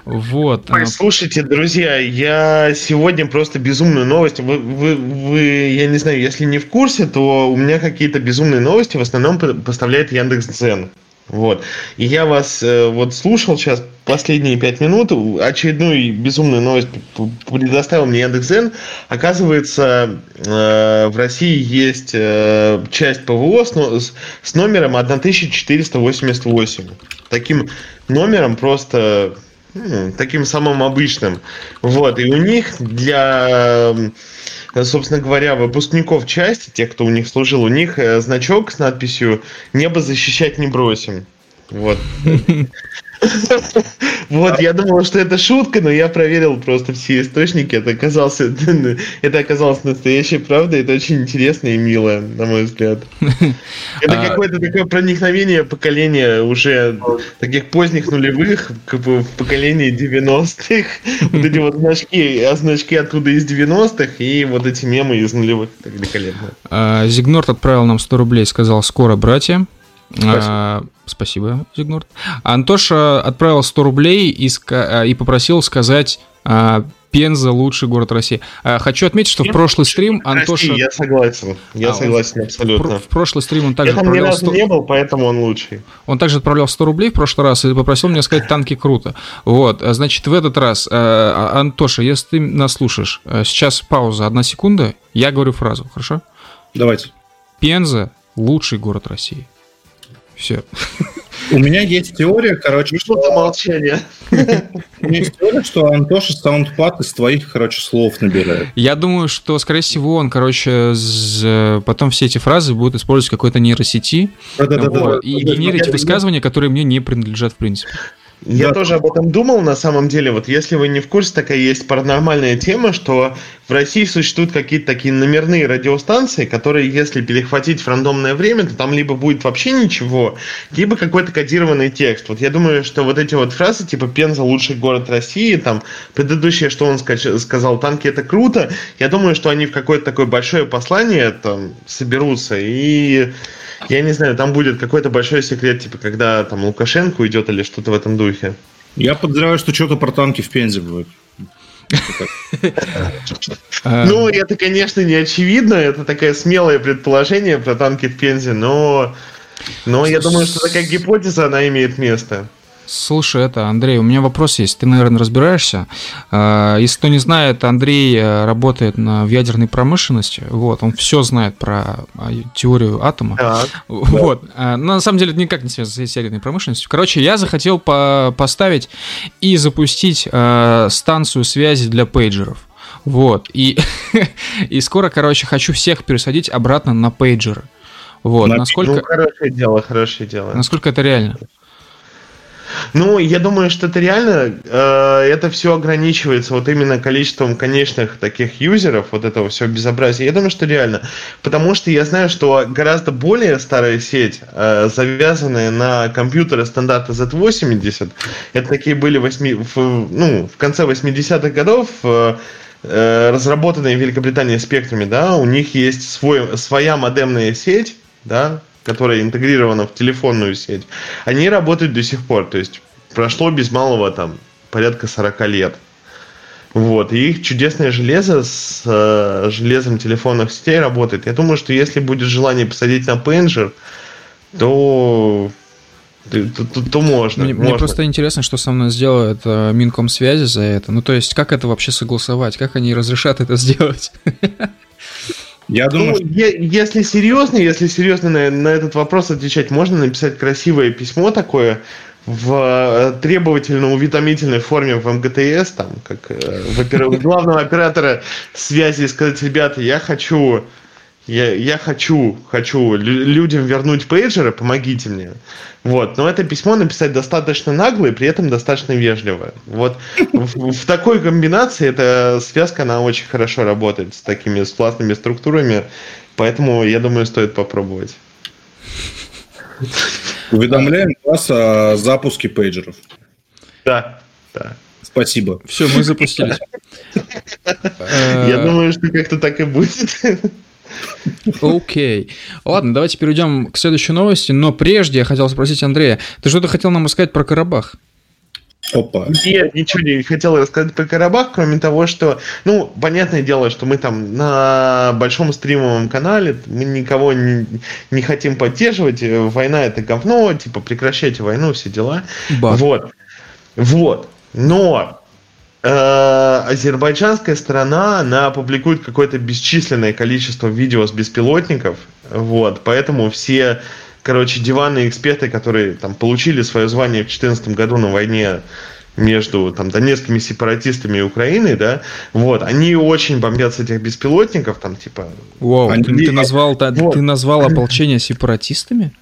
[SPEAKER 1] Вот.
[SPEAKER 4] Ой, слушайте, друзья, я сегодня просто безумную новость. Вы, вы, вы, я не знаю, если не в курсе, то у меня какие-то безумные новости в основном поставляет Яндекс Дзен. Вот. И я вас э, вот слушал сейчас последние пять минут, очередную безумную новость предоставил мне Яндекс.Зен. Оказывается, э, в России есть э, часть ПВО с, с номером 1488. Таким номером просто таким самым обычным. Вот. И у них для собственно говоря, выпускников части, тех, кто у них служил, у них э, значок с надписью «Небо защищать не бросим». Вот. Вот, я думал, что это шутка, но я проверил просто все источники. Это оказалось, это оказалось настоящей правдой. Это очень интересно и мило, на мой взгляд. Это а какое-то такое проникновение поколения уже таких поздних нулевых, как бы в поколении 90-х. Вот эти вот значки, а значки оттуда из 90-х и вот эти мемы из нулевых. Великолепно.
[SPEAKER 1] А, Зигнорт отправил нам 100 рублей, сказал «Скоро, братья». Спасибо. А, спасибо, Зигнорд. Антоша отправил 100 рублей и, ска- а, и попросил сказать а, Пенза лучший город России. А, хочу отметить, что в прошлый стрим Антоша... России,
[SPEAKER 4] я согласен, я а, согласен абсолютно.
[SPEAKER 1] В, в прошлый стрим он также
[SPEAKER 4] я там ни разу 100... не был, поэтому он лучший.
[SPEAKER 1] Он также отправлял 100 рублей в прошлый раз и попросил меня сказать «танки круто». Вот, значит, в этот раз, Антоша, если ты нас слушаешь, сейчас пауза, одна секунда, я говорю фразу, хорошо?
[SPEAKER 2] Давайте.
[SPEAKER 1] Пенза – лучший город России. Все.
[SPEAKER 2] У меня есть теория, короче,
[SPEAKER 4] что... то молчание.
[SPEAKER 2] У меня есть теория, что Антоша саундпад из твоих, короче, слов набирает.
[SPEAKER 1] Я думаю, что, скорее всего, он, короче, потом все эти фразы будут использовать какой-то нейросети и генерить высказывания, которые мне не принадлежат в принципе.
[SPEAKER 4] Я да. тоже об этом думал, на самом деле. Вот если вы не в курсе, такая есть паранормальная тема, что в России существуют какие-то такие номерные радиостанции, которые, если перехватить в рандомное время, то там либо будет вообще ничего, либо какой-то кодированный текст. Вот я думаю, что вот эти вот фразы, типа «Пенза – лучший город России», там, предыдущее, что он сказал, «Танки – это круто», я думаю, что они в какое-то такое большое послание там соберутся и я не знаю, там будет какой-то большой секрет, типа, когда там Лукашенко уйдет или что-то в этом духе.
[SPEAKER 2] Я подозреваю, что что-то про танки в Пензе будет.
[SPEAKER 4] Ну, это, конечно, не очевидно, это такое смелое предположение про танки в Пензе, но, но я думаю, что такая гипотеза, она имеет место.
[SPEAKER 1] Слушай, это, Андрей, у меня вопрос есть. Ты, наверное, разбираешься. А, если кто не знает, Андрей э, работает на, в ядерной промышленности. Вот, он все знает про а, теорию атома. Да. Вот. Да. Но на самом деле это никак не связано с ядерной промышленностью. Короче, я захотел по поставить и запустить станцию связи для пейджеров. Вот. И, и скоро, короче, хочу всех пересадить обратно на пейджеры. Вот. На, насколько... Ну,
[SPEAKER 4] хорошее дело, хорошее дело.
[SPEAKER 1] Насколько это реально?
[SPEAKER 4] Ну, я думаю, что это реально, э, это все ограничивается вот именно количеством конечных таких юзеров, вот этого все безобразия. Я думаю, что реально. Потому что я знаю, что гораздо более старая сеть, э, завязанная на компьютеры стандарта Z80, это такие были 8, в, ну, в конце 80-х годов, э, э, разработанные в Великобритании спектрами, да, у них есть свой, своя модемная сеть, да, которая интегрирована в телефонную сеть, они работают до сих пор. То есть прошло без малого там порядка 40 лет. Вот, и их чудесное железо с э, железом телефонных сетей работает. Я думаю, что если будет желание посадить на пенджер, то то, то, то можно.
[SPEAKER 1] Мне,
[SPEAKER 4] можно.
[SPEAKER 1] мне просто интересно, что со мной сделает э, Минкомсвязи за это. Ну, то есть, как это вообще согласовать? Как они разрешат это сделать?
[SPEAKER 4] Я думаю, ну, что... если серьезно, если серьезно на, на этот вопрос отвечать, можно написать красивое письмо такое в э, требовательно-уведомительной форме в МГТС, там, как э, в главного оператора связи, сказать, ребята, я хочу я, я хочу, хочу людям вернуть пейджеры, помогите мне. Вот. Но это письмо написать достаточно нагло и при этом достаточно вежливо. Вот в, в такой комбинации эта связка, она очень хорошо работает с такими с пластными структурами, поэтому, я думаю, стоит попробовать.
[SPEAKER 2] Уведомляем вас о запуске пейджеров.
[SPEAKER 4] Да, да.
[SPEAKER 2] Спасибо.
[SPEAKER 1] Все, мы запустились.
[SPEAKER 4] Я думаю, что как-то так и будет.
[SPEAKER 1] Окей. Okay. Ладно, давайте перейдем к следующей новости. Но прежде я хотел спросить Андрея, ты что-то хотел нам рассказать про Карабах?
[SPEAKER 4] Опа. Нет, ничего не хотел рассказать про Карабах, кроме того, что, ну, понятное дело, что мы там на большом стримовом канале, мы никого не, не хотим поддерживать, война это говно, типа прекращайте войну, все дела. Ба. Вот. Вот. Но Э, азербайджанская сторона, она публикует какое-то бесчисленное количество видео с беспилотников, вот, поэтому все, короче, диванные эксперты, которые там получили свое звание в 2014 году на войне между там донецкими сепаратистами и Украиной, да, вот, они очень бомбят с этих беспилотников, там, типа...
[SPEAKER 1] Вау, они... ты, ты, назвал, вот. ты назвал ополчение сепаратистами?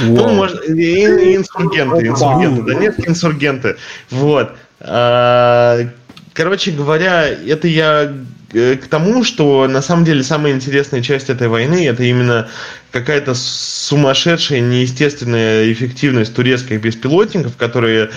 [SPEAKER 4] Ну, может, инсургенты, инсургенты, донецкие инсургенты, вот. А, короче говоря, это я э, к тому, что на самом деле самая интересная часть этой войны это именно какая-то сумасшедшая, неестественная эффективность турецких беспилотников, которые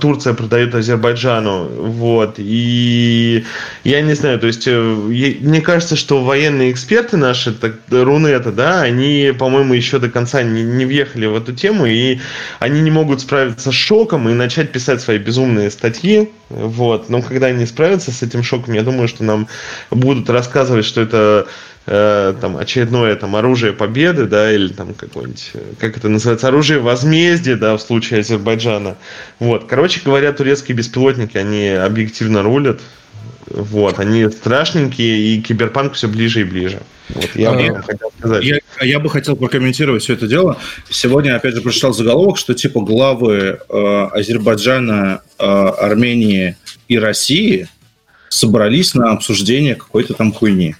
[SPEAKER 4] Турция продает Азербайджану. Вот. И я не знаю, то есть э, мне кажется, что военные эксперты наши, так, Рунета, да, они, по-моему, еще до конца не, не въехали в эту тему, и они не могут справиться с шоком и начать писать свои безумные статьи. Вот. Но когда они справятся с этим шоком, я думаю, что нам будут рассказывать, что это Э, там очередное там оружие победы, да, или там какое-нибудь, э, как это называется, оружие возмездия, да, в случае Азербайджана. Вот, короче говоря, турецкие беспилотники, они объективно рулят, вот, они страшненькие, и киберпанк все ближе и ближе. Вот, я,
[SPEAKER 2] а, хотел сказать. Я, я бы хотел прокомментировать все это дело. Сегодня, опять же, прочитал заголовок, что типа главы э, Азербайджана, э, Армении и России собрались на обсуждение какой-то там хуйни.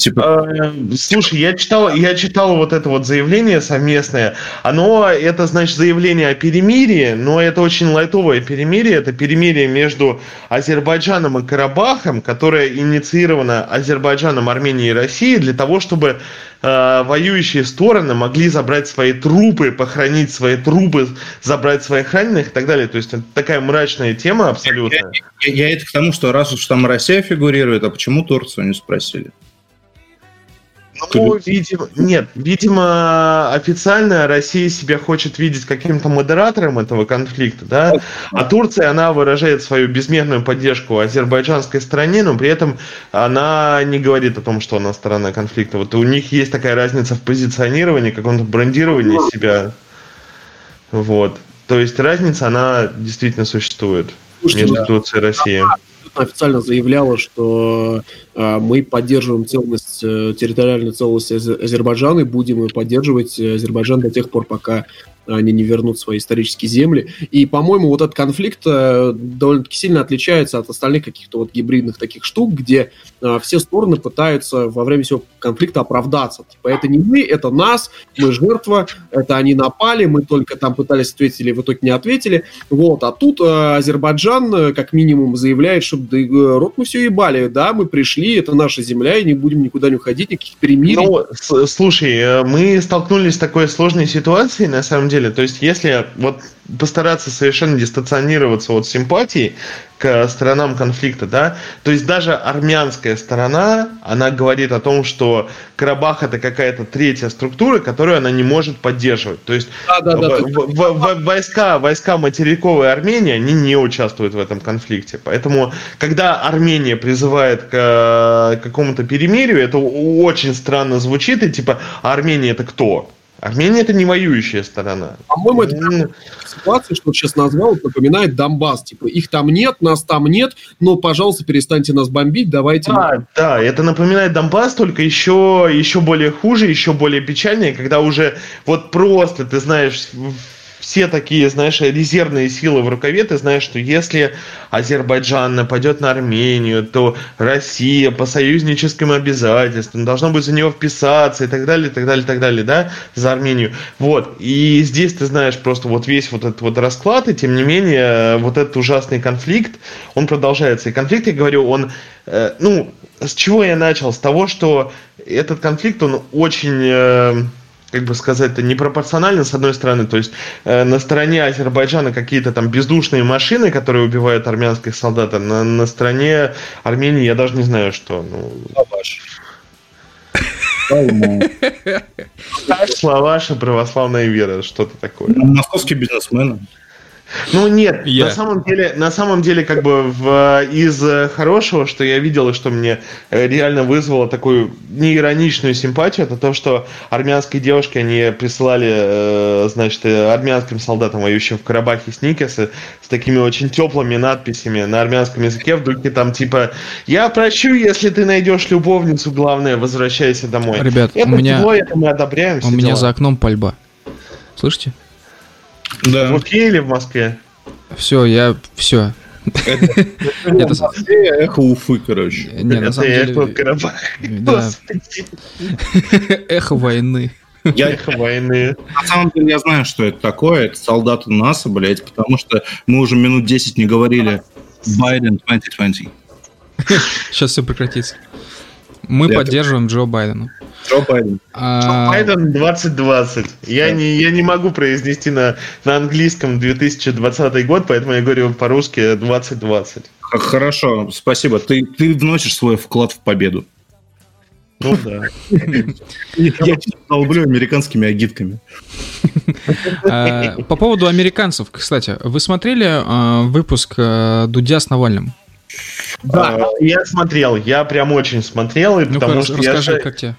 [SPEAKER 4] Типа... А, слушай, я читал, я читал вот это вот заявление совместное. Оно, это, значит, заявление о перемирии, но это очень лайтовое перемирие. Это перемирие между Азербайджаном и Карабахом, которое инициировано Азербайджаном, Арменией и Россией для того, чтобы э, воюющие стороны могли забрать свои трупы, похоронить свои трупы, забрать своих раненых и так далее. То есть это такая мрачная тема абсолютно.
[SPEAKER 2] Я, я, я это к тому, что раз уж там Россия фигурирует, а почему Турцию не спросили?
[SPEAKER 4] Ну, видимо, нет, видимо, официально Россия себя хочет видеть каким-то модератором этого конфликта, да, а Турция, она выражает свою безмерную поддержку азербайджанской стране, но при этом она не говорит о том, что она сторона конфликта. Вот у них есть такая разница в позиционировании, каком-то брендировании себя. Вот. То есть разница, она действительно существует Слушайте, между Турцией и Россией
[SPEAKER 3] официально заявляла, что э, мы поддерживаем целостность, э, территориальную целостность Азербайджана и будем поддерживать Азербайджан до тех пор, пока они не вернут свои исторические земли. И, по-моему, вот этот конфликт э, довольно-таки сильно отличается от остальных каких-то вот гибридных таких штук, где э, все стороны пытаются во время всего конфликта оправдаться. Типа, это не мы, это нас, мы жертва, это они напали, мы только там пытались ответить или в итоге не ответили. Вот, а тут э, Азербайджан как минимум заявляет, что да, рот мы все ебали, да, мы пришли, это наша земля, и не будем никуда не уходить, никаких перемирий. Ну,
[SPEAKER 4] слушай, мы столкнулись с такой сложной ситуацией, на самом деле. То есть, если вот постараться совершенно дистанционироваться от симпатии к сторонам конфликта, да, то есть даже армянская сторона, она говорит о том, что Карабах это какая-то третья структура, которую она не может поддерживать. То есть да, да, да, в, в, в, войска, войска материковой Армении, они не участвуют в этом конфликте. Поэтому, когда Армения призывает к какому-то перемирию, это очень странно звучит, и типа, «А Армения это кто? Армения это не воюющая сторона.
[SPEAKER 3] По-моему, это ситуация, что сейчас назвал, напоминает Донбасс. Типа, их там нет, нас там нет, но, пожалуйста, перестаньте нас бомбить, давайте...
[SPEAKER 4] Да, да, это напоминает Донбасс, только еще, еще более хуже, еще более печальнее, когда уже вот просто, ты знаешь, все такие, знаешь, резервные силы в рукаве, ты знаешь, что если Азербайджан нападет на Армению, то Россия по союзническим обязательствам должна будет за него вписаться и так далее, и так далее, и так далее, да, за Армению. Вот. И здесь ты знаешь просто вот весь вот этот вот расклад, и тем не менее вот этот ужасный конфликт, он продолжается. И конфликт, я говорю, он, э, ну, с чего я начал? С того, что этот конфликт, он очень... Э, как бы сказать, это непропорционально, с одной стороны, то есть э, на стороне Азербайджана какие-то там бездушные машины, которые убивают армянских солдат, а на, на стороне Армении я даже не знаю, что. Ну... Славаш и православная вера, что-то такое.
[SPEAKER 2] Московские бизнесмены.
[SPEAKER 4] Ну нет, я. на самом деле, на самом деле, как бы в, из хорошего, что я видел и что мне э, реально вызвало такую неироничную симпатию, это то, что армянские девушки, они присылали, э, значит, армянским солдатам, воюющим в Карабахе, сникерсы с такими очень теплыми надписями на армянском языке, в духе там типа «Я прощу, если ты найдешь любовницу, главное, возвращайся домой».
[SPEAKER 1] Ребят, это у меня... Тепло, это мы одобряем. У меня дела. за окном пальба. Слышите?
[SPEAKER 4] Да. В Москве или в Москве?
[SPEAKER 1] Все, я... Все.
[SPEAKER 2] Это эхо Уфы, короче.
[SPEAKER 1] Не, на самом деле... Эхо Эхо войны.
[SPEAKER 2] Я, эхо войны. На самом деле я знаю, что это такое. Это солдаты НАСА, блядь, потому что мы уже минут 10 не говорили Байден 2020.
[SPEAKER 1] Сейчас все прекратится. Мы поддерживаем Джо Байдена.
[SPEAKER 4] Джо Байден. А... Джо Байден 2020. Я, не, я не могу произнести на, на английском 2020 год, поэтому я говорю по-русски 2020.
[SPEAKER 2] Хорошо, спасибо. Ты, ты вносишь свой вклад в победу.
[SPEAKER 4] Ну да.
[SPEAKER 2] Я долблю американскими агитками.
[SPEAKER 1] А, по поводу американцев, кстати, вы смотрели а, выпуск Дудя с Навальным?
[SPEAKER 4] Да, я смотрел, я прям очень смотрел, и потому что
[SPEAKER 1] расскажи, я... как тебе?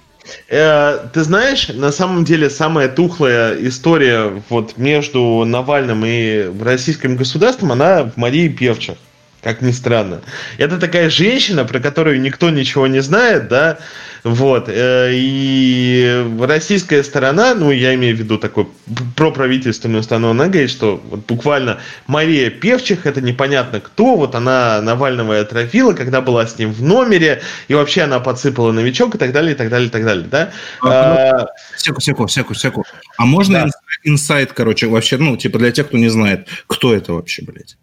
[SPEAKER 4] Э, ты знаешь, на самом деле самая тухлая история вот между Навальным и российским государством, она в Марии Певчих как ни странно. Это такая женщина, про которую никто ничего не знает, да, вот, э, и российская сторона, ну, я имею в виду такой проправительственную сторону, она говорит, что вот буквально Мария Певчих, это непонятно кто, вот она Навального отравила, когда была с ним в номере, и вообще она подсыпала новичок и так далее, и так далее, и так далее, да.
[SPEAKER 2] А, секу, секу, секу, секу. А можно да. инсайт, короче, вообще, ну, типа для тех, кто не знает, кто это вообще, блядь?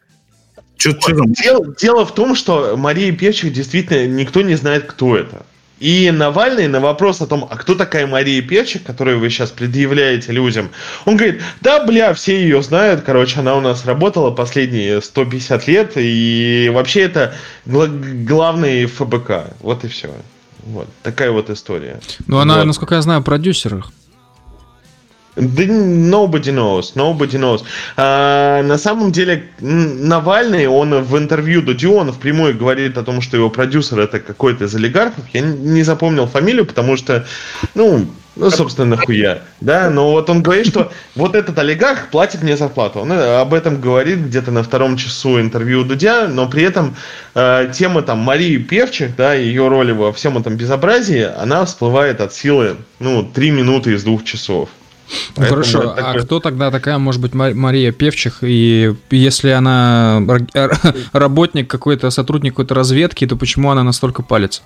[SPEAKER 4] Что, что там? Дело, дело в том, что Мария Певчих действительно никто не знает, кто это. И Навальный на вопрос о том, а кто такая Мария Певчих, которую вы сейчас предъявляете людям, он говорит, да, бля, все ее знают, короче, она у нас работала последние 150 лет, и вообще это главный ФБК. Вот и все. Вот такая вот история.
[SPEAKER 1] Ну, она, вот. насколько я знаю, продюсер
[SPEAKER 4] да nobody knows, nobody knows. А, на самом деле Навальный, он в интервью Дудю, он впрямую говорит о том, что его продюсер это какой-то из олигархов. Я не запомнил фамилию, потому что, ну, Ну, собственно, нахуя. Да, но вот он говорит, что вот этот олигарх платит мне зарплату. Он э, об этом говорит где-то на втором часу интервью Дудя, но при этом э, тема там Марии Певчих, да, ее роли во всем этом безобразии, она всплывает от силы, ну, три минуты из двух часов.
[SPEAKER 1] Ну, хорошо, а кто тогда такая может быть Мария Певчих? И если она работник какой-то, сотрудник какой-то разведки, то почему она настолько палится?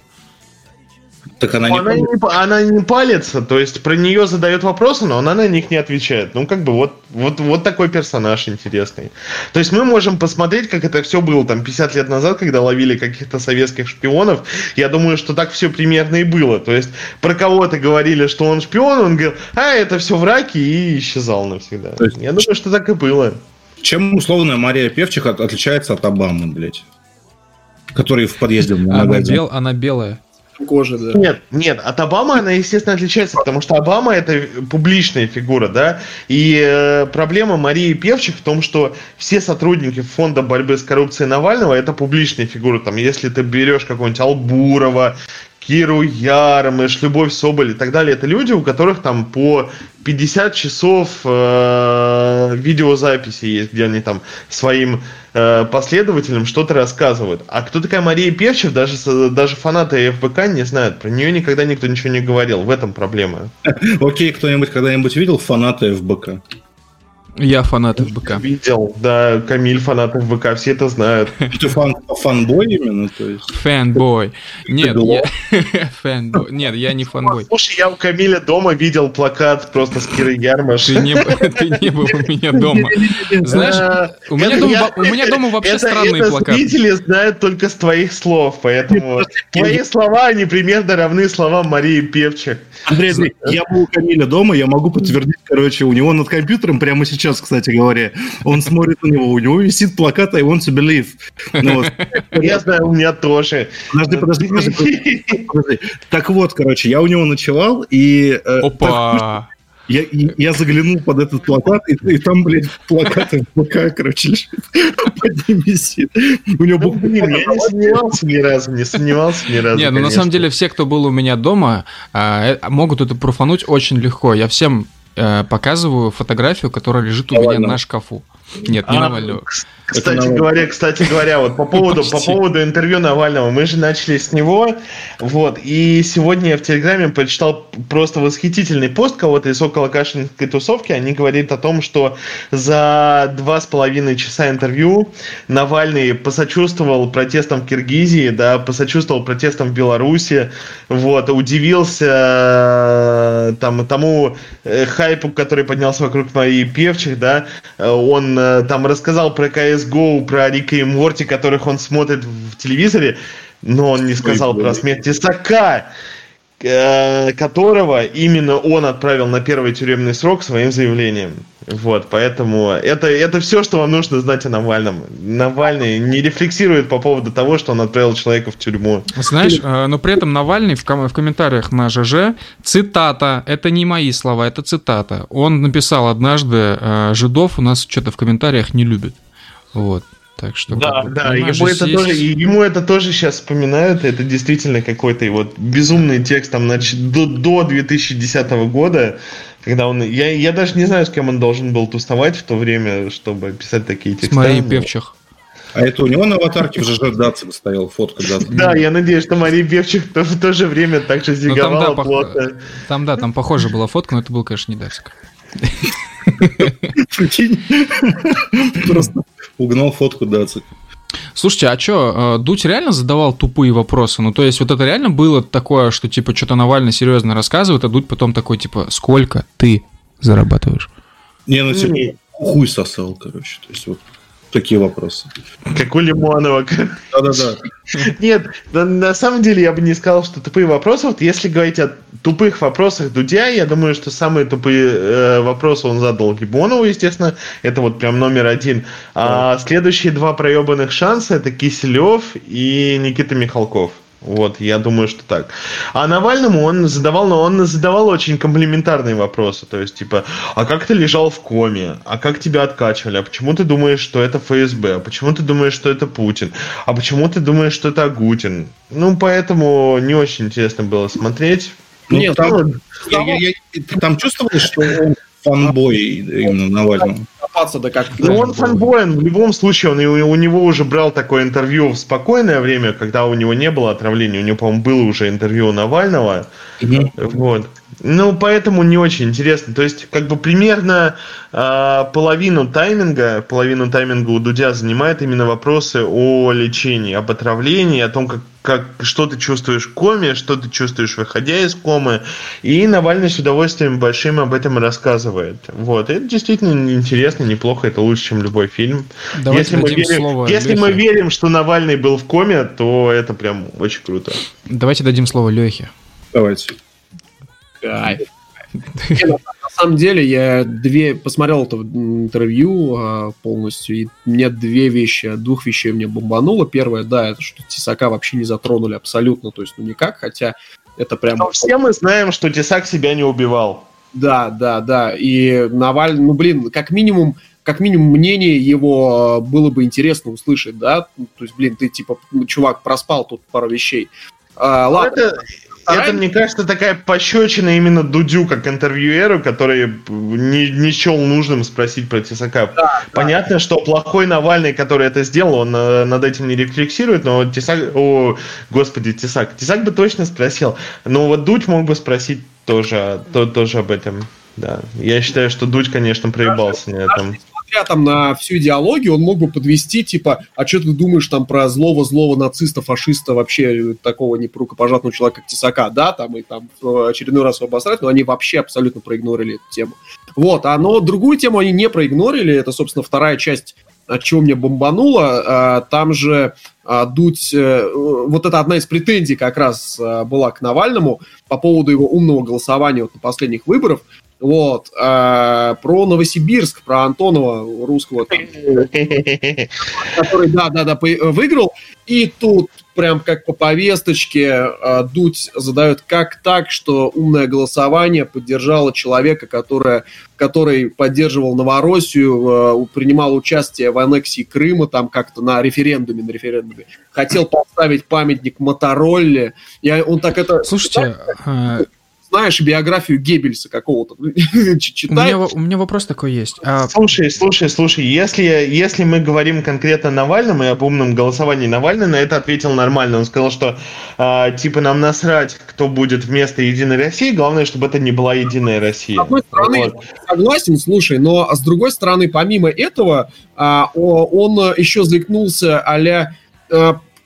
[SPEAKER 4] Так она, не, она, не, она не палится, то есть про нее задают вопросы, но она на них не отвечает. Ну, как бы вот, вот, вот такой персонаж интересный. То есть мы можем посмотреть, как это все было там 50 лет назад, когда ловили каких-то советских шпионов. Я думаю, что так все примерно и было. То есть про кого-то говорили, что он шпион, он говорил, а, это все враки, и исчезал навсегда. То есть, Я думаю, что так и было.
[SPEAKER 2] Чем условная Мария Певчих отличается от Обамы, блядь? Который в подъезде
[SPEAKER 1] она, бел, она белая
[SPEAKER 4] кожи, да. Нет, нет, от Обамы она, естественно, отличается, потому что Обама это публичная фигура, да, и э, проблема Марии Певчих в том, что все сотрудники фонда борьбы с коррупцией Навального это публичные фигуры, там, если ты берешь какого-нибудь Албурова, Киру Ярмыш, Любовь Соболь и так далее. Это люди, у которых там по 50 часов э, видеозаписи есть, где они там своим э, последователям что-то рассказывают. А кто такая Мария Певчих, даже, даже фанаты ФБК не знают. Про нее никогда никто ничего не говорил. В этом проблема.
[SPEAKER 2] Окей, кто-нибудь когда-нибудь видел фанаты ФБК?
[SPEAKER 1] Я фанат ФБК.
[SPEAKER 4] Видел, да, Камиль фанат ФБК, все это знают.
[SPEAKER 2] Ты фан, фанбой именно? То есть?
[SPEAKER 1] Fanboy. Нет, я... Fanboy. Нет, я не фанбой.
[SPEAKER 4] Слушай, я у Камиля дома видел плакат просто с Кирой Ярмаш.
[SPEAKER 1] Ты не, ты не был у меня дома. Знаешь, у меня, дома, у меня дома вообще странные плакаты.
[SPEAKER 4] Зрители знают только с твоих слов, поэтому твои слова, они примерно равны словам Марии Певчик.
[SPEAKER 2] Андрей, Андрей, я был у Камиля дома, я могу подтвердить, короче, у него над компьютером прямо сейчас сейчас, кстати говоря. Он смотрит на него, у него висит плакат I want to believe.
[SPEAKER 4] Ну, я знаю, у меня тоже.
[SPEAKER 2] Подожди, подожди, подожди, подожди. Так вот, короче, я у него ночевал, и...
[SPEAKER 1] Э, Опа!
[SPEAKER 2] Я, я заглянул под этот плакат, и, и там, блядь, плакат ФБК, короче, лежит. Под ним висит.
[SPEAKER 4] У него ну, блин, я не сомневался ни разу, не сомневался ни разу.
[SPEAKER 1] Не, ну на самом деле все, кто был у меня дома, а, э, могут это профануть очень легко. Я всем показываю фотографию, которая лежит у меня на шкафу. Нет, не а, Навального.
[SPEAKER 4] Кстати говоря, кстати говоря, вот по поводу, по поводу интервью Навального, мы же начали с него, вот, и сегодня я в Телеграме прочитал просто восхитительный пост кого-то из около Кашинской тусовки, они говорят о том, что за два с половиной часа интервью Навальный посочувствовал протестам в Киргизии, да, посочувствовал протестам в Беларуси, вот, удивился э, там тому э, хайпу, который поднялся вокруг моей певчих, да, э, там рассказал про CSGO, про Рика и Морти, которых он смотрит в телевизоре, но он не сказал про смерть Тесака, э, которого именно он отправил на первый тюремный срок своим заявлением. Вот, поэтому это, это все, что вам нужно знать о Навальном. Навальный не рефлексирует по поводу того, что он отправил человека в тюрьму.
[SPEAKER 1] Знаешь, э, но при этом Навальный в, ком- в комментариях на ЖЖ, цитата, это не мои слова, это цитата. Он написал однажды, э, жидов у нас что-то в комментариях не любят. Вот. Так что,
[SPEAKER 4] да, как да, ему это, есть... тоже, ему это тоже сейчас вспоминают. Это действительно какой-то вот безумный текст там значит, до, до 2010 года, когда он. Я, я даже не знаю, с кем он должен был тусовать в то время, чтобы писать такие тексты. С
[SPEAKER 1] Марией Певчих.
[SPEAKER 2] А это у него на аватарке в ЖЖ Дацик стоял фотка
[SPEAKER 4] Дацик. Да, я надеюсь, что Мария Певчих в то же время так же зиговала
[SPEAKER 1] ну, да, плотно. Там, да, там похоже была фотка, но это был, конечно, не.
[SPEAKER 2] Прикинь. Просто угнал фотку Дацика.
[SPEAKER 1] Слушайте, а что, э, Дудь реально задавал тупые вопросы? Ну, то есть, вот это реально было такое, что, типа, что-то Навальный серьезно рассказывает, а Дудь потом такой, типа, сколько ты зарабатываешь?
[SPEAKER 2] Не, ну, типа, хуй сосал, короче. То есть, вот такие вопросы.
[SPEAKER 4] Как у Лимонова.
[SPEAKER 2] Да-да-да.
[SPEAKER 4] Нет, на самом деле я бы не сказал, что тупые вопросы. Вот если говорить о тупых вопросах Дудя, я думаю, что самые тупые э, вопросы он задал Лимонову, естественно. Это вот прям номер один. А следующие два проебанных шанса это Киселев и Никита Михалков. Вот, я думаю, что так. А Навальному он задавал, но он задавал очень комплиментарные вопросы. То есть, типа, а как ты лежал в коме? А как тебя откачивали? А почему ты думаешь, что это ФСБ? А почему ты думаешь, что это Путин? А почему ты думаешь, что это Агутин? Ну, поэтому не очень интересно было смотреть.
[SPEAKER 2] Ну, Нет, там, я, я, я, там чувствовалось, что он фанбой именно Навального?
[SPEAKER 4] Да как ну, он фанбой, он в любом случае, он, у него уже брал такое интервью в спокойное время, когда у него не было отравления. У него, по-моему, было уже интервью Навального. Угу. Вот. Ну, поэтому не очень интересно. То есть, как бы примерно э, половину тайминга, половину тайминга у Дудя занимает именно вопросы о лечении, об отравлении, о том, как, как, что ты чувствуешь в коме, что ты чувствуешь, выходя из комы. И Навальный с удовольствием большим об этом рассказывает. Вот. Это действительно интересно, неплохо, это лучше, чем любой фильм. Давайте если мы, верим, слово если мы верим, что Навальный был в коме, то это прям очень круто.
[SPEAKER 1] Давайте дадим слово Лехе.
[SPEAKER 2] Давайте.
[SPEAKER 3] Кайф. на самом деле, я две посмотрел это интервью а, полностью, и мне две вещи, двух вещей мне бомбануло. Первое, да, это что Тесака вообще не затронули абсолютно, то есть ну никак, хотя это прям... Но
[SPEAKER 4] все мы знаем, что Тесак себя не убивал.
[SPEAKER 3] Да, да, да, и Навальный, ну блин, как минимум, как минимум мнение его было бы интересно услышать, да, то есть, блин, ты типа, чувак, проспал тут пару вещей.
[SPEAKER 4] А, ладно. Это, Вторая... Это, мне кажется, такая пощечина именно Дудю, как интервьюеру, который не, не счел нужным спросить про Тесака. Да, Понятно, да. что плохой Навальный, который это сделал, он э, над этим не рефлексирует, но Тесак... О, господи, Тесак. Тесак бы точно спросил. Но вот Дудь мог бы спросить тоже, то, тоже об этом. Да. Я считаю, что Дудь, конечно, проебался на этом
[SPEAKER 3] несмотря там на всю идеологию, он мог бы подвести, типа, а что ты думаешь там про злого-злого нациста, фашиста, вообще такого не человека, как Тесака, да, там, и там в очередной раз обосрать, но они вообще абсолютно проигнорили эту тему. Вот, а но другую тему они не проигнорили, это, собственно, вторая часть от чего мне бомбануло, а, там же а, Дудь, э, вот это одна из претензий как раз а, была к Навальному по поводу его умного голосования вот на последних выборах, вот. А, про Новосибирск, про Антонова русского, там, который, да, да, да, выиграл. И тут прям как по повесточке а, Дудь задает, как так, что умное голосование поддержало человека, которое, который поддерживал Новороссию, а, принимал участие в аннексии Крыма, там как-то на референдуме, на референдуме, хотел поставить памятник Моторолле. И он так это...
[SPEAKER 1] Слушайте, а,
[SPEAKER 3] знаешь биографию Геббельса какого-то. У
[SPEAKER 1] меня, у меня вопрос такой есть.
[SPEAKER 4] А... Слушай, слушай, слушай, если, если мы говорим конкретно о Навальном и об умном голосовании Навальный на это ответил нормально. Он сказал, что э, типа нам насрать, кто будет вместо Единой России, главное, чтобы это не была Единая Россия. С одной
[SPEAKER 3] стороны, вот. согласен, слушай, но с другой стороны, помимо этого, э, он еще заикнулся а-ля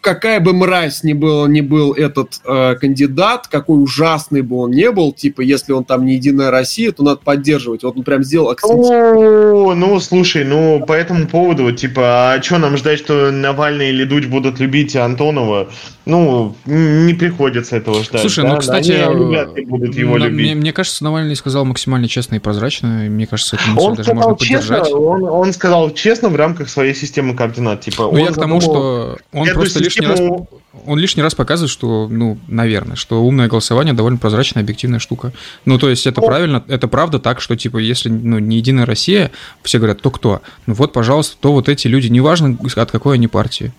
[SPEAKER 3] какая бы мразь ни был, ни был этот э, кандидат, какой ужасный бы он не был, типа, если он там не Единая Россия, то надо поддерживать. Вот он прям сделал
[SPEAKER 4] акцент. О, ну, слушай, ну, по этому поводу, типа, а что нам ждать, что Навальный или Дудь будут любить Антонова? Ну, не приходится этого ждать.
[SPEAKER 1] Слушай, ну, да? ну, кстати, да, они будут его на, любить. Мне, мне кажется, Навальный сказал максимально честно и прозрачно, и мне кажется, это
[SPEAKER 4] он даже можно честно, поддержать. Он, он сказал честно в рамках своей системы координат. Типа,
[SPEAKER 1] ну, я к тому, что он просто лишь лишний раз, он лишний раз показывает, что, ну, наверное, что умное голосование довольно прозрачная, объективная штука. Ну, то есть это ну, правильно, это правда так, что, типа, если, ну, не Единая Россия, все говорят, то кто? Ну, вот, пожалуйста, то вот эти люди, неважно, от какой они партии.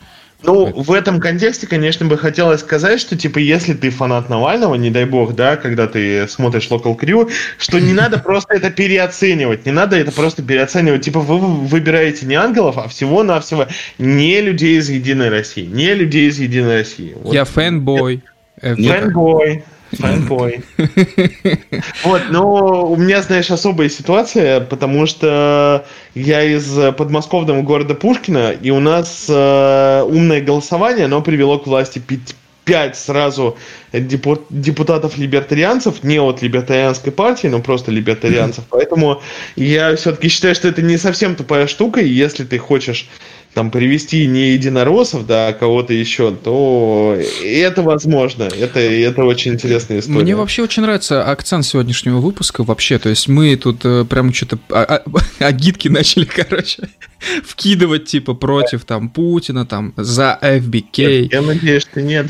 [SPEAKER 4] Ну, в этом контексте, конечно, бы хотелось сказать, что, типа, если ты фанат Навального, не дай бог, да, когда ты смотришь Local Crew, что не надо просто это переоценивать, не надо это просто переоценивать. Типа, вы выбираете не ангелов, а всего-навсего не людей из Единой России, не людей из Единой России.
[SPEAKER 1] Я fanboy.
[SPEAKER 4] Fanboy. Фанбой. Вот, но у меня, знаешь, особая ситуация, потому что я из подмосковного города Пушкина, и у нас э, умное голосование, оно привело к власти пять сразу депутатов-либертарианцев, не от либертарианской партии, но просто либертарианцев. Поэтому я все-таки считаю, что это не совсем тупая штука, и если ты хочешь там привести не единороссов, да, а кого-то еще, то это возможно. Это, это очень интересная история.
[SPEAKER 1] Мне вообще очень нравится акцент сегодняшнего выпуска вообще. То есть мы тут э, прям что-то а, а, агитки начали, короче, вкидывать типа против там Путина, там за FBK.
[SPEAKER 4] Нет, я надеюсь, что нет.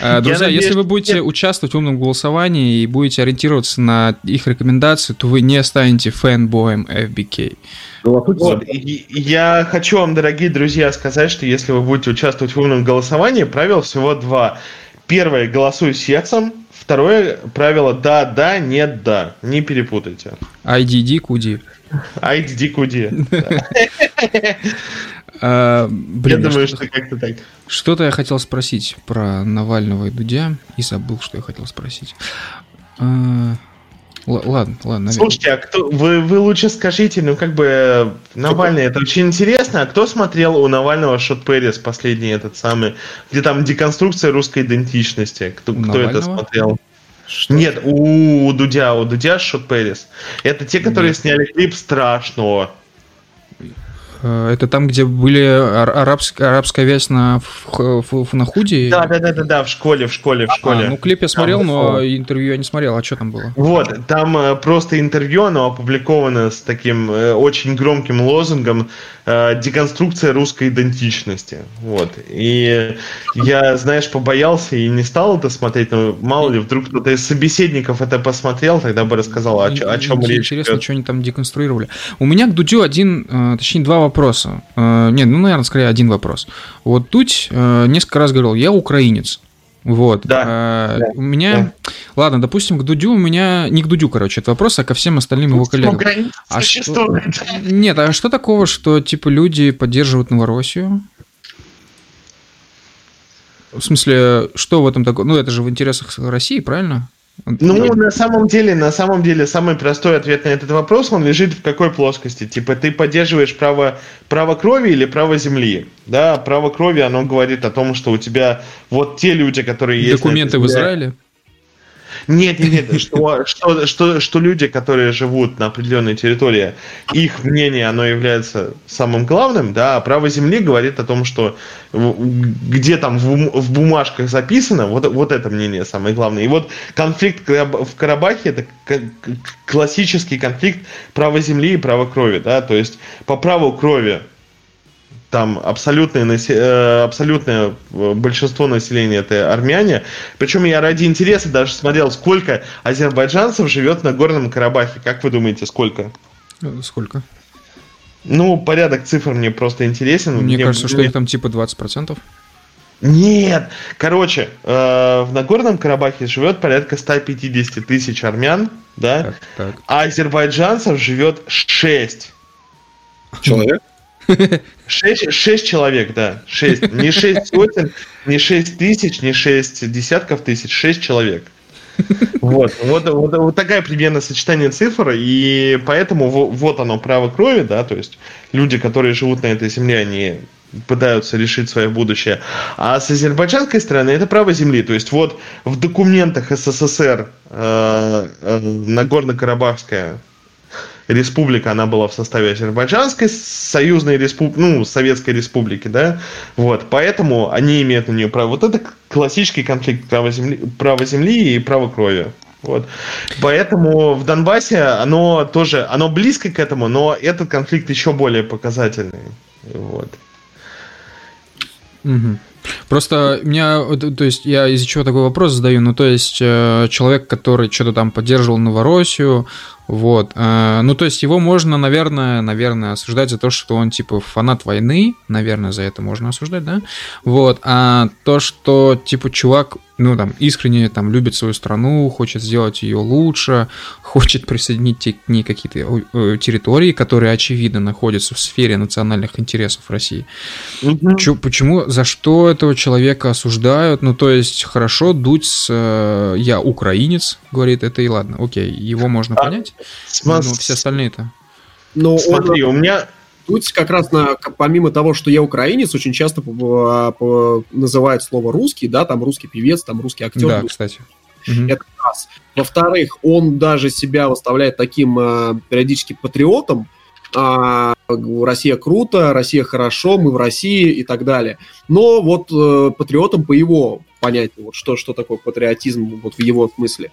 [SPEAKER 1] А, друзья, надеюсь, если вы будете нет. участвовать в умном голосовании и будете ориентироваться на их рекомендации, то вы не станете фэнбоем FBK.
[SPEAKER 4] Вот, я хочу вам, дорогие друзья, сказать, что если вы будете участвовать в умном голосовании, правил всего два. первое, голосуй сердцем, второе правило да, да, нет, да. Не перепутайте.
[SPEAKER 1] IDD куди.
[SPEAKER 4] IDD куди.
[SPEAKER 1] А, блин,
[SPEAKER 4] я
[SPEAKER 1] а
[SPEAKER 4] думаю,
[SPEAKER 1] что-
[SPEAKER 4] что как-то так.
[SPEAKER 1] Что-то я хотел спросить про Навального и Дудя, и забыл, что я хотел спросить. Л- ладно, ладно.
[SPEAKER 4] Слушайте, а кто, вы, вы лучше скажите, ну как бы э, Навальный, это очень интересно, а кто смотрел у Навального Шот Пэрис последний этот самый, где там деконструкция русской идентичности? Кто,
[SPEAKER 1] У
[SPEAKER 4] кто это смотрел? Нет, у, Дудя, у Дудя Шот Пэрис. Это те, которые
[SPEAKER 1] Нет.
[SPEAKER 4] сняли клип страшного.
[SPEAKER 1] Э, Это там, где были ар- арабск- арабская вязь на, на худи?
[SPEAKER 4] Да, да, да, да, да, в школе, в школе, в
[SPEAKER 1] А,
[SPEAKER 4] школе.
[SPEAKER 1] ну, клип я смотрел,
[SPEAKER 4] Там,
[SPEAKER 1] но интервью я не смотрел. А что там было?
[SPEAKER 4] Вот, там э, просто интервью, оно опубликовано с таким э, очень громким лозунгом э, «Деконструкция русской идентичности». Вот. И я, знаешь, побоялся и не стал это смотреть, но мало ли, вдруг кто-то из собеседников это посмотрел, тогда бы рассказал, о, о чем речь
[SPEAKER 1] Интересно,
[SPEAKER 4] идет.
[SPEAKER 1] что они там деконструировали. У меня к Дудю один, э, точнее, два вопроса. Э, Нет, ну, наверное, скорее один вопрос. Вот Дудь несколько раз говорил, я украинец. Вот.
[SPEAKER 4] Да,
[SPEAKER 1] Э,
[SPEAKER 4] да,
[SPEAKER 1] У меня... Ладно, допустим, к Дудю у меня... Не к Дудю, короче, это вопрос, а ко всем остальным его коллегам. А что-. Нет, а что такого, что, типа, люди поддерживают Новороссию? В смысле, что в этом такое? Ну, это же в интересах России, правильно?
[SPEAKER 4] Ну, на самом деле, на самом деле, самый простой ответ на этот вопрос, он лежит в какой плоскости? Типа, ты поддерживаешь право, право крови или право земли? Да, право крови, оно говорит о том, что у тебя вот те люди, которые есть...
[SPEAKER 1] Документы в Израиле?
[SPEAKER 4] Нет, нет, нет, что, что, что, что люди, которые живут на определенной территории, их мнение, оно является самым главным, да, а право земли говорит о том, что где там в, бум- в бумажках записано, вот, вот это мнение самое главное. И вот конфликт в Карабахе это классический конфликт права земли и права крови, да, то есть по праву крови там абсолютное, насе- э, абсолютное э, большинство населения это армяне. Причем я ради интереса даже смотрел, сколько азербайджанцев живет на Горном Карабахе. Как вы думаете, сколько?
[SPEAKER 1] Э, Сколько?
[SPEAKER 4] Ну, порядок цифр мне просто интересен.
[SPEAKER 1] Мне кажется, что
[SPEAKER 4] мне-
[SPEAKER 1] их там типа 20%.
[SPEAKER 4] Нет! Короче, э, в Нагорном Карабахе живет порядка 150 тысяч армян, да?
[SPEAKER 1] Так, так.
[SPEAKER 4] А азербайджанцев живет 6.
[SPEAKER 2] Человек?
[SPEAKER 4] Шесть, шесть человек, да. Шесть. Не шесть сотен, не шесть тысяч, не шесть десятков тысяч, шесть человек. Вот, вот, вот, вот такая примерно сочетание цифр, и поэтому во- вот оно право крови, да, то есть люди, которые живут на этой земле, они пытаются решить свое будущее. А с азербайджанской стороны это право земли. То есть вот в документах СССР э, э, Нагорно-Карабахская республика, она была в составе Азербайджанской союзной республики, ну, Советской республики, да, вот, поэтому они имеют на нее право. Вот это классический конфликт права земли, права земли и права крови. Вот. Поэтому в Донбассе оно тоже, оно близко к этому, но этот конфликт еще более показательный. Вот.
[SPEAKER 1] Мгм. Просто меня, то есть я из-за чего такой вопрос задаю, ну то есть э, человек, который что-то там поддерживал Новороссию, вот, э, ну то есть его можно, наверное, наверное, осуждать за то, что он типа фанат войны, наверное, за это можно осуждать, да, вот, а то, что типа чувак, ну там искренне там любит свою страну, хочет сделать ее лучше, хочет присоединить к ней какие-то э, территории, которые очевидно находятся в сфере национальных интересов России. Чё- почему, за что этого человека осуждают? Ну, то есть, хорошо, Дудь с э, «я украинец», говорит, это и ладно, окей, его можно
[SPEAKER 4] А,
[SPEAKER 1] понять,
[SPEAKER 4] Сма-
[SPEAKER 1] но все остальные-то.
[SPEAKER 3] Но он,
[SPEAKER 4] Смотри, у меня
[SPEAKER 3] Тут как раз на, помимо того, что я украинец, очень часто по- по- называют слово русский, да, там русский певец, там русский актер.
[SPEAKER 1] Да, кстати. Мгм.
[SPEAKER 3] Это раз. Во-вторых, он даже себя выставляет таким э, периодически патриотом. а, Россия круто, Россия хорошо, мы в России и так далее. Но вот э, патриотом по его понятию, вот что, что такое патриотизм вот в его смысле,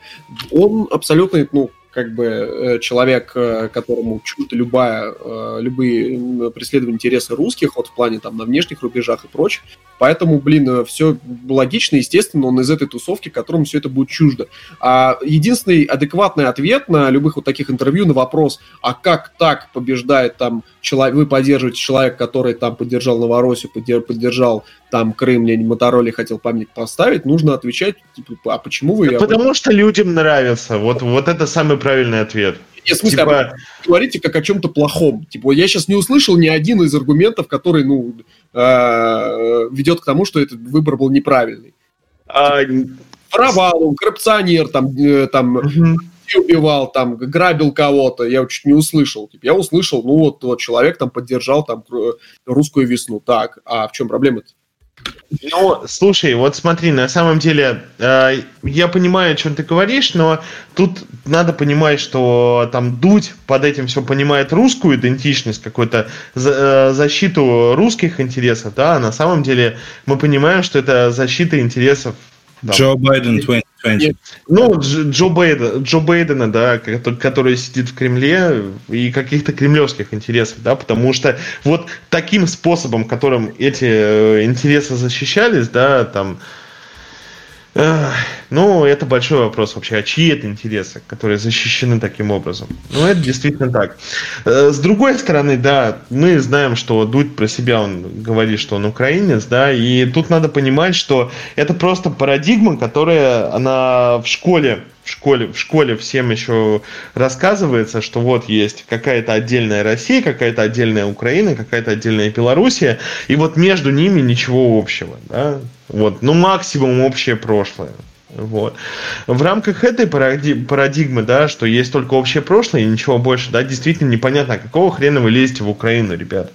[SPEAKER 3] он абсолютно, ну, как бы э, человек, э, которому чужда любая, э, любые преследования интересы русских, вот в плане там на внешних рубежах и прочее. Поэтому, блин, все логично, естественно, он из этой тусовки, которому все это будет чуждо. А единственный адекватный ответ на любых вот таких интервью на вопрос, а как так побеждает там человек, вы поддерживаете человека, который там поддержал Новороссию, поддер- поддержал там Крым мне Мотороле хотел памятник поставить, нужно отвечать, типа, а почему вы...
[SPEAKER 4] Да потому что людям нравится. Вот, вот это самый правильный ответ.
[SPEAKER 3] Нет, в смысле, типа... говорите как о чем-то плохом. Типа, я сейчас не услышал ни один из аргументов, который, ну, э, ведет к тому, что этот выбор был неправильный. А... Воровал, он коррупционер, там, э, там угу. убивал, там, грабил кого-то. Я чуть не услышал. Типа, я услышал, ну, вот, вот человек там поддержал там русскую весну. Так, а в чем проблема-то?
[SPEAKER 4] Ну, слушай, вот смотри, на самом деле, э, я понимаю, о чем ты говоришь, но тут надо понимать, что там Дудь под этим все понимает русскую идентичность, какую-то за, э, защиту русских интересов, да, а на самом деле мы понимаем, что это защита интересов
[SPEAKER 2] Джо Байден 2020.
[SPEAKER 4] Ну, Джо, Байден, Джо Байдена, да, который сидит в Кремле и каких-то кремлевских интересов, да, потому что вот таким способом, которым эти э, интересы защищались, да, там, ну, это большой вопрос вообще, а чьи это интересы, которые защищены таким образом? Ну, это действительно так. Э, с другой стороны, да, мы знаем, что Дудь про себя, он говорит, что он украинец, да, и тут надо понимать, что это просто парадигма, которая, она в школе в школе, в школе всем еще рассказывается, что вот есть какая-то отдельная Россия, какая-то отдельная Украина, какая-то отдельная Белоруссия, и вот между ними ничего общего. Да? Вот, ну, максимум общее прошлое. Вот. В рамках этой парадигмы, да, что есть только общее прошлое и ничего больше, да, действительно непонятно, какого хрена вы лезете в Украину, ребят.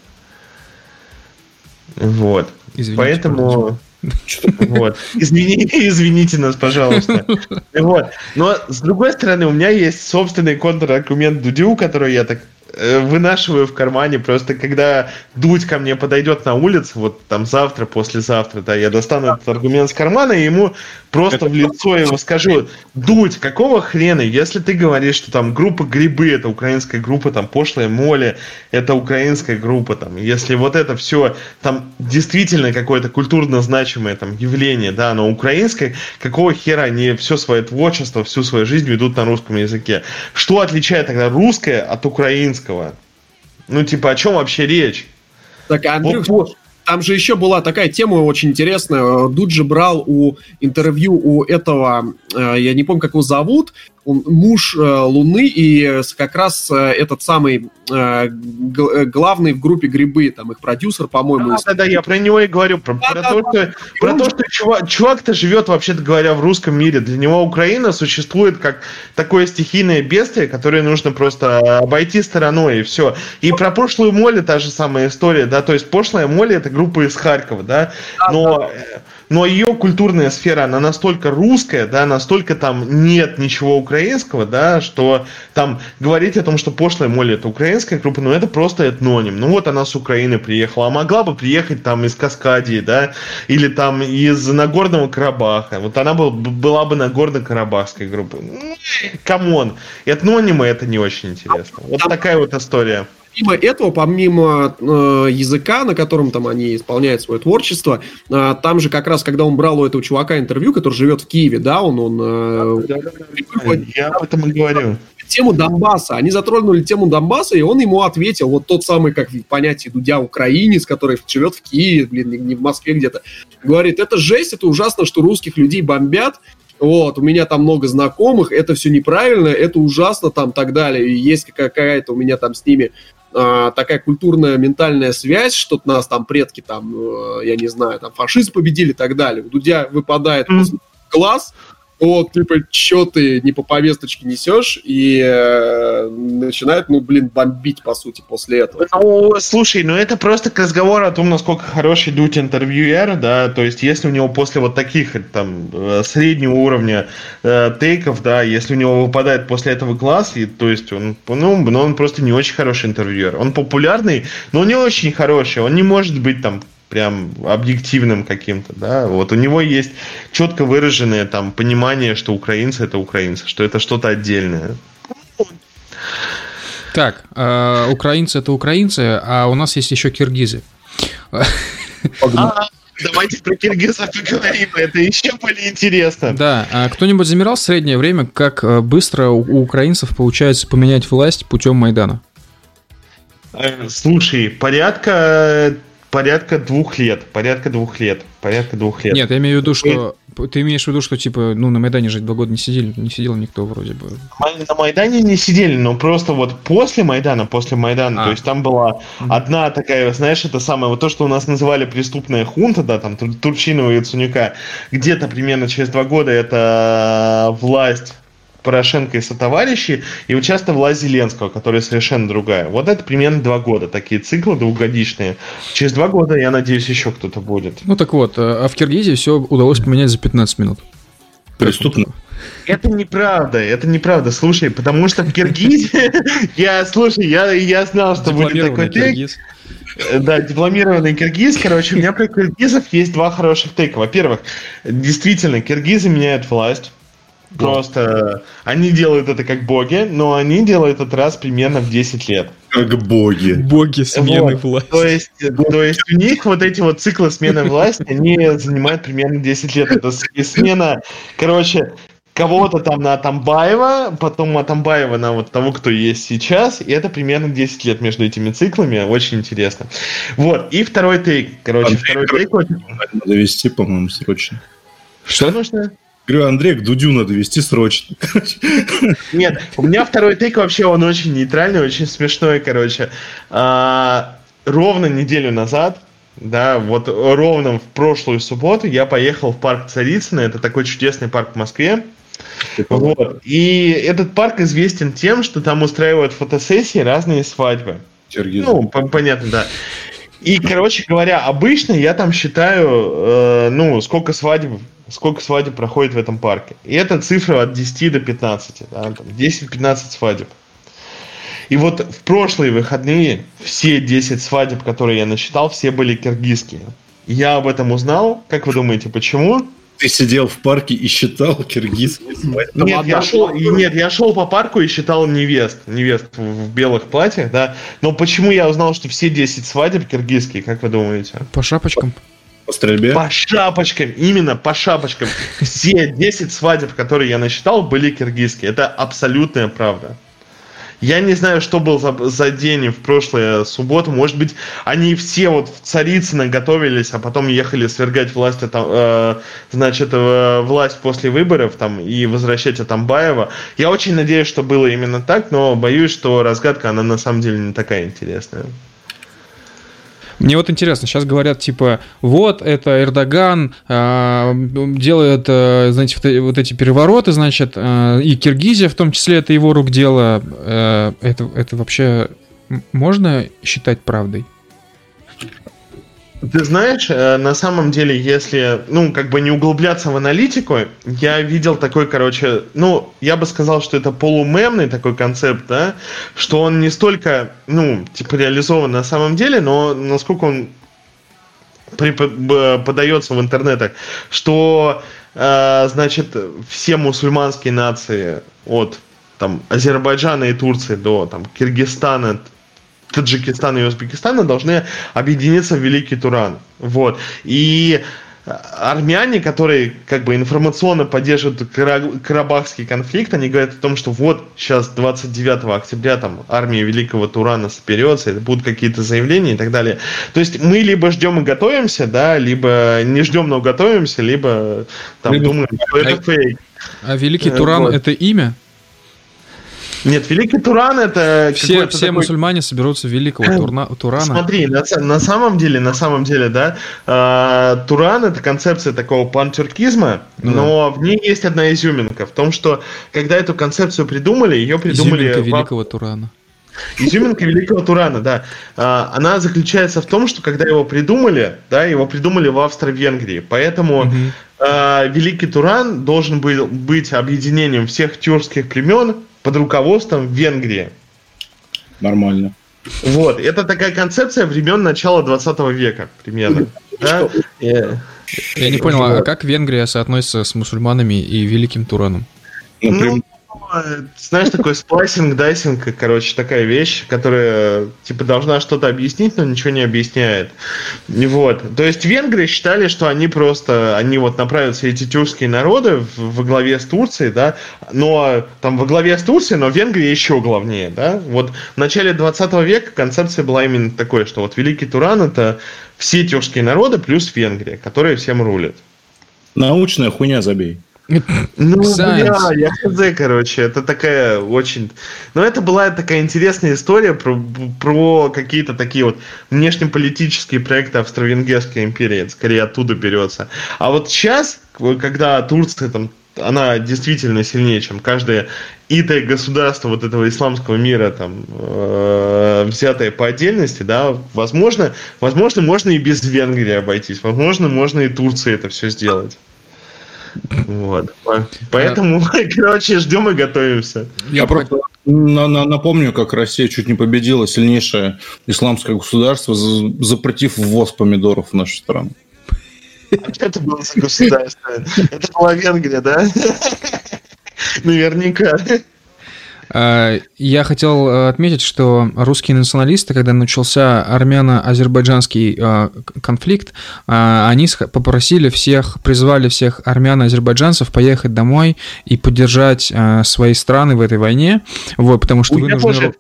[SPEAKER 4] Вот. Извините, Поэтому... Вот. Извините, извините нас, пожалуйста. Вот. Но, с другой стороны, у меня есть собственный контраргумент Дудю, который я так вынашиваю в кармане, просто когда Дудь ко мне подойдет на улице, вот там завтра, послезавтра, да, я достану этот аргумент с кармана и ему просто в лицо его скажу, Дудь, какого хрена, если ты говоришь, что там группа Грибы, это украинская группа, там Пошлая Моли, это украинская группа, там, если вот это все, там действительно какое-то культурно значимое там явление, да, оно украинское, какого хера они все свое творчество, всю свою жизнь ведут на русском языке? Что отличает тогда русское от украинского? Зеленского. Ну, типа, о чем вообще речь?
[SPEAKER 3] Так, Андрюх, вот, там же еще была такая тема очень интересная. Дуджи брал у интервью у этого, э, я не помню, как его зовут, он муж э, Луны и как раз э, этот самый главный в группе Грибы, там их продюсер, по-моему.
[SPEAKER 4] Да, да, да, я про него и говорю, про, да, про, да, то, да. Что, про он... то, что чувак, чувак-то живет, вообще-то говоря, в русском мире. Для него Украина существует как такое стихийное бедствие, которое нужно просто обойти стороной, и все. И про пошлую моли та же самая история, да, то есть пошлая моли это группа из Харькова, да, но... Да но ее культурная сфера, она настолько русская, да, настолько там нет ничего украинского, да, что там говорить о том, что пошлая Молли это украинская группа, ну это просто этноним. Ну вот она с Украины приехала, а могла бы приехать там из Каскадии, да, или там из Нагорного Карабаха. Вот она был, была бы Нагорно-Карабахской группой. Ну, come on, этнонимы это не очень интересно. Вот такая вот история
[SPEAKER 3] помимо этого, помимо э, языка, на котором там они исполняют свое творчество, э, там же как раз, когда он брал у этого чувака интервью, который живет в Киеве, да, он... он э, да, да,
[SPEAKER 4] да, Я об этом и говорю.
[SPEAKER 3] Тему Донбасса. Они затронули тему Донбасса, и он ему ответил, вот тот самый, как в понятии Дудя, украинец, который живет в Киеве, блин, не в Москве где-то. Говорит, это жесть, это ужасно, что русских людей бомбят, вот, у меня там много знакомых, это все неправильно, это ужасно, там, так далее, и есть какая-то у меня там с ними а, такая культурная ментальная связь, что нас там предки там, э, я не знаю, там фашизм победили и так далее. У Дудя выпадает mm-hmm. глаз, вот, типа, что ты не по повесточке несешь, и э, начинает, ну, блин, бомбить, по сути, после этого.
[SPEAKER 4] Ну, слушай, ну это просто к разговору о том, насколько хороший Дудь интервьюер, да, то есть если у него после вот таких, там, э, среднего уровня э, тейков, да, если у него выпадает после этого глаз, и, то есть он, ну, ну, он просто не очень хороший интервьюер. Он популярный, но не очень хороший, он не может быть там прям объективным каким-то, да, вот у него есть четко выраженное там понимание, что украинцы это украинцы, что это что-то отдельное.
[SPEAKER 1] Так, э, украинцы это украинцы, а у нас есть еще киргизы.
[SPEAKER 4] А, давайте про киргизов поговорим, это еще более интересно.
[SPEAKER 1] Да, а кто-нибудь замирал в среднее время, как э, быстро у украинцев получается поменять власть путем Майдана?
[SPEAKER 4] Э, слушай, порядка порядка двух лет. Порядка двух лет. Порядка двух лет.
[SPEAKER 1] Нет, я имею в виду, что... Ты имеешь в виду, что, типа, ну, на Майдане же два года не сидели, не сидел никто вроде бы.
[SPEAKER 4] На Майдане не сидели, но просто вот после Майдана, после Майдана, а. то есть там была одна такая, знаешь, это самое, вот то, что у нас называли преступная хунта, да, там Турчинова и Цунюка, где-то примерно через два года это власть Порошенко и сотоварищи, и вот часто власть Зеленского, которая совершенно другая. Вот это примерно два года, такие циклы двухгодичные. Через два года, я надеюсь, еще кто-то будет.
[SPEAKER 1] Ну так вот, а в Киргизии все удалось поменять за 15 минут.
[SPEAKER 2] Преступно.
[SPEAKER 4] Это неправда, это неправда. Слушай, потому что в Киргизии, я, слушай, я, я знал, что будет такой тейк. Да, дипломированный киргиз. Короче, у меня про киргизов есть два хороших тейка. Во-первых, действительно, киргизы меняют власть. Просто они делают это как боги, но они делают этот раз примерно в 10 лет.
[SPEAKER 2] Как боги.
[SPEAKER 1] Боги смены вот. власти.
[SPEAKER 4] То есть, то есть у них вот эти вот циклы смены власти, они занимают примерно 10 лет. Это смена, короче, кого-то там на Атамбаева, потом Атамбаева на вот того, кто есть сейчас, и это примерно 10 лет между этими циклами, очень интересно. Вот, и второй тейк, короче, Андрей, второй тейк...
[SPEAKER 2] Надо вести, по-моему, срочно.
[SPEAKER 4] Что нужно?
[SPEAKER 2] Говорю, Андрей, к Дудю надо вести срочно.
[SPEAKER 4] Нет, у меня второй тейк вообще, он очень нейтральный, очень смешной, короче. А, ровно неделю назад, да, вот ровно в прошлую субботу я поехал в парк Царицына, это такой чудесный парк в Москве. Вот. И этот парк известен тем, что там устраивают фотосессии разные свадьбы. Киргизы. Ну, понятно, да. И, короче говоря, обычно я там считаю, э, ну, сколько свадеб сколько свадеб проходит в этом парке. И это цифра от 10 до 15, да, 10-15 свадеб. И вот в прошлые выходные все 10 свадеб, которые я насчитал, все были киргизские. Я об этом узнал. Как вы думаете, почему?
[SPEAKER 2] Ты сидел в парке и считал киргизские свадьбы?
[SPEAKER 4] Нет, я шел, нет, я шел по парку и считал невест. Невест в белых платьях, да. Но почему я узнал, что все 10 свадеб киргизские, как вы думаете?
[SPEAKER 1] По шапочкам.
[SPEAKER 2] По стрельбе?
[SPEAKER 4] По шапочкам, именно по шапочкам. Все 10 свадеб, которые я насчитал, были киргизские. Это абсолютная правда. Я не знаю, что был за, за день в прошлую субботу. Может быть, они все вот в Царицыно готовились, а потом ехали свергать власть, там, э, значит, э, власть после выборов там, и возвращать Атамбаева. Я очень надеюсь, что было именно так, но боюсь, что разгадка, она на самом деле не такая интересная.
[SPEAKER 1] Мне вот интересно, сейчас говорят, типа, вот, это Эрдоган э, делает, э, знаете, вот, вот эти перевороты, значит, э, и Киргизия в том числе, это его рук дело. Э, это, это вообще можно считать правдой?
[SPEAKER 4] Ты знаешь, э, на самом деле, если, ну, как бы не углубляться в аналитику, я видел такой, короче, ну, я бы сказал, что это полумемный такой концепт, да, что он не столько, ну, типа реализован на самом деле, но насколько он подается в интернетах, что, э, значит, все мусульманские нации от там Азербайджана и Турции до там Киргизстана, Таджикистана и Узбекистана должны объединиться в Великий Туран. Вот. И армяне, которые как бы информационно поддерживают Карабахский конфликт, они говорят о том, что вот сейчас 29 октября там армия Великого Турана соберется, это будут какие-то заявления и так далее. То есть мы либо ждем и готовимся, да, либо не ждем, но готовимся, либо там либо... думаем, что это фейк.
[SPEAKER 1] А Великий Туран вот. это имя?
[SPEAKER 4] Нет, Великий Туран это...
[SPEAKER 1] Все, все такой... мусульмане соберутся Великого Турна, Турана.
[SPEAKER 4] Смотри, на, на самом деле, на самом деле, да, э, Туран это концепция такого пантюркизма, ну, но да. в ней есть одна изюминка в том, что когда эту концепцию придумали, ее придумали...
[SPEAKER 1] Изюминка в... Великого Турана.
[SPEAKER 4] Изюминка Великого Турана, да. А, она заключается в том, что когда его придумали, да, его придумали в Австро-Венгрии. Поэтому угу. Великий Туран должен был быть объединением всех тюркских племен под руководством Венгрии.
[SPEAKER 2] Нормально.
[SPEAKER 4] Вот, это такая концепция времен начала 20 века, примерно. Да?
[SPEAKER 1] Я не понял, а как Венгрия соотносится с мусульманами и Великим Тураном?
[SPEAKER 4] Ну, знаешь, такой slicing, dicing, короче, такая вещь, которая, типа, должна что-то объяснить, но ничего не объясняет. Вот. То есть венгры считали, что они просто, они вот направят все эти тюркские народы во главе с Турцией, да, но там во главе с Турцией, но Венгрия еще главнее, да. Вот в начале 20 века концепция была именно такой, что вот Великий Туран это все тюркские народы плюс Венгрия, которые всем рулят.
[SPEAKER 2] Научная хуйня, забей.
[SPEAKER 4] Ну, бля, я хз, короче, это такая очень... Но это была такая интересная история про, про какие-то такие вот внешнеполитические проекты Австро-Венгерской империи, это скорее оттуда берется. А вот сейчас, когда Турция там она действительно сильнее, чем каждое итое государство вот этого исламского мира, там, э, взятое по отдельности, да, возможно, возможно, можно и без Венгрии обойтись, возможно, можно и Турции это все сделать. Вот. Поэтому, короче, ждем и готовимся.
[SPEAKER 2] Я просто на, на, напомню, как Россия чуть не победила сильнейшее исламское государство, запретив ввоз помидоров в нашу страну.
[SPEAKER 4] А что это было за государство? Это была Венгрия, да? Наверняка.
[SPEAKER 1] А, я хотел э, отметить, что русские националисты, когда начался армяно-азербайджанский э, конфликт, они попросили всех, призвали всех армян и азербайджанцев поехать домой и поддержать э, свои страны в этой войне, вот, потому что вы нужны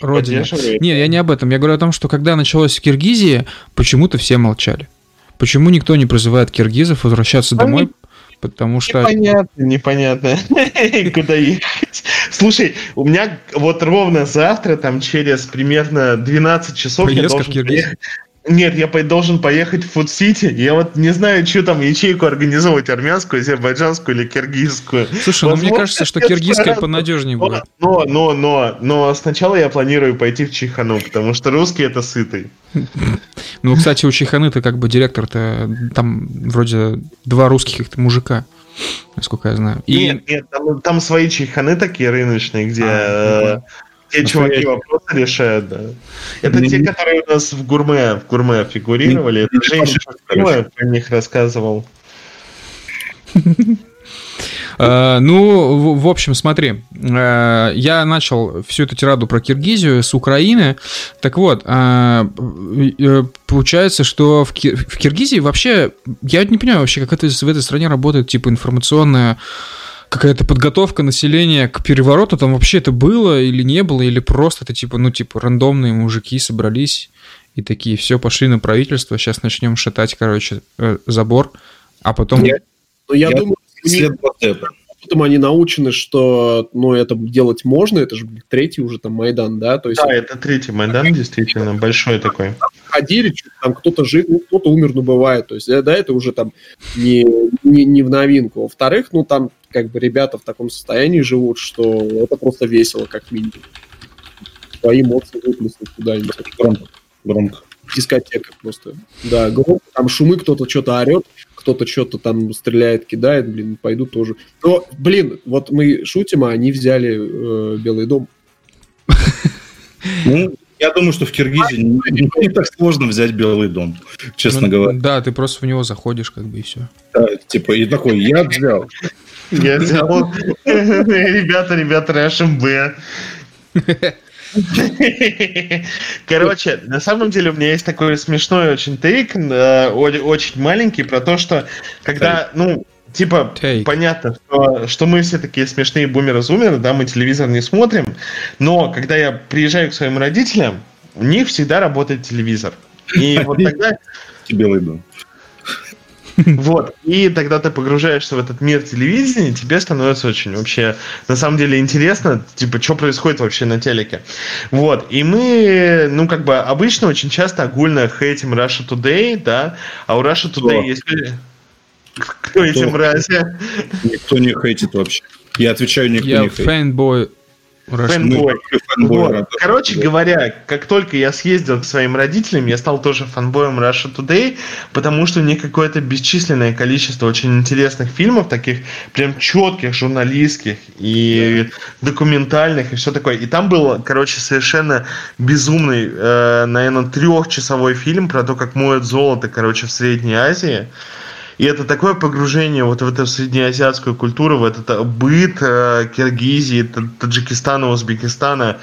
[SPEAKER 1] родине. Нет, я не об этом. Я говорю о том, что когда началось в Киргизии, почему-то все молчали. Почему никто не призывает киргизов возвращаться домой? Потому что...
[SPEAKER 4] Непонятно, непонятно. Куда ехать? Слушай, у меня вот ровно завтра, там через примерно 12 часов... Поездка в Киргизию? Нет, я должен поехать в Фуд-Сити. Я вот не знаю, что там ячейку организовывать, армянскую, азербайджанскую или киргизскую.
[SPEAKER 1] Слушай, Возможно, ну мне кажется, что киргизская понадежнее будет.
[SPEAKER 4] Но, но, но, но сначала я планирую пойти в Чихану, потому что русский это сытый.
[SPEAKER 1] Ну, кстати, у Чиханы-то как бы директор-то там вроде два русских мужика насколько я знаю.
[SPEAKER 4] И... Нет, нет, там, там свои чайханы такие рыночные, где а, те ну, чуваки вопросы решают, да. Это те, которые у нас в гурме, в гурме фигурировали. Это Женя про них рассказывал.
[SPEAKER 1] Uh, ну, в, общем, смотри, uh, я начал всю эту тираду про Киргизию с Украины. Так вот, uh, получается, что в Киргизии вообще, я не понимаю вообще, как это в этой стране работает, типа, информационная какая-то подготовка населения к перевороту, там вообще это было или не было, или просто это типа, ну, типа, рандомные мужики собрались и такие, все, пошли на правительство, сейчас начнем шатать, короче, э, забор, а потом... Я,
[SPEAKER 3] ну, я, я думаю, след потом они научены, что ну, это делать можно, это же третий уже там Майдан, да?
[SPEAKER 4] То есть, да, это третий Майдан, действительно, большой такой.
[SPEAKER 3] Ходили, там кто-то жив, ну, кто-то умер, но бывает. То есть, да, это уже там не, не, не в новинку. Во-вторых, ну, там как бы ребята в таком состоянии живут, что это просто весело, как минимум. Свои эмоции выплеснуть куда-нибудь. Громко. Громко. Дискотека просто. Да, громко. Там шумы, кто-то что-то орет, кто-то что-то там стреляет, кидает, блин, пойду тоже. Но, блин, вот мы шутим, а они взяли э, Белый дом.
[SPEAKER 2] Ну, я думаю, что в Киргизии не, не так сложно взять Белый дом, честно ну, говоря.
[SPEAKER 1] Да, ты просто в него заходишь, как бы, и все.
[SPEAKER 2] Да, типа, и такой, я взял.
[SPEAKER 4] Я взял. Ребята, ребята, РШМБ. Короче, на самом деле у меня есть такой смешной очень тейк, э, очень маленький, про то, что когда, ну, типа, Take. понятно, что, что мы все такие смешные бумеры-зумеры, да, мы телевизор не смотрим, но когда я приезжаю к своим родителям, у них всегда работает телевизор. И вот тогда...
[SPEAKER 2] Белый дом.
[SPEAKER 4] Вот. И тогда ты погружаешься в этот мир телевидения, тебе становится очень вообще, на самом деле, интересно, типа, что происходит вообще на телеке. Вот. И мы, ну, как бы, обычно очень часто огульно хейтим Russia Today, да, а у Russia Today Кто? есть...
[SPEAKER 2] Кто, Кто эти мрази? Никто не хейтит вообще. Я отвечаю, никто
[SPEAKER 1] Я
[SPEAKER 2] не хейтит.
[SPEAKER 1] Я фэнбой
[SPEAKER 4] Фэнбой. Вот. Короче говоря, как только я съездил к своим родителям, я стал тоже фанбоем Russia Today, потому что у них какое-то бесчисленное количество очень интересных фильмов, таких прям четких, журналистских и да. документальных и все такое. И там был, короче, совершенно безумный, э, наверное, трехчасовой фильм про то, как моют золото, короче, в Средней Азии. И это такое погружение вот в эту среднеазиатскую культуру, в этот быт э, Киргизии, Таджикистана, Узбекистана,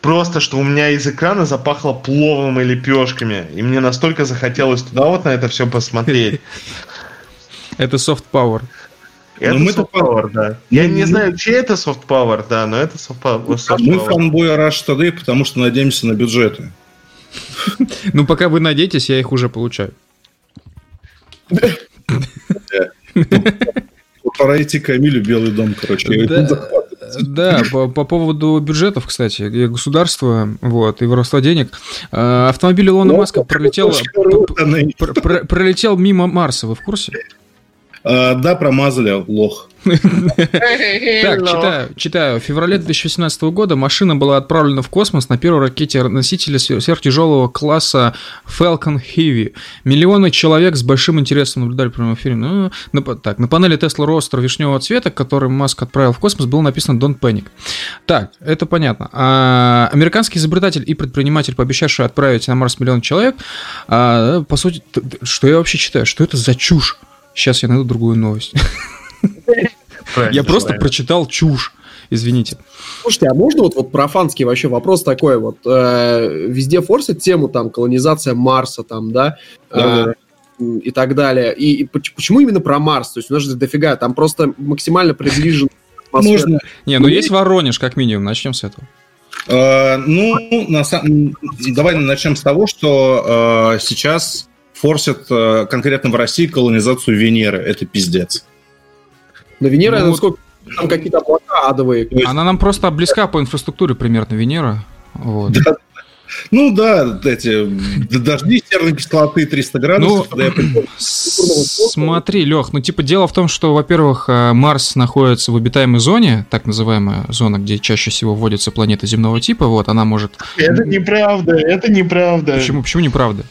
[SPEAKER 4] просто, что у меня из экрана запахло пловом и лепешками. И мне настолько захотелось туда вот на это все посмотреть.
[SPEAKER 1] Это soft power.
[SPEAKER 4] Это ну, soft power, да. Я не знаю, чей это soft power, да, но это soft power.
[SPEAKER 2] Мы фанбой Rush Today, потому что надеемся на бюджеты.
[SPEAKER 1] Ну, пока вы надеетесь, я их уже получаю.
[SPEAKER 2] Пора идти Камилю Белый дом, короче.
[SPEAKER 1] Да, по, по поводу бюджетов, кстати, государства, вот, и воровства денег. А, автомобиль Илона Маска пролетел, пролетел мимо Марса, вы в курсе?
[SPEAKER 2] А, да, промазали, лох.
[SPEAKER 1] Так, читаю, читаю. В феврале 2018 года машина была отправлена в космос на первой ракете-носителе сверхтяжелого класса Falcon Heavy. Миллионы человек с большим интересом наблюдали прямо в эфире. Ну, на, так, на панели Tesla Roadster вишневого цвета, который Маск отправил в космос, было написано Don't Panic. Так, это понятно. А, американский изобретатель и предприниматель, пообещавший отправить на Марс миллион человек, а, по сути, что я вообще читаю? Что это за чушь? Сейчас я найду другую новость. Я просто прочитал чушь. Извините.
[SPEAKER 3] Слушайте, а можно вот, вот профанский вообще вопрос такой вот? Э, везде форсят тему там колонизация Марса там, да? Э, и так далее. И, и почему именно про Марс? То есть у нас же дофига, там просто максимально приближен
[SPEAKER 1] Можно. Не, ну есть Воронеж, как минимум, начнем с этого.
[SPEAKER 2] Uh, ну, на, давай начнем с того, что uh, сейчас форсят э, конкретно в России колонизацию Венеры. Это пиздец.
[SPEAKER 3] Но Венера, ну, насколько там какие-то облака адовые.
[SPEAKER 1] Она нам просто близка по инфраструктуре примерно, Венера. Вот.
[SPEAKER 2] Да, ну да, эти дожди серной кислоты 300 градусов. Ну,
[SPEAKER 1] смотри, Лех, ну типа дело в том, что, во-первых, э, Марс находится в обитаемой зоне, так называемая зона, где чаще всего вводятся планеты земного типа, вот, она может...
[SPEAKER 4] Это неправда, это неправда.
[SPEAKER 1] Почему, почему неправда?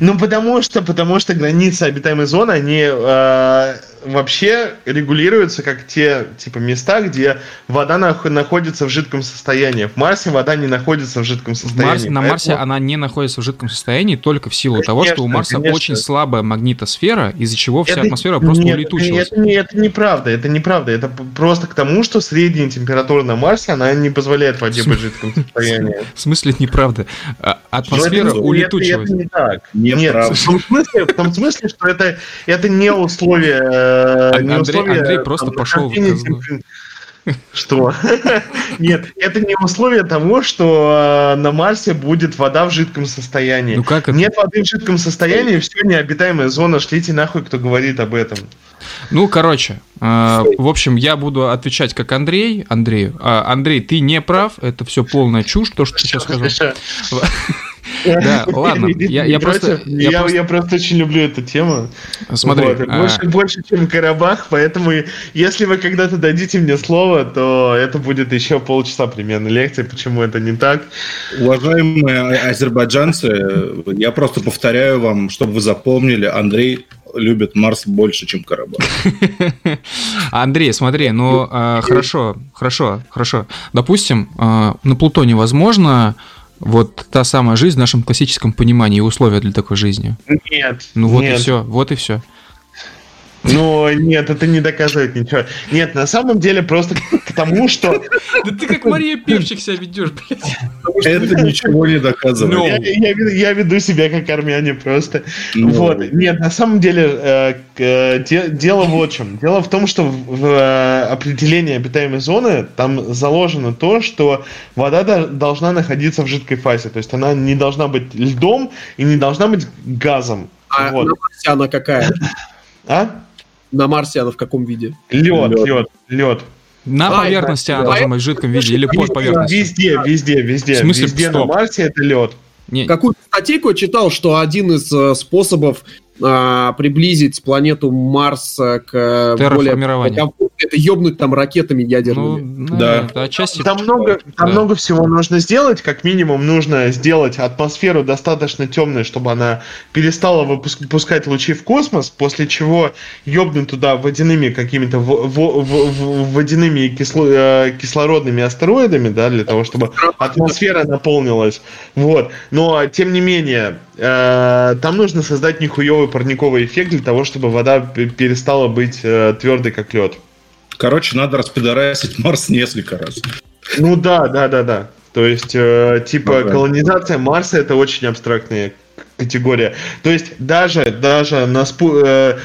[SPEAKER 4] Ну, потому что, потому что границы обитаемой зоны, они э, вообще регулируются как те, типа, места, где вода нах- находится в жидком состоянии. В Марсе вода не находится в жидком состоянии. Марс,
[SPEAKER 1] на Марсе она не находится в жидком состоянии только в силу конечно, того, что у Марса конечно. очень слабая магнитосфера, из-за чего вся это, атмосфера просто нет, улетучилась.
[SPEAKER 4] Это, это, это неправда, это неправда. Это просто к тому, что средняя температура на Марсе, она не позволяет воде быть в жидком состоянии.
[SPEAKER 1] В смысле неправда? А, атмосфера улетучилась. Это, не так.
[SPEAKER 4] Нет, в том, смысле, в том смысле, что это, это не условие... Э,
[SPEAKER 1] не Андрей, условие Андрей просто там, пошел в
[SPEAKER 4] что? Нет, это не условие того, что э, на Марсе будет вода в жидком состоянии. Ну как это? Нет воды в жидком состоянии, все необитаемая зона. Шлите нахуй, кто говорит об этом.
[SPEAKER 1] Ну, короче, э, в общем, я буду отвечать как Андрей. Андрей, э, Андрей, ты не прав, это все полная чушь, то, что ты сейчас сказал.
[SPEAKER 4] Да, ладно. Я, я, просто, я, я, просто... я просто очень люблю эту тему.
[SPEAKER 1] Смотри. Вот.
[SPEAKER 4] А... Больше, больше, чем Карабах, поэтому если вы когда-то дадите мне слово, то это будет еще полчаса примерно лекции, почему это не так.
[SPEAKER 2] Уважаемые азербайджанцы, я просто повторяю вам, чтобы вы запомнили, Андрей любит Марс больше, чем Карабах.
[SPEAKER 1] Андрей, смотри, ну э, хорошо, хорошо, хорошо. Допустим, э, на Плутоне возможно вот та самая жизнь в нашем классическом понимании и условия для такой жизни?
[SPEAKER 4] Нет.
[SPEAKER 1] Ну вот
[SPEAKER 4] нет.
[SPEAKER 1] и все, вот и все.
[SPEAKER 4] Но нет, это не доказывает ничего. Нет, на самом деле просто к тому, что...
[SPEAKER 1] Да ты как Мария Певчик себя ведешь, блядь.
[SPEAKER 2] Это ничего не доказывает.
[SPEAKER 4] Я веду себя как армяне просто. Вот. Нет, на самом деле э, дело вот в чем. Дело в том, что в э, определении обитаемой зоны там заложено то, что вода должна находиться в жидкой фазе. То есть она не должна быть льдом и не должна быть газом.
[SPEAKER 3] А вот. она какая? А? На Марсе она в каком виде?
[SPEAKER 4] Лед, лед, лед.
[SPEAKER 1] На а, поверхности она должна быть в жидком виде или под поверхностью?
[SPEAKER 4] Везде, везде, везде. В смысле, везде стоп. на Марсе это лед.
[SPEAKER 3] Не. Какую статейку я читал, что один из э, способов а, приблизить планету Марс к
[SPEAKER 1] более комфортному
[SPEAKER 3] это ёбнуть там ракетами ядерными. Ну,
[SPEAKER 4] да. да. Отчасти там много, там да. много всего нужно сделать. Как минимум нужно сделать атмосферу достаточно темной, чтобы она перестала выпускать лучи в космос, после чего ёбнуть туда водяными какими-то в, в, в, водяными кисло, э, кислородными астероидами, да, для того, чтобы атмосфера наполнилась. Вот. Но, тем не менее, э, там нужно создать нихуевый парниковый эффект для того, чтобы вода перестала быть э, твердой, как лед.
[SPEAKER 2] Короче, надо распидорасить Марс несколько раз.
[SPEAKER 4] Ну да, да, да, да. То есть, э, типа, ага. колонизация Марса это очень абстрактная категория. То есть, даже, даже на спу... Э,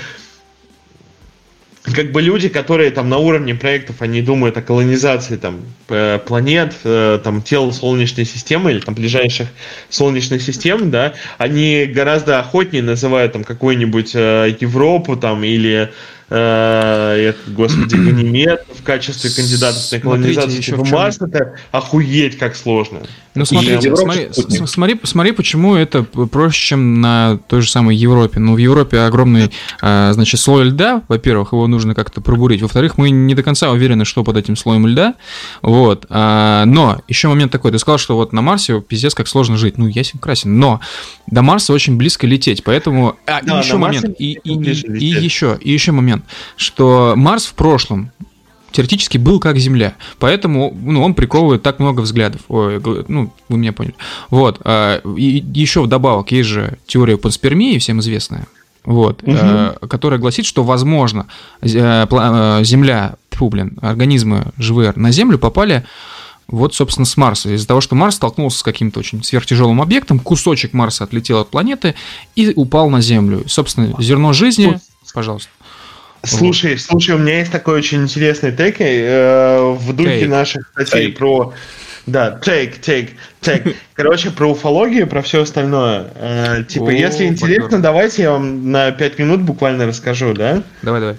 [SPEAKER 4] как бы люди, которые там на уровне проектов, они думают о колонизации там планет, э, там тел Солнечной системы или там ближайших Солнечных систем, да, они гораздо охотнее называют там какую-нибудь э, Европу там или э, господи, Ганимед в качестве кандидатов на колонизацию еще в Марс, это охуеть как сложно.
[SPEAKER 1] Ну смотри, смотри, смотри, смотри, почему это проще, чем на той же самой Европе. Ну, в Европе огромный, э, значит, слой льда, во-первых, его нужно как-то пробурить. Во-вторых, мы не до конца уверены, что под этим слоем льда. Вот. А, но еще момент такой, ты сказал, что вот на Марсе пиздец как сложно жить. Ну, ясен красен. Но до Марса очень близко лететь, поэтому... А, да, еще момент. И, и, и, и еще, и еще момент момент, что Марс в прошлом теоретически был как Земля, поэтому ну, он приковывает так много взглядов. Ой, ну, вы меня поняли. Вот. А, и еще вдобавок есть же теория панспермии, всем известная, вот, угу. которая гласит, что возможно э, э, Земля, тьфу, блин, организмы живые на Землю попали вот, собственно, с Марса. Из-за того, что Марс столкнулся с каким-то очень сверхтяжелым объектом, кусочек Марса отлетел от планеты и упал на Землю. Собственно, зерно жизни... Пожалуйста.
[SPEAKER 4] Слушай, вот. слушай, у меня есть такой очень интересный тег э, в духе take. наших статей take. про... Да, take, take, take. Короче, про уфологию, про все остальное. Э, типа, О, если интересно, бакер. давайте я вам на 5 минут буквально расскажу, да?
[SPEAKER 1] Давай, давай.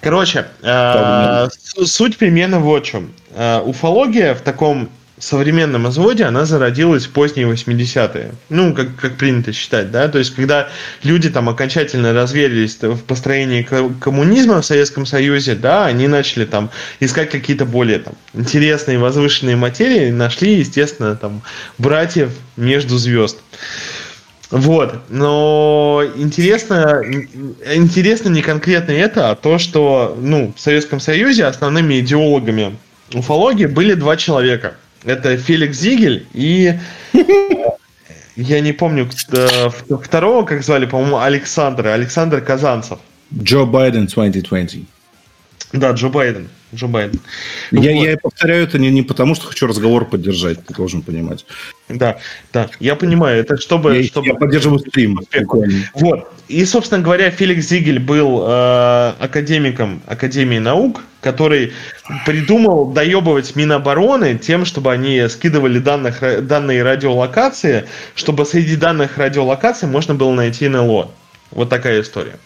[SPEAKER 4] Короче, э, суть примерно вот в чем. Э, уфология в таком современном изводе она зародилась в поздние 80-е. Ну, как, как принято считать, да. То есть, когда люди там окончательно разверились в построении коммунизма в Советском Союзе, да, они начали там искать какие-то более там интересные, возвышенные материи, нашли, естественно, там братьев между звезд. Вот, но интересно, интересно не конкретно это, а то, что ну, в Советском Союзе основными идеологами уфологии были два человека – это Феликс Зигель и я не помню второго, как звали, по-моему, Александр, Александр Казанцев.
[SPEAKER 2] Джо Байден 2020.
[SPEAKER 4] Да, Джо Байден. Джо Байден.
[SPEAKER 2] Я, вот. я повторяю это не, не потому, что хочу разговор поддержать, ты должен понимать.
[SPEAKER 4] Да, да, я понимаю, это чтобы...
[SPEAKER 2] Я,
[SPEAKER 4] чтобы...
[SPEAKER 2] я поддерживаю стрим.
[SPEAKER 4] Вот, и, собственно говоря, Феликс Зигель был э, академиком Академии наук, который придумал доебывать Минобороны тем, чтобы они скидывали данных, данные радиолокации, чтобы среди данных радиолокаций можно было найти НЛО. Вот такая история.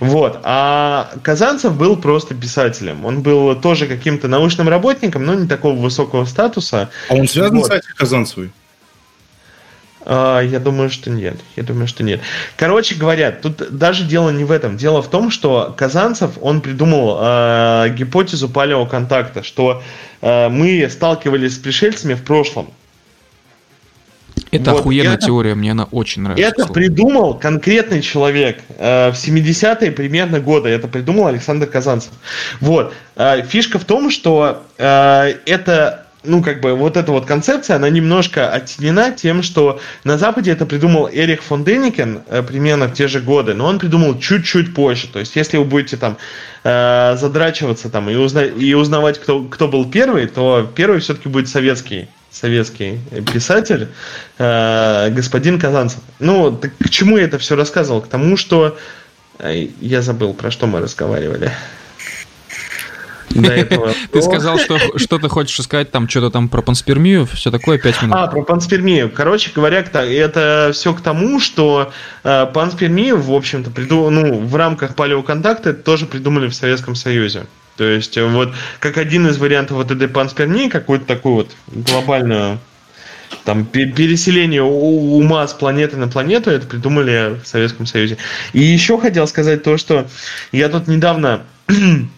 [SPEAKER 4] Вот. А Казанцев был просто писателем. Он был тоже каким-то научным работником, но не такого высокого статуса.
[SPEAKER 2] А он связан вот. с Атей Казанцевой?
[SPEAKER 4] А, я думаю, что нет. Я думаю, что нет. Короче говоря, тут даже дело не в этом. Дело в том, что Казанцев, он придумал э, гипотезу палеоконтакта, что э, мы сталкивались с пришельцами в прошлом.
[SPEAKER 1] Это вот, охуенная это, теория, мне она очень нравится.
[SPEAKER 4] Это слово. придумал конкретный человек э, в 70-е примерно годы. Это придумал Александр Казанцев. Вот. Э, фишка в том, что э, это ну, как бы, вот эта вот концепция, она немножко оттенена тем, что на Западе это придумал Эрих фон Деникен э, примерно в те же годы, но он придумал чуть-чуть позже. То есть, если вы будете там э, задрачиваться там и, узна- и узнавать, кто, кто был первый, то первый все-таки будет советский советский писатель, э, господин Казанцев. Ну, так к чему я это все рассказывал? К тому, что э, я забыл, про что мы разговаривали.
[SPEAKER 1] Ты сказал, что что ты хочешь сказать, там что-то там про панспермию, все такое, 5 минут.
[SPEAKER 4] А, про панспермию. Короче говоря, это все к тому, что э, панспермию, в общем-то, ну, в рамках палеоконтакта тоже придумали в Советском Союзе. То есть, э, вот как один из вариантов вот этой панспермии, какую-то такую вот глобальную там переселение ума с планеты на планету, это придумали в Советском Союзе. И еще хотел сказать то, что я тут недавно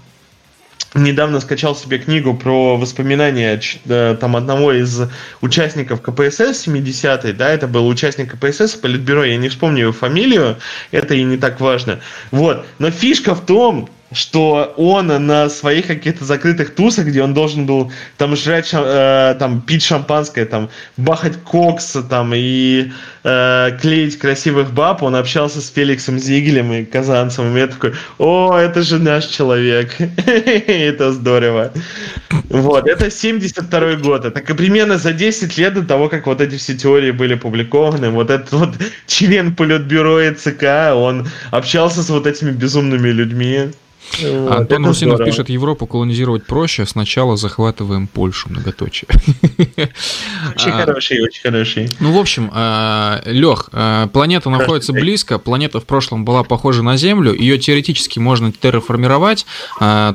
[SPEAKER 4] недавно скачал себе книгу про воспоминания э, там одного из участников КПСС 70-й, да, это был участник КПСС, Политбюро, я не вспомню его фамилию, это и не так важно. Вот, но фишка в том, что он на своих каких-то закрытых тусах, где он должен был там жрать, э, там пить шампанское, там бахать кокс, там и э, клеить красивых баб, он общался с Феликсом Зигелем и Казанцевым, и я такой, о, это же наш человек, это здорово. Вот, это 72 год, это примерно за 10 лет до того, как вот эти все теории были публикованы, вот этот вот член Политбюро и ЦК, он общался с вот этими безумными людьми.
[SPEAKER 1] Вот, Антон Русинов здорово. пишет, Европу колонизировать проще, сначала захватываем Польшу, многоточие.
[SPEAKER 4] Очень а, хороший, очень хороший.
[SPEAKER 1] Ну, в общем, а, Лех, а, планета находится близко, планета в прошлом была похожа на Землю, ее теоретически можно терраформировать,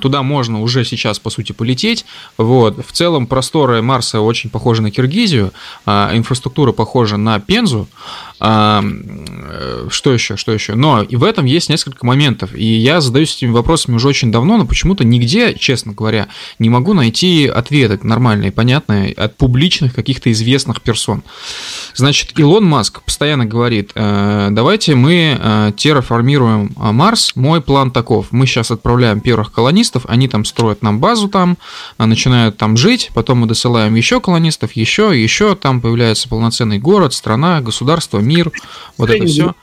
[SPEAKER 1] туда можно уже сейчас, по сути, полететь. Вот. В целом, просторы Марса очень похожи на Киргизию, инфраструктура похожа на Пензу, а, что еще, что еще? Но и в этом есть несколько моментов. И я задаюсь этими вопросами уже очень давно, но почему-то нигде, честно говоря, не могу найти ответы нормальные, понятные от публичных каких-то известных персон. Значит, Илон Маск постоянно говорит, «Э, давайте мы э, терраформируем Марс, мой план таков. Мы сейчас отправляем первых колонистов, они там строят нам базу там, начинают там жить, потом мы досылаем еще колонистов, еще, еще, там появляется полноценный город, страна, государство, мир, вот это все.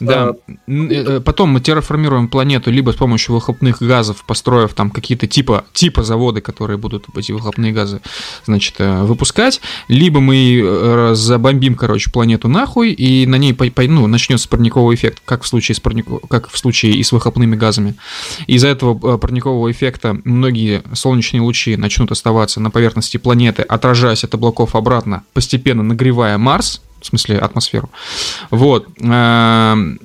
[SPEAKER 1] Да. А, э, потом мы терраформируем планету либо с помощью выхлопных газов, построив там какие-то типа, типа заводы, которые будут эти выхлопные газы, значит, э, выпускать, либо мы э, забомбим, короче, планету нахуй, и на ней ну, начнется парниковый эффект, как в случае с, парник... как в случае и с выхлопными газами. Из-за этого парникового эффекта многие солнечные лучи начнут оставаться на поверхности планеты, отражаясь от облаков обратно, постепенно нагревая Марс, в смысле атмосферу. Вот. Эм,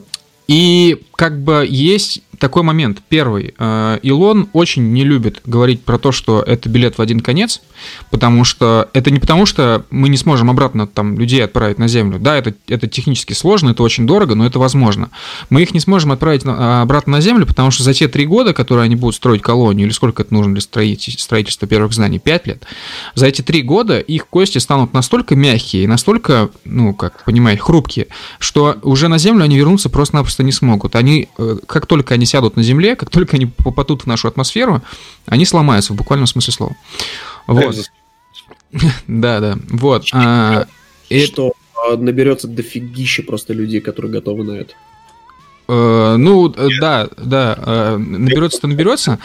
[SPEAKER 1] и как бы есть такой момент. Первый. Э, Илон очень не любит говорить про то, что это билет в один конец, потому что это не потому, что мы не сможем обратно там людей отправить на Землю. Да, это, это технически сложно, это очень дорого, но это возможно. Мы их не сможем отправить на, обратно на Землю, потому что за те три года, которые они будут строить колонию, или сколько это нужно для строительства первых зданий, пять лет, за эти три года их кости станут настолько мягкие и настолько, ну, как понимаете, хрупкие, что уже на Землю они вернуться просто-напросто не смогут. Они, э, как только они сядут на Земле, как только они попадут в нашу атмосферу, они сломаются в буквальном смысле слова. Вот. Да, да. Вот. А,
[SPEAKER 3] что а, наберется дофигища просто людей, которые готовы на это.
[SPEAKER 1] Э, ну, да, да, э, наберется-то наберется.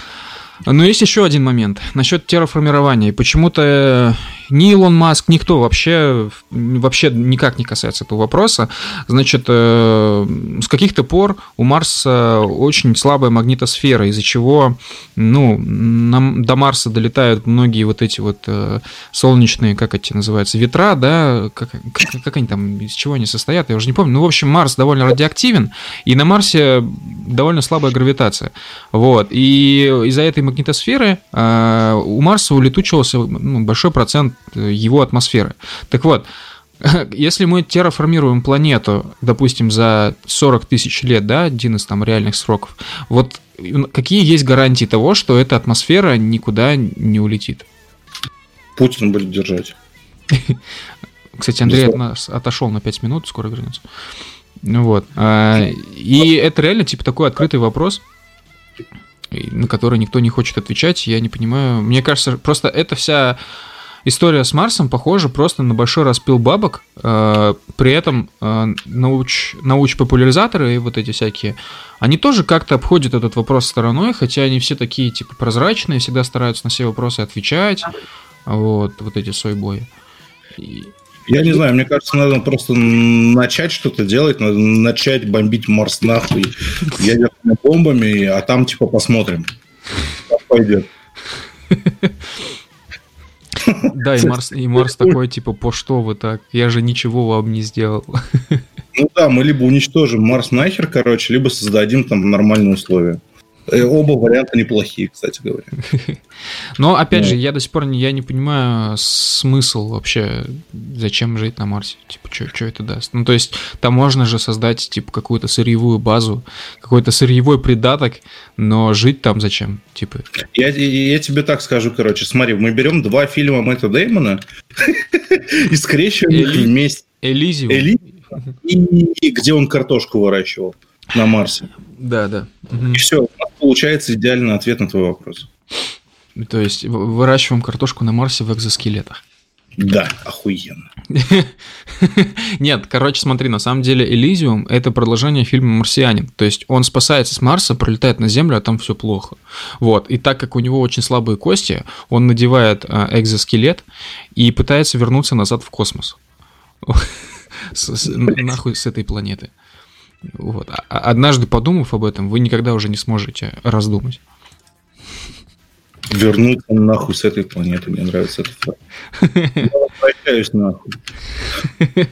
[SPEAKER 1] Но есть еще один момент насчет терраформирования. Почему-то ни Илон Маск, никто вообще, вообще никак не касается этого вопроса. Значит, э, с каких-то пор у Марса очень слабая магнитосфера, из-за чего ну, нам, до Марса долетают многие вот эти вот э, солнечные, как эти называются, ветра, да, как, как, как они там, из чего они состоят, я уже не помню. Ну, в общем, Марс довольно радиоактивен, и на Марсе довольно слабая гравитация. Вот. И из-за этой магнитосферы э, у Марса улетучивался ну, большой процент его атмосферы. Так вот, если мы терраформируем планету, допустим, за 40 тысяч лет, да, один из там реальных сроков, вот какие есть гарантии того, что эта атмосфера никуда не улетит?
[SPEAKER 2] Путин будет держать.
[SPEAKER 1] Кстати, Андрей от нас отошел на 5 минут, скоро вернется. Ну вот. А, и это реально, типа, такой открытый вопрос, на который никто не хочет отвечать. Я не понимаю. Мне кажется, просто эта вся история с Марсом похожа просто на большой распил бабок. Э, при этом э, науч, науч-популяризаторы и вот эти всякие, они тоже как-то обходят этот вопрос стороной, хотя они все такие типа прозрачные, всегда стараются на все вопросы отвечать. Вот, вот эти сойбои.
[SPEAKER 2] Я не знаю, мне кажется, надо просто начать что-то делать, надо начать бомбить Марс нахуй ядерными бомбами, а там типа посмотрим, как пойдет.
[SPEAKER 1] Да, и Марс, и Марс такой, типа, по что вы так? Я же ничего вам не сделал.
[SPEAKER 2] Ну да, мы либо уничтожим Марс нахер, короче, либо создадим там нормальные условия. Э, оба варианта неплохие, кстати говоря.
[SPEAKER 1] Но, опять же, я до сих пор не, я не понимаю смысл вообще, зачем жить на Марсе. Типа, что это даст? Ну, то есть, там можно же создать, типа, какую-то сырьевую базу, какой-то сырьевой придаток, но жить там зачем? Типа...
[SPEAKER 2] Я, я, я тебе так скажу, короче, смотри, мы берем два фильма Мэтта Деймона и скрещиваем их вместе.
[SPEAKER 1] Элизиум.
[SPEAKER 2] И где он картошку выращивал на Марсе.
[SPEAKER 1] Да, да.
[SPEAKER 2] И все, у нас получается идеальный ответ на твой вопрос.
[SPEAKER 1] То есть выращиваем картошку на Марсе в экзоскелетах.
[SPEAKER 2] Да, охуенно.
[SPEAKER 1] Нет, короче, смотри, на самом деле Элизиум – это продолжение фильма «Марсианин». То есть он спасается с Марса, пролетает на Землю, а там все плохо. Вот. И так как у него очень слабые кости, он надевает а, экзоскелет и пытается вернуться назад в космос. Нахуй с этой планеты. Вот. А, а однажды подумав об этом, вы никогда уже не сможете раздумать.
[SPEAKER 2] Вернуться нахуй с этой планеты. Мне нравится эта фраза. Я возвращаюсь нахуй.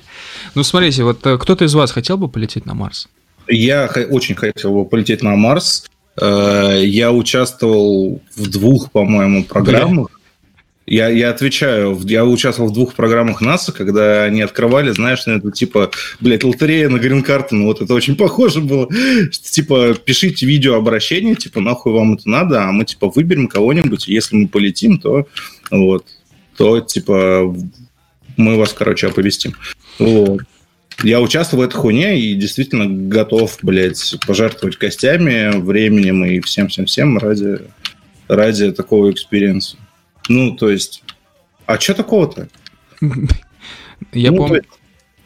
[SPEAKER 1] Ну, смотрите, вот э, кто-то из вас хотел бы полететь на Марс?
[SPEAKER 2] Я очень хотел бы полететь на Марс. Э, я участвовал в двух, по-моему, программах. Я, я отвечаю, я участвовал в двух программах НАСА, когда они открывали, знаешь, на это типа, блядь, лотерея на грин-карту, ну вот это очень похоже было. Типа, пишите видеообращение, типа, нахуй вам это надо, а мы, типа, выберем кого-нибудь, если мы полетим, то вот, то, типа, мы вас, короче, оповестим. Вот. Я участвовал в этой хуйне и действительно готов, блядь, пожертвовать костями, временем и всем-всем-всем ради, ради такого experience а. Ну, то есть, а что такого-то?
[SPEAKER 1] Я ну, помню.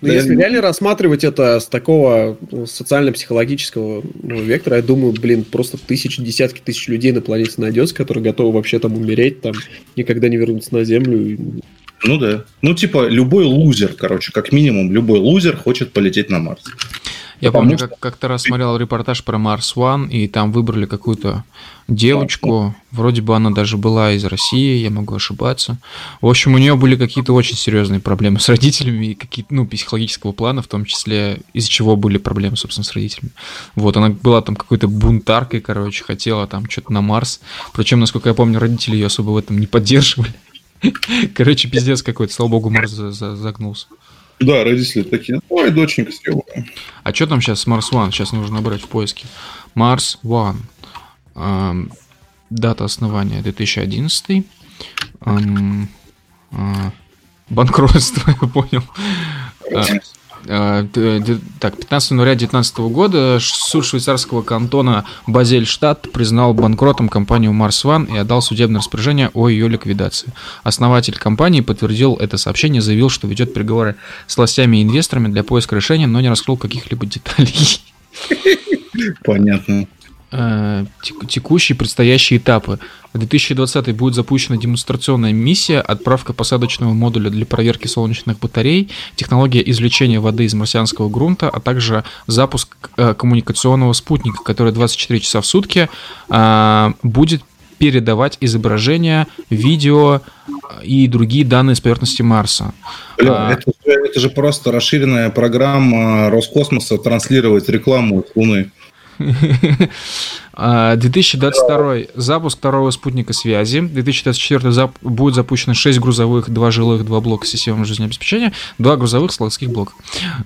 [SPEAKER 3] Ну, да. если реально рассматривать это с такого ну, социально-психологического ну, вектора, я думаю, блин, просто тысячи, десятки тысяч людей на планете найдется, которые готовы вообще там умереть, там никогда не вернуться на Землю.
[SPEAKER 2] Ну да. Ну, типа, любой лузер, короче, как минимум, любой лузер хочет полететь на Марс.
[SPEAKER 1] Я Потому помню, что... как, как-то раз смотрел репортаж про Mars One, и там выбрали какую-то девочку. Вроде бы она даже была из России, я могу ошибаться. В общем, у нее были какие-то очень серьезные проблемы с родителями и какие-то, ну, психологического плана, в том числе, из-за чего были проблемы, собственно, с родителями. Вот, она была там какой-то бунтаркой, короче, хотела там что-то на Марс. Причем, насколько я помню, родители ее особо в этом не поддерживали. Короче, пиздец какой-то, слава богу, Марс загнулся.
[SPEAKER 2] Да, родители такие, ой, доченька съебана.
[SPEAKER 1] А что там сейчас Mars One? Сейчас нужно набрать в поиске. Mars One. Эм, дата основания 2011. Эм, э, банкротство, я понял. Э, так, 15 января 2019 года суд швейцарского кантона Базельштадт признал банкротом компанию Mars One и отдал судебное распоряжение о ее ликвидации. Основатель компании подтвердил это сообщение, заявил, что ведет переговоры с властями и инвесторами для поиска решения, но не раскрыл каких-либо деталей.
[SPEAKER 2] Понятно.
[SPEAKER 1] Э, текущие предстоящие этапы. В 2020 будет запущена демонстрационная миссия, отправка посадочного модуля для проверки солнечных батарей, технология извлечения воды из марсианского грунта, а также запуск э, коммуникационного спутника, который 24 часа в сутки э, будет передавать изображения, видео и другие данные с поверхности Марса.
[SPEAKER 2] Бля, а... это, это же просто расширенная программа Роскосмоса транслировать рекламу с Луны.
[SPEAKER 1] 2022 запуск второго спутника связи. 2024 зап будет запущено 6 грузовых, 2 жилых, 2 блока системы жизнеобеспечения, 2 грузовых складских блока.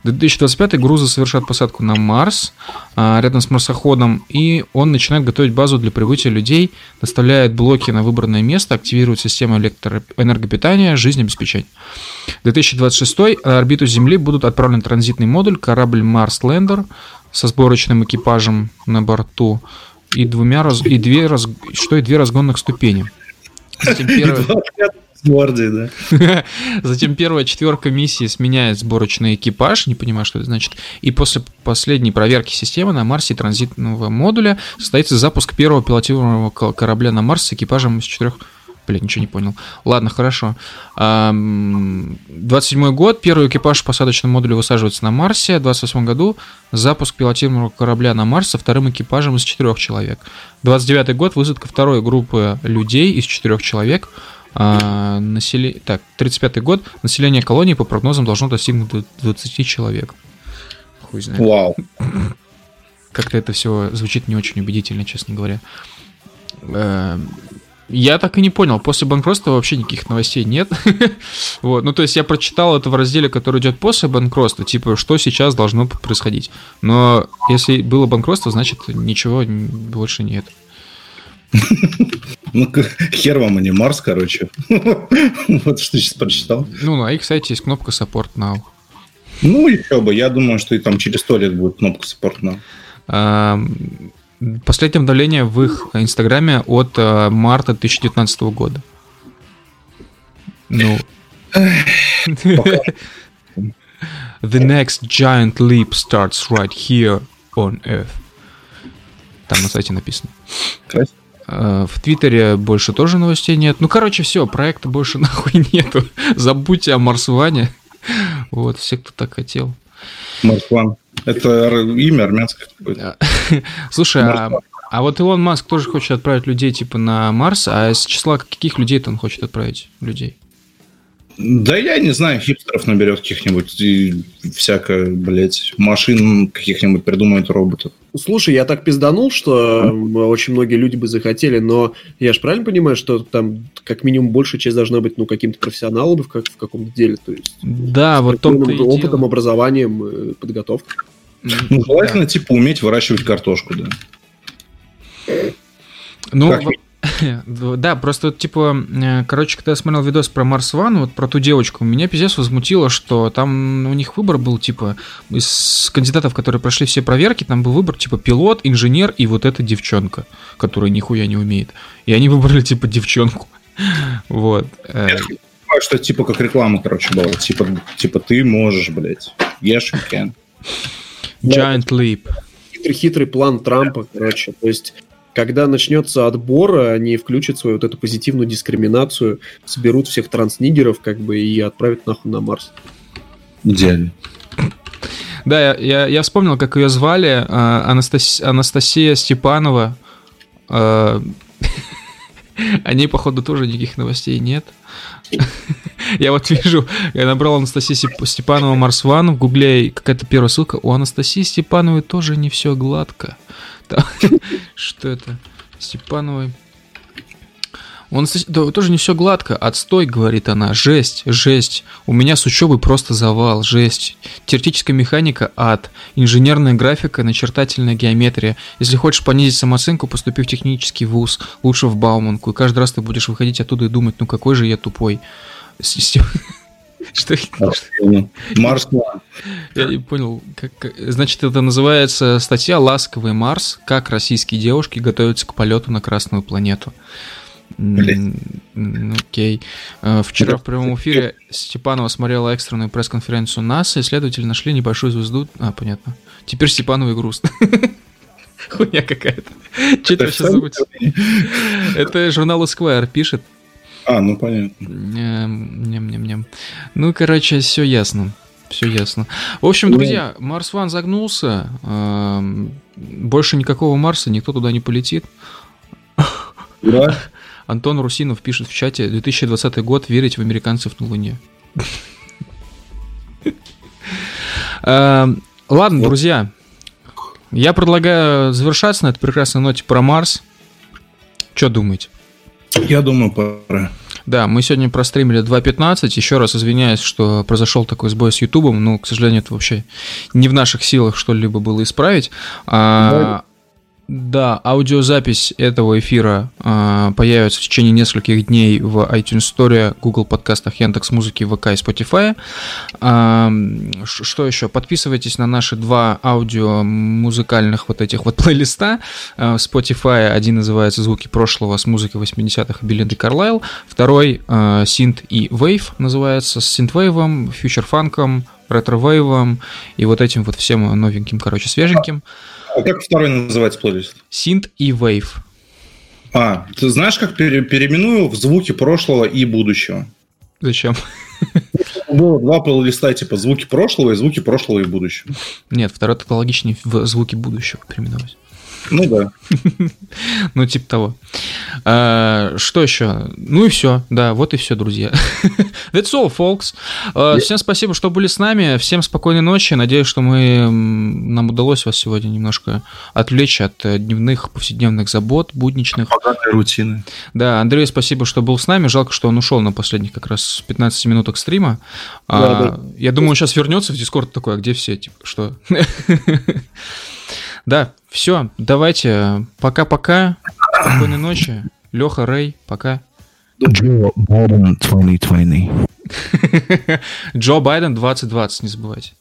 [SPEAKER 1] 2025 грузы совершат посадку на Марс а, рядом с марсоходом, и он начинает готовить базу для прибытия людей, доставляет блоки на выбранное место, активирует систему электроэнергопитания, жизнеобеспечения. 2026 на орбиту Земли будут отправлены транзитный модуль, корабль Марс Лендер, со сборочным экипажем на борту и двумя раз и две раз что и две разгонных ступени. Затем первая... Да. Затем первая четверка миссии сменяет сборочный экипаж, не понимаю, что это значит. И после последней проверки системы на Марсе транзитного модуля состоится запуск первого пилотируемого корабля на Марс с экипажем из четырех Блин, ничего не понял. Ладно, хорошо. 27 год. Первый экипаж посадочного модуля высаживается на Марсе. В 28 году запуск пилотируемого корабля на Марс со вторым экипажем из четырех человек. 29 год. Высадка второй группы людей из четырех человек. А, насели... Так, 35 год. Население колонии по прогнозам должно достигнуть 20 человек.
[SPEAKER 2] Хуй знает. Вау.
[SPEAKER 1] как-то это все звучит не очень убедительно, честно говоря. Я так и не понял, после банкротства вообще никаких новостей нет. вот, ну то есть я прочитал это в разделе, который идет после банкротства, типа, что сейчас должно происходить. Но если было банкротство, значит ничего больше нет.
[SPEAKER 2] Ну, хер вам, а не Марс, короче. вот что сейчас прочитал.
[SPEAKER 1] Ну, на их сайте есть кнопка Support Now.
[SPEAKER 2] Ну, еще бы. Я думаю, что и там через сто лет будет кнопка Support
[SPEAKER 1] Now. Последнее обновление в их инстаграме от э, марта 2019 года. Ну. The next giant leap starts right here on Earth. Там на сайте написано. Э, в Твиттере больше тоже новостей нет. Ну, короче, все, проекта больше нахуй нету. Забудьте о Марсване. Вот, все, кто так хотел.
[SPEAKER 2] Марсван. Это имя армянское какое-то.
[SPEAKER 1] Слушай, а, а вот Илон Маск тоже хочет отправить людей типа на Марс, а из числа каких людей-то он хочет отправить людей?
[SPEAKER 2] Да я не знаю, хипстеров наберет каких-нибудь и всякое, блядь, машин каких-нибудь придумает роботов.
[SPEAKER 3] Слушай, я так пизданул, что а? очень многие люди бы захотели, но я же правильно понимаю, что там как минимум большая часть должна быть, ну, каким-то профессионалом в, как, в каком-то деле, то есть...
[SPEAKER 1] Да, вот том
[SPEAKER 3] Опытом, образованием, подготовкой.
[SPEAKER 2] Ну, желательно, да. типа, уметь выращивать картошку, да.
[SPEAKER 1] Ну, как Да, просто типа, э, короче, когда я смотрел видос про Марс Ван, вот про ту девочку, меня пиздец возмутило, что там у них выбор был, типа, из кандидатов, которые прошли все проверки, там был выбор, типа, пилот, инженер и вот эта девчонка, которая нихуя не умеет. И они выбрали, типа, девчонку. Вот.
[SPEAKER 2] Э. Я понимаю, что типа как реклама, короче, была. Типа, типа ты можешь, блядь. Yes, you can.
[SPEAKER 1] Giant Leap.
[SPEAKER 3] Хитрый-хитрый план Трампа, короче. То есть когда начнется отбор, они включат свою вот эту позитивную дискриминацию, соберут всех транснигеров, как бы, и отправят нахуй на Марс.
[SPEAKER 2] Идеально.
[SPEAKER 1] Да, я, я, я вспомнил, как ее звали. Э, Анастас... Анастасия Степанова. Э, о ней, походу, тоже никаких новостей нет. Я вот вижу, я набрал Анастасия Степанова Марс Ван в гугле, какая-то первая ссылка. У Анастасии Степановой тоже не все гладко. Что это? Степановой. Он да, тоже не все гладко. Отстой, говорит она. Жесть, жесть. У меня с учебой просто завал, жесть. Теоретическая механика – ад. Инженерная графика, начертательная геометрия. Если хочешь понизить самооценку, поступи в технический вуз. Лучше в Бауманку. И каждый раз ты будешь выходить оттуда и думать, ну какой же я тупой. Что Марс Я не понял. Как, значит, это называется статья «Ласковый Марс. Как российские девушки готовятся к полету на Красную планету». Окей. Э, вчера в прямом эфире Степанова смотрела экстренную пресс-конференцию НАСА, исследователи нашли небольшую звезду. А, понятно. Теперь Степановой грустно. Хуйня какая-то. Что это вообще забыть? Это журнал Esquire пишет.
[SPEAKER 2] А, ну понятно.
[SPEAKER 1] Ням-ням-ням. Ну, короче, все ясно. Все ясно. В общем, ну, друзья, Марс Ван загнулся. Больше никакого Марса, никто туда не полетит. Да. Антон Русинов пишет в чате 2020 год верить в американцев на Луне. Ладно, друзья. Я предлагаю завершаться на этой прекрасной ноте про Марс. Что думаете?
[SPEAKER 2] Я думаю, пора.
[SPEAKER 1] Да, мы сегодня простримили 2.15. Еще раз извиняюсь, что произошел такой сбой с Ютубом, но, к сожалению, это вообще не в наших силах что-либо было исправить. А, да, аудиозапись этого эфира э, появится в течение нескольких дней в iTunes Store, Google подкастах, Яндекс Музыки, ВК и Spotify. Э, что еще? Подписывайтесь на наши два аудио музыкальных вот этих вот плейлиста. Э, Spotify один называется «Звуки прошлого» с музыкой 80-х Белинды Карлайл, второй э, «Synth и Wave» называется с синтвейвом, фьючер-фанком, ретро-вейвом и вот этим вот всем новеньким, короче, свеженьким.
[SPEAKER 2] А как второй называется плейлист?
[SPEAKER 1] Synth и Wave.
[SPEAKER 2] А, ты знаешь, как пере- переименую в звуки прошлого и будущего?
[SPEAKER 1] Зачем?
[SPEAKER 2] Было два плейлиста, типа звуки прошлого и звуки прошлого и будущего.
[SPEAKER 1] Нет, второй это логичнее в звуки будущего переименовать.
[SPEAKER 2] Ну да.
[SPEAKER 1] Ну, типа того. А, что еще? Ну и все. Да, вот и все, друзья. That's all, folks. А, всем спасибо, что были с нами. Всем спокойной ночи. Надеюсь, что мы нам удалось вас сегодня немножко отвлечь от э, дневных, повседневных забот, будничных.
[SPEAKER 2] Богатой рутины.
[SPEAKER 1] Да, Андрей, спасибо, что был с нами. Жалко, что он ушел на последних как раз 15 минутах стрима. А, я думаю, он сейчас вернется в Дискорд такой, а где все? Типа, что? Да, все, давайте, пока-пока, спокойной ночи. Леха, Рэй, пока.
[SPEAKER 5] Джо Байден 2020.
[SPEAKER 1] Джо Байден 2020, не забывайте.